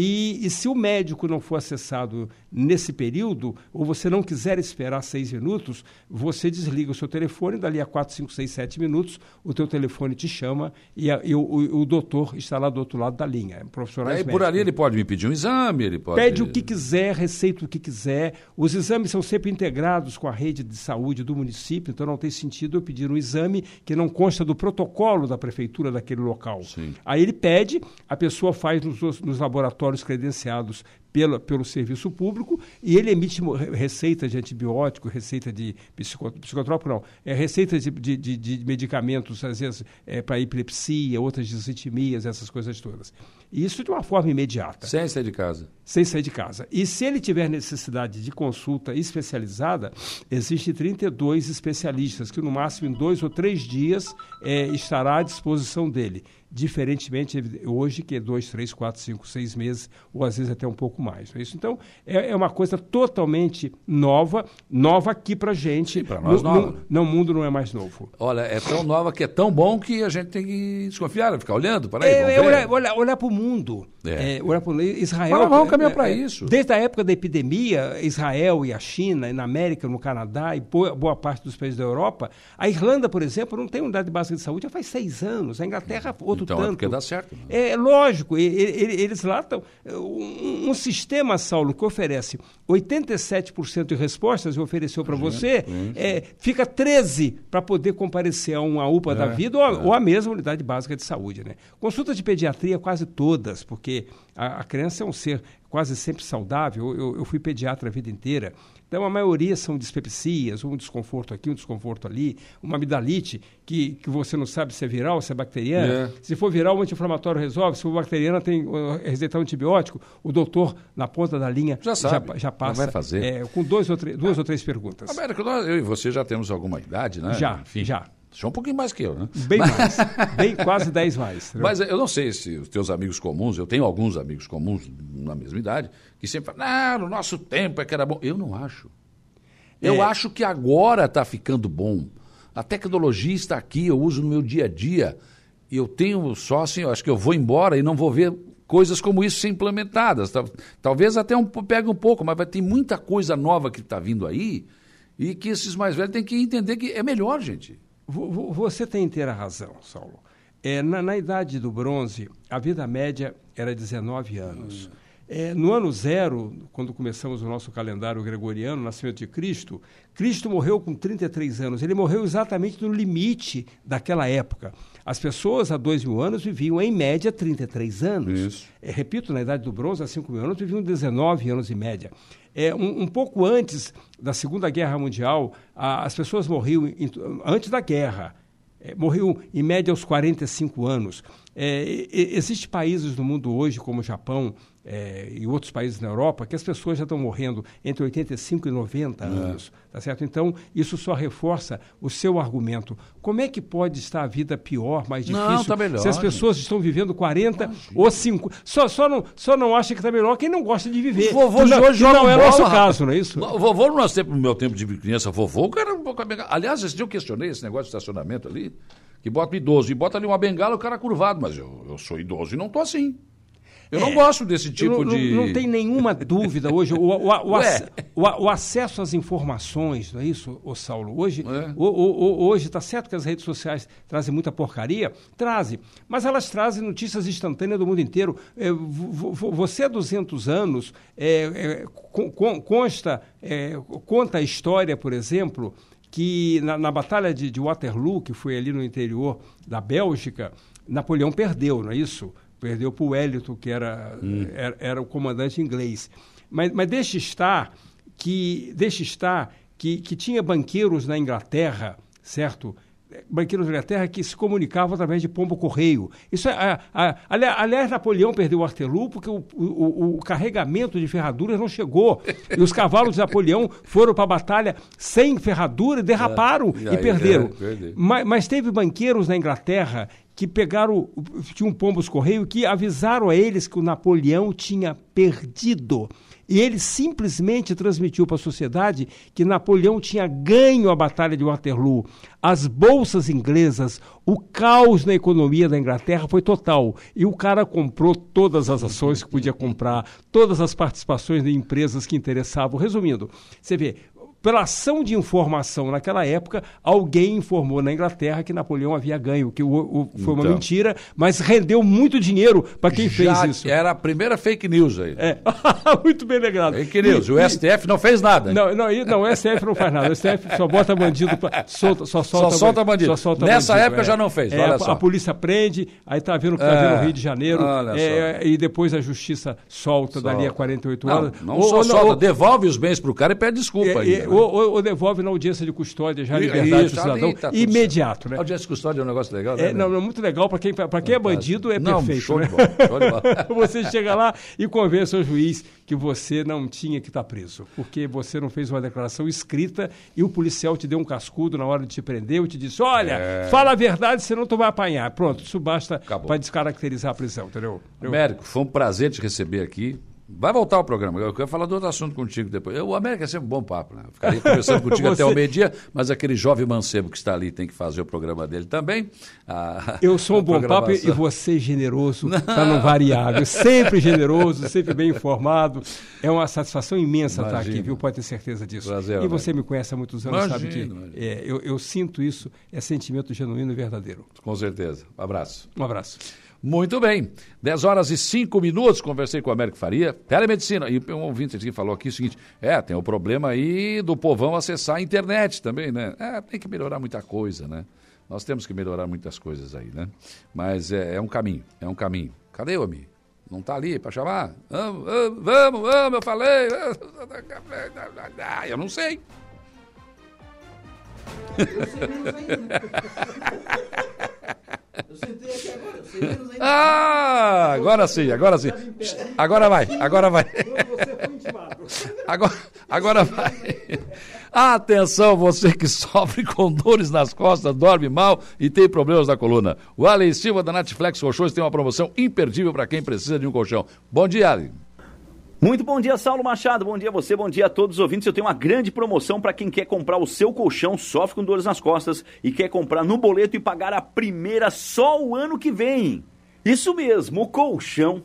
Speaker 14: E, e, se o médico não for acessado nesse período, ou você não quiser esperar seis minutos, você desliga o seu telefone, dali a quatro, cinco, seis, sete minutos, o teu telefone te chama e, a, e o, o, o, doutor está lá do outro lado da linha. É profissionais
Speaker 1: Aí, por ali ele pode me pedir um exame, ele pode...
Speaker 14: Pede o que quiser, receita o que quiser. Os exames são sempre integrados com a rede de saúde do município, então não tem sentido eu pedir um exame que não consta do protocolo da prefeitura daquele local.
Speaker 1: Sim.
Speaker 14: Aí ele pede, a pessoa faz nos, nos laboratórios laboratórios credenciados pela, pelo serviço público e ele emite receita de antibiótico, receita de psicotrópico, não, é receita de, de, de, de medicamentos, às vezes, é, para epilepsia, outras disritmias, essas coisas todas. Isso de uma forma imediata.
Speaker 1: Sem sair de casa.
Speaker 14: Sem sair de casa. E se ele tiver necessidade de consulta especializada, existem 32 especialistas que, no máximo, em dois ou três dias, é, estará à disposição dele diferentemente hoje, que é dois, três, quatro, cinco, seis meses, ou às vezes até um pouco mais. É isso? Então, é, é uma coisa totalmente nova, nova aqui para gente.
Speaker 1: Para nós, no, nova.
Speaker 14: No, no, mundo não é mais novo.
Speaker 1: Olha, é tão nova que é tão bom que a gente tem que desconfiar, ficar olhando para aí.
Speaker 14: É, olhar para o mundo. É. é. para Israel.
Speaker 1: Mas vamos caminhar para é, isso.
Speaker 14: Desde a época da epidemia, Israel e a China, e na América, no Canadá e boa, boa parte dos países da Europa, a Irlanda, por exemplo, não tem unidade básica de saúde já faz seis anos. A Inglaterra, outro
Speaker 1: então,
Speaker 14: tanto.
Speaker 1: É porque dá certo. Né?
Speaker 14: É lógico, eles lá estão. Um, um, sistema, Saulo, que oferece 87% de respostas, eu ofereceu para você, é, fica 13% para poder comparecer a uma UPA é, da vida ou a, é. ou a, mesma unidade básica de saúde. Né? Consultas de pediatria, quase todas, porque a, a criança é um ser quase sempre saudável. Eu, eu, fui pediatra a vida inteira. Então, a maioria são dispepsias, um desconforto aqui, um desconforto ali, uma amidalite, que, que você não sabe se é viral, se é bacteriana. É. Se for viral, o anti-inflamatório resolve. Se for bacteriana, tem uh, receitar um antibiótico. O doutor, na ponta da linha,
Speaker 1: já, sabe,
Speaker 14: já, já passa.
Speaker 1: vai fazer.
Speaker 14: É, com dois ou duas ou três perguntas.
Speaker 1: Américo, eu e você já temos alguma idade, né?
Speaker 14: Já, Enfim. já.
Speaker 1: Só um pouquinho mais que eu, né?
Speaker 14: Bem mais. Bem quase 10 mais.
Speaker 1: Mas eu não sei se os teus amigos comuns, eu tenho alguns amigos comuns na mesma idade, que sempre falam, não, no nosso tempo é que era bom. Eu não acho. Eu é. acho que agora está ficando bom. A tecnologia está aqui, eu uso no meu dia a dia. E eu tenho só assim, eu acho que eu vou embora e não vou ver coisas como isso ser implementadas. Talvez até um, pegue um pouco, mas vai ter muita coisa nova que está vindo aí e que esses mais velhos têm que entender que é melhor, gente.
Speaker 14: Você tem inteira razão, Saulo. É, na, na, idade do bronze, a vida média era 19 anos. Hum. É, no ano zero, quando começamos o nosso calendário gregoriano, nascimento de Cristo, Cristo morreu com 33 anos. Ele morreu exatamente no limite daquela época. As pessoas há dois mil anos viviam, em média, 33 anos. É, repito, na Idade do Bronze, há 5 mil anos, viviam 19 anos em média. É, um, um, pouco antes da Segunda Guerra Mundial, a, as pessoas morriam, em, antes da guerra, é, morriam em média aos 45 anos. É, Existem países no mundo hoje, como o Japão, é, e outros países na Europa, que as pessoas já estão morrendo entre 85 e 90 é. anos, tá certo? Então, isso só reforça o seu argumento. Como é que pode estar a vida pior, mais difícil,
Speaker 1: não, tá melhor,
Speaker 14: se as pessoas gente. estão vivendo 40 Imagina. ou 5? Só, só, não, só não acha que está melhor quem não gosta de viver.
Speaker 1: vovô de hoje
Speaker 14: não, não é o nosso caso, não é isso?
Speaker 1: O vovô, no, nosso tempo, no meu tempo de criança, vovô, o cara... Aliás, esse dia eu questionei esse negócio de estacionamento ali, que bota idoso e bota ali uma bengala, o cara curvado, mas eu, eu sou idoso e não tô assim. Eu é, não gosto desse tipo
Speaker 14: não,
Speaker 1: de.
Speaker 14: Não, não, tem nenhuma dúvida hoje. O, o, o, o, o, acesso às informações, não é isso, o Saulo? Hoje é. hoje está certo que as redes sociais trazem muita porcaria? Trazem. Mas elas trazem notícias instantâneas do mundo inteiro. É, você há 200 anos é, é consta, é, conta a história, por exemplo, que na, na Batalha de, de Waterloo, que foi ali no interior da Bélgica, Napoleão perdeu, não é isso? Perdeu para o Wellington, que era, hum. era, era, o comandante inglês. Mas, mas deixe estar que, deixe estar que, que tinha banqueiros na Inglaterra, certo? banqueiros da Inglaterra que se comunicavam através de pombo correio. Isso é, a, a, aliás, Napoleão perdeu o Artelú porque o, o, o, carregamento de ferraduras não chegou. e os cavalos de Napoleão foram para a batalha sem ferradura, derraparam é, e, e perderam. É, mas, mas, teve banqueiros na Inglaterra que pegaram, tinham pombos correio que avisaram a eles que o Napoleão tinha perdido. E ele simplesmente transmitiu para a sociedade que Napoleão tinha ganho a Batalha de Waterloo. As bolsas inglesas, o caos na economia da Inglaterra foi total. E o cara comprou todas as ações que podia comprar, todas as participações de empresas que interessavam. Resumindo, você vê, pela ação de informação naquela época, alguém informou na Inglaterra que Napoleão havia ganho, que o, o, foi uma então. mentira, mas rendeu muito dinheiro para quem Já fez isso.
Speaker 1: Era a primeira fake news aí.
Speaker 14: É. muito bem lembrado.
Speaker 1: Fake news. E, o e, STF não fez nada.
Speaker 14: Não, não, não, o STF não faz nada. O STF só bota bandido, pra, solta, só solta,
Speaker 1: só solta bandido. Só solta
Speaker 14: Nessa
Speaker 1: bandido, época é. já não fez,
Speaker 14: é,
Speaker 1: só.
Speaker 14: A polícia prende, aí tá vendo o que tá vendo no Rio de Janeiro, é, e depois a justiça solta, solta. dali a 48 horas.
Speaker 1: Não, não ou, só ou, solta, ou, devolve os bens pro cara e pede desculpa. aí,
Speaker 14: né? ou, ou devolve devolve na audiência de custódia já a liberdade Isso, do cidadão tá imediato. Né? A
Speaker 1: audiência de custódia é um negócio legal, né?
Speaker 14: É, não, é muito legal para quem, pra quem é bandido, é não, perfeito.
Speaker 1: Show
Speaker 14: né?
Speaker 1: de bola, show de bola.
Speaker 14: você chega lá e convence o juiz que você não tinha que estar tá preso, porque você não fez uma declaração escrita e o policial te deu um cascudo na hora de te prender e te disse: olha, é... fala a verdade, senão tu vai apanhar. Pronto, isso basta para descaracterizar a prisão, entendeu?
Speaker 1: Américo, foi um prazer te receber aqui. Vai voltar o programa. Eu quero falar de outro assunto contigo depois. O América é sempre um bom papo, né? Eu ficaria conversando contigo Você... até o meio-dia, mas aquele jovem mancebo que está ali tem que fazer o programa dele também.
Speaker 14: A... Eu sou um bom papo e você é generoso, está no variável. Sempre generoso, sempre bem informado. É uma satisfação imensa imagina. estar aqui, viu? Pode ter certeza disso. Prazer, e você me conhece há muitos anos, imagina, sabe que é, eu, eu sinto isso, é sentimento genuíno e verdadeiro.
Speaker 1: Com certeza. Um abraço.
Speaker 14: Um abraço.
Speaker 1: Muito bem. 10 horas e 5 minutos, conversei com o Américo Faria. Telemedicina. E um ouvinte aqui falou aqui o seguinte: é, tem o problema aí do povão acessar a internet também, né? É, tem que melhorar muita coisa, né? Nós temos que melhorar muitas coisas aí, né? Mas é, é um caminho, é um caminho. Cadê o Ami? Não está ali para chamar? Vamos, vamos, vamos, eu falei. Eu não sei. Eu menos ainda. Eu sentei aqui agora, menos ainda. Ah, agora sim, agora sim. Agora vai, agora vai. Agora, agora vai. Atenção, você que sofre com dores nas costas, dorme mal e tem problemas na coluna. O Allen Silva da Netflix Colchões tem uma promoção imperdível para quem precisa de um colchão. Bom dia, Allen.
Speaker 15: Muito bom dia, Saulo Machado. Bom dia a você, bom dia a todos os ouvintes. Eu tenho uma grande promoção para quem quer comprar o seu colchão, sofre com dores nas costas e quer comprar no boleto e pagar a primeira só o ano que vem. Isso mesmo, o colchão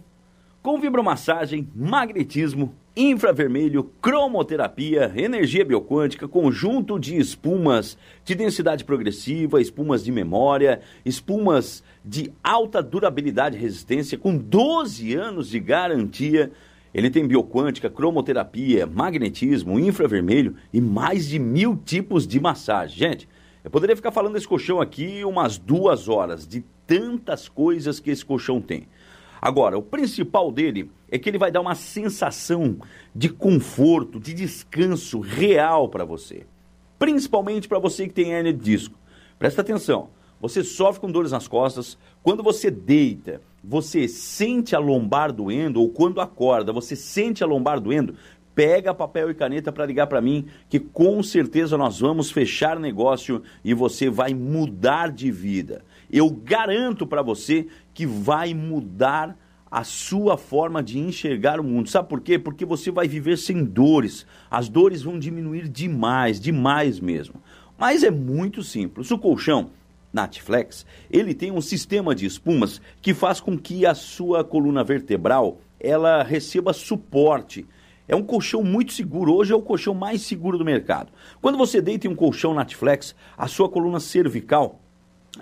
Speaker 15: com vibromassagem, magnetismo, infravermelho, cromoterapia, energia bioquântica, conjunto de espumas de densidade progressiva, espumas de memória, espumas de alta durabilidade e resistência com 12 anos de garantia Ele tem bioquântica, cromoterapia, magnetismo, infravermelho e mais de mil tipos de massagem. Gente, eu poderia ficar falando desse colchão aqui umas duas horas, de tantas coisas que esse colchão tem. Agora, o principal dele é que ele vai dar uma sensação de conforto, de descanso real para você. Principalmente para você que tem hernia de disco. Presta atenção. Você sofre com dores nas costas. Quando você deita, você sente a lombar doendo, ou quando acorda, você sente a lombar doendo, pega papel e caneta para ligar para mim, que com certeza nós vamos fechar negócio e você vai mudar de vida. Eu garanto para você que vai mudar a sua forma de enxergar o mundo. Sabe por quê? Porque você vai viver sem dores. As dores vão diminuir demais, demais mesmo. Mas é muito simples. O colchão Natflex, ele tem um sistema de espumas que faz com que a sua coluna vertebral ela receba suporte. É um colchão muito seguro. Hoje é o colchão mais seguro do mercado. Quando você deita em um colchão Natflex, a sua coluna cervical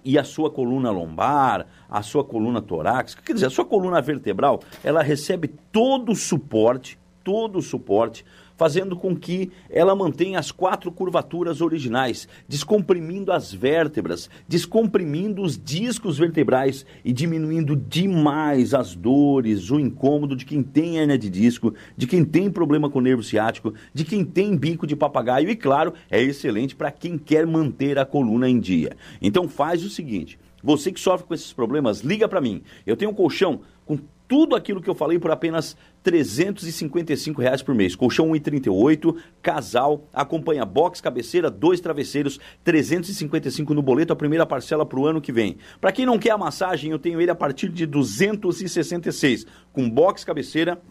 Speaker 15: e a sua coluna lombar, a sua coluna torácica, quer dizer, a sua coluna vertebral, ela recebe todo o suporte, todo o suporte fazendo com que ela mantenha as quatro curvaturas originais, descomprimindo as vértebras, descomprimindo os discos vertebrais e diminuindo demais as dores, o incômodo de quem tem hernia de disco, de quem tem problema com nervo ciático, de quem tem bico de papagaio e, claro, é excelente para quem quer manter a coluna em dia. Então faz o seguinte, você que sofre com esses problemas, liga para mim. Eu tenho um colchão com tudo aquilo que eu falei por apenas 355 reais por mês. Colchão 1,38, casal, acompanha box, cabeceira, dois travesseiros, 355 no boleto, a primeira parcela para o ano que vem. Para quem não quer a massagem, eu tenho ele a partir de 266, com box, cabeceira,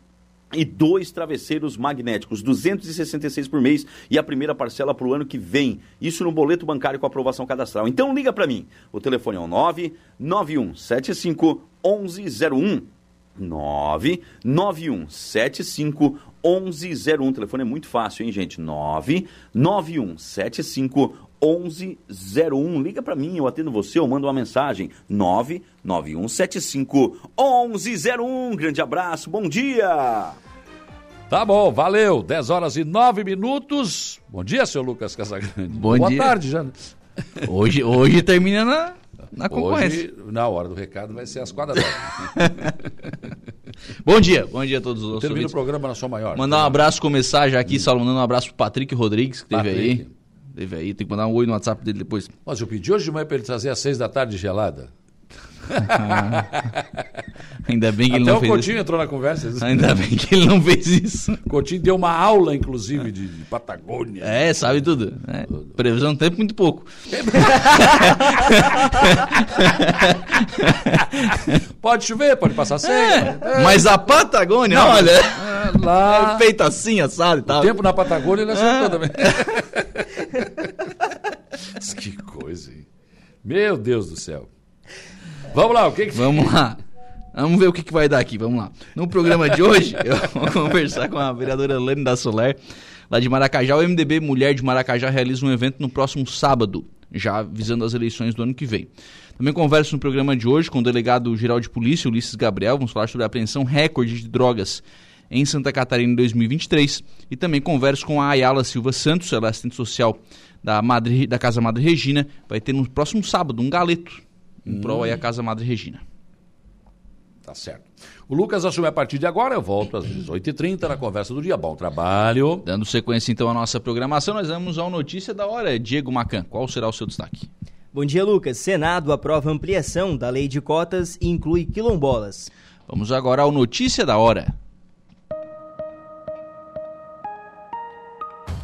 Speaker 15: e dois travesseiros magnéticos, 266 por mês e a primeira parcela para o ano que vem. Isso no boleto bancário com aprovação cadastral. Então liga para mim. O telefone é o 99175 1101. 99175 1101. O telefone é muito fácil, hein, gente? 99175 1101. Liga para mim, eu atendo você, eu mando uma mensagem. 99175 1101. Grande abraço, bom dia!
Speaker 1: Tá bom, valeu. 10 horas e 9 minutos. Bom dia, seu Lucas Casagrande.
Speaker 16: Bom
Speaker 1: Boa
Speaker 16: dia.
Speaker 1: tarde, já.
Speaker 16: Hoje, hoje termina na, na concorrência.
Speaker 1: Hoje, na hora do recado, vai ser às quatro da tarde.
Speaker 16: bom dia, bom dia a todos os
Speaker 1: Termina o programa na sua maior.
Speaker 16: Mandar um abraço, começar já aqui, só mandando um abraço pro Patrick Rodrigues, que teve
Speaker 1: Patrick.
Speaker 16: aí. Teve aí, tem que mandar um oi no WhatsApp dele depois.
Speaker 1: Mas eu pedi hoje de manhã para ele trazer às seis da tarde gelada.
Speaker 16: Ainda bem que ele
Speaker 1: Até
Speaker 16: não
Speaker 1: o
Speaker 16: fez
Speaker 1: Coutinho
Speaker 16: isso.
Speaker 1: entrou na conversa.
Speaker 16: Ainda bem que ele não fez isso.
Speaker 1: O Coutinho deu uma aula, inclusive, de, de Patagônia.
Speaker 16: É, sabe tudo. É. Previsão do tempo, muito pouco.
Speaker 1: Pode chover, pode passar sem.
Speaker 16: É, Mas a Patagônia,
Speaker 1: Não,
Speaker 16: olha,
Speaker 1: é, lá-
Speaker 16: é feita assim, assado e tal.
Speaker 1: O tempo na Patagônia ele acertou
Speaker 16: É.
Speaker 1: também. que coisa, hein? Meu Deus do céu. Vamos lá, o que que...
Speaker 16: Vamos lá. Vamos ver o que, que vai dar aqui, vamos lá. No programa de hoje, eu vou conversar com a vereadora Lene da Soler, lá de Maracajá. O MDB Mulher de Maracajá realiza um evento no próximo sábado, já visando as eleições do ano que vem. Também converso no programa de hoje com o delegado geral de polícia, Ulisses Gabriel. Vamos falar sobre a apreensão recorde de drogas em Santa Catarina em 2023. E também converso com a Ayala Silva Santos, ela é assistente social da, Madre, da Casa Madre Regina. Vai ter no próximo sábado um galeto em prol aí a Casa Madre Regina.
Speaker 1: Tá certo. O Lucas assume a partir de agora, eu volto às 18h30 na conversa do dia. Bom trabalho.
Speaker 16: Dando sequência então à nossa programação, nós vamos ao Notícia da Hora. Diego Macan, qual será o seu destaque?
Speaker 11: Bom dia, Lucas. Senado aprova ampliação da lei de cotas e inclui quilombolas.
Speaker 16: Vamos agora ao Notícia da Hora.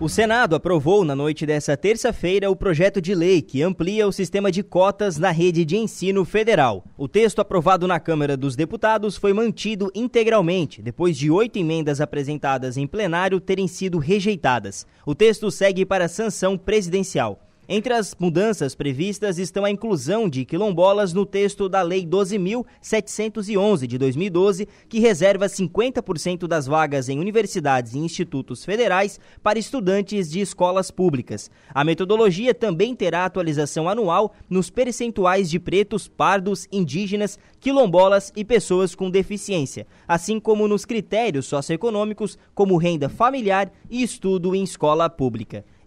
Speaker 11: O Senado aprovou na noite dessa terça-feira o projeto de lei que amplia o sistema de cotas na rede de ensino federal. O texto aprovado na Câmara dos Deputados foi mantido integralmente, depois de oito emendas apresentadas em plenário terem sido rejeitadas. O texto segue para sanção presidencial. Entre as mudanças previstas estão a inclusão de quilombolas no texto da Lei 12.711 de 2012, que reserva 50% das vagas em universidades e institutos federais para estudantes de escolas públicas. A metodologia também terá atualização anual nos percentuais de pretos, pardos, indígenas, quilombolas e pessoas com deficiência, assim como nos critérios socioeconômicos como renda familiar e estudo em escola pública.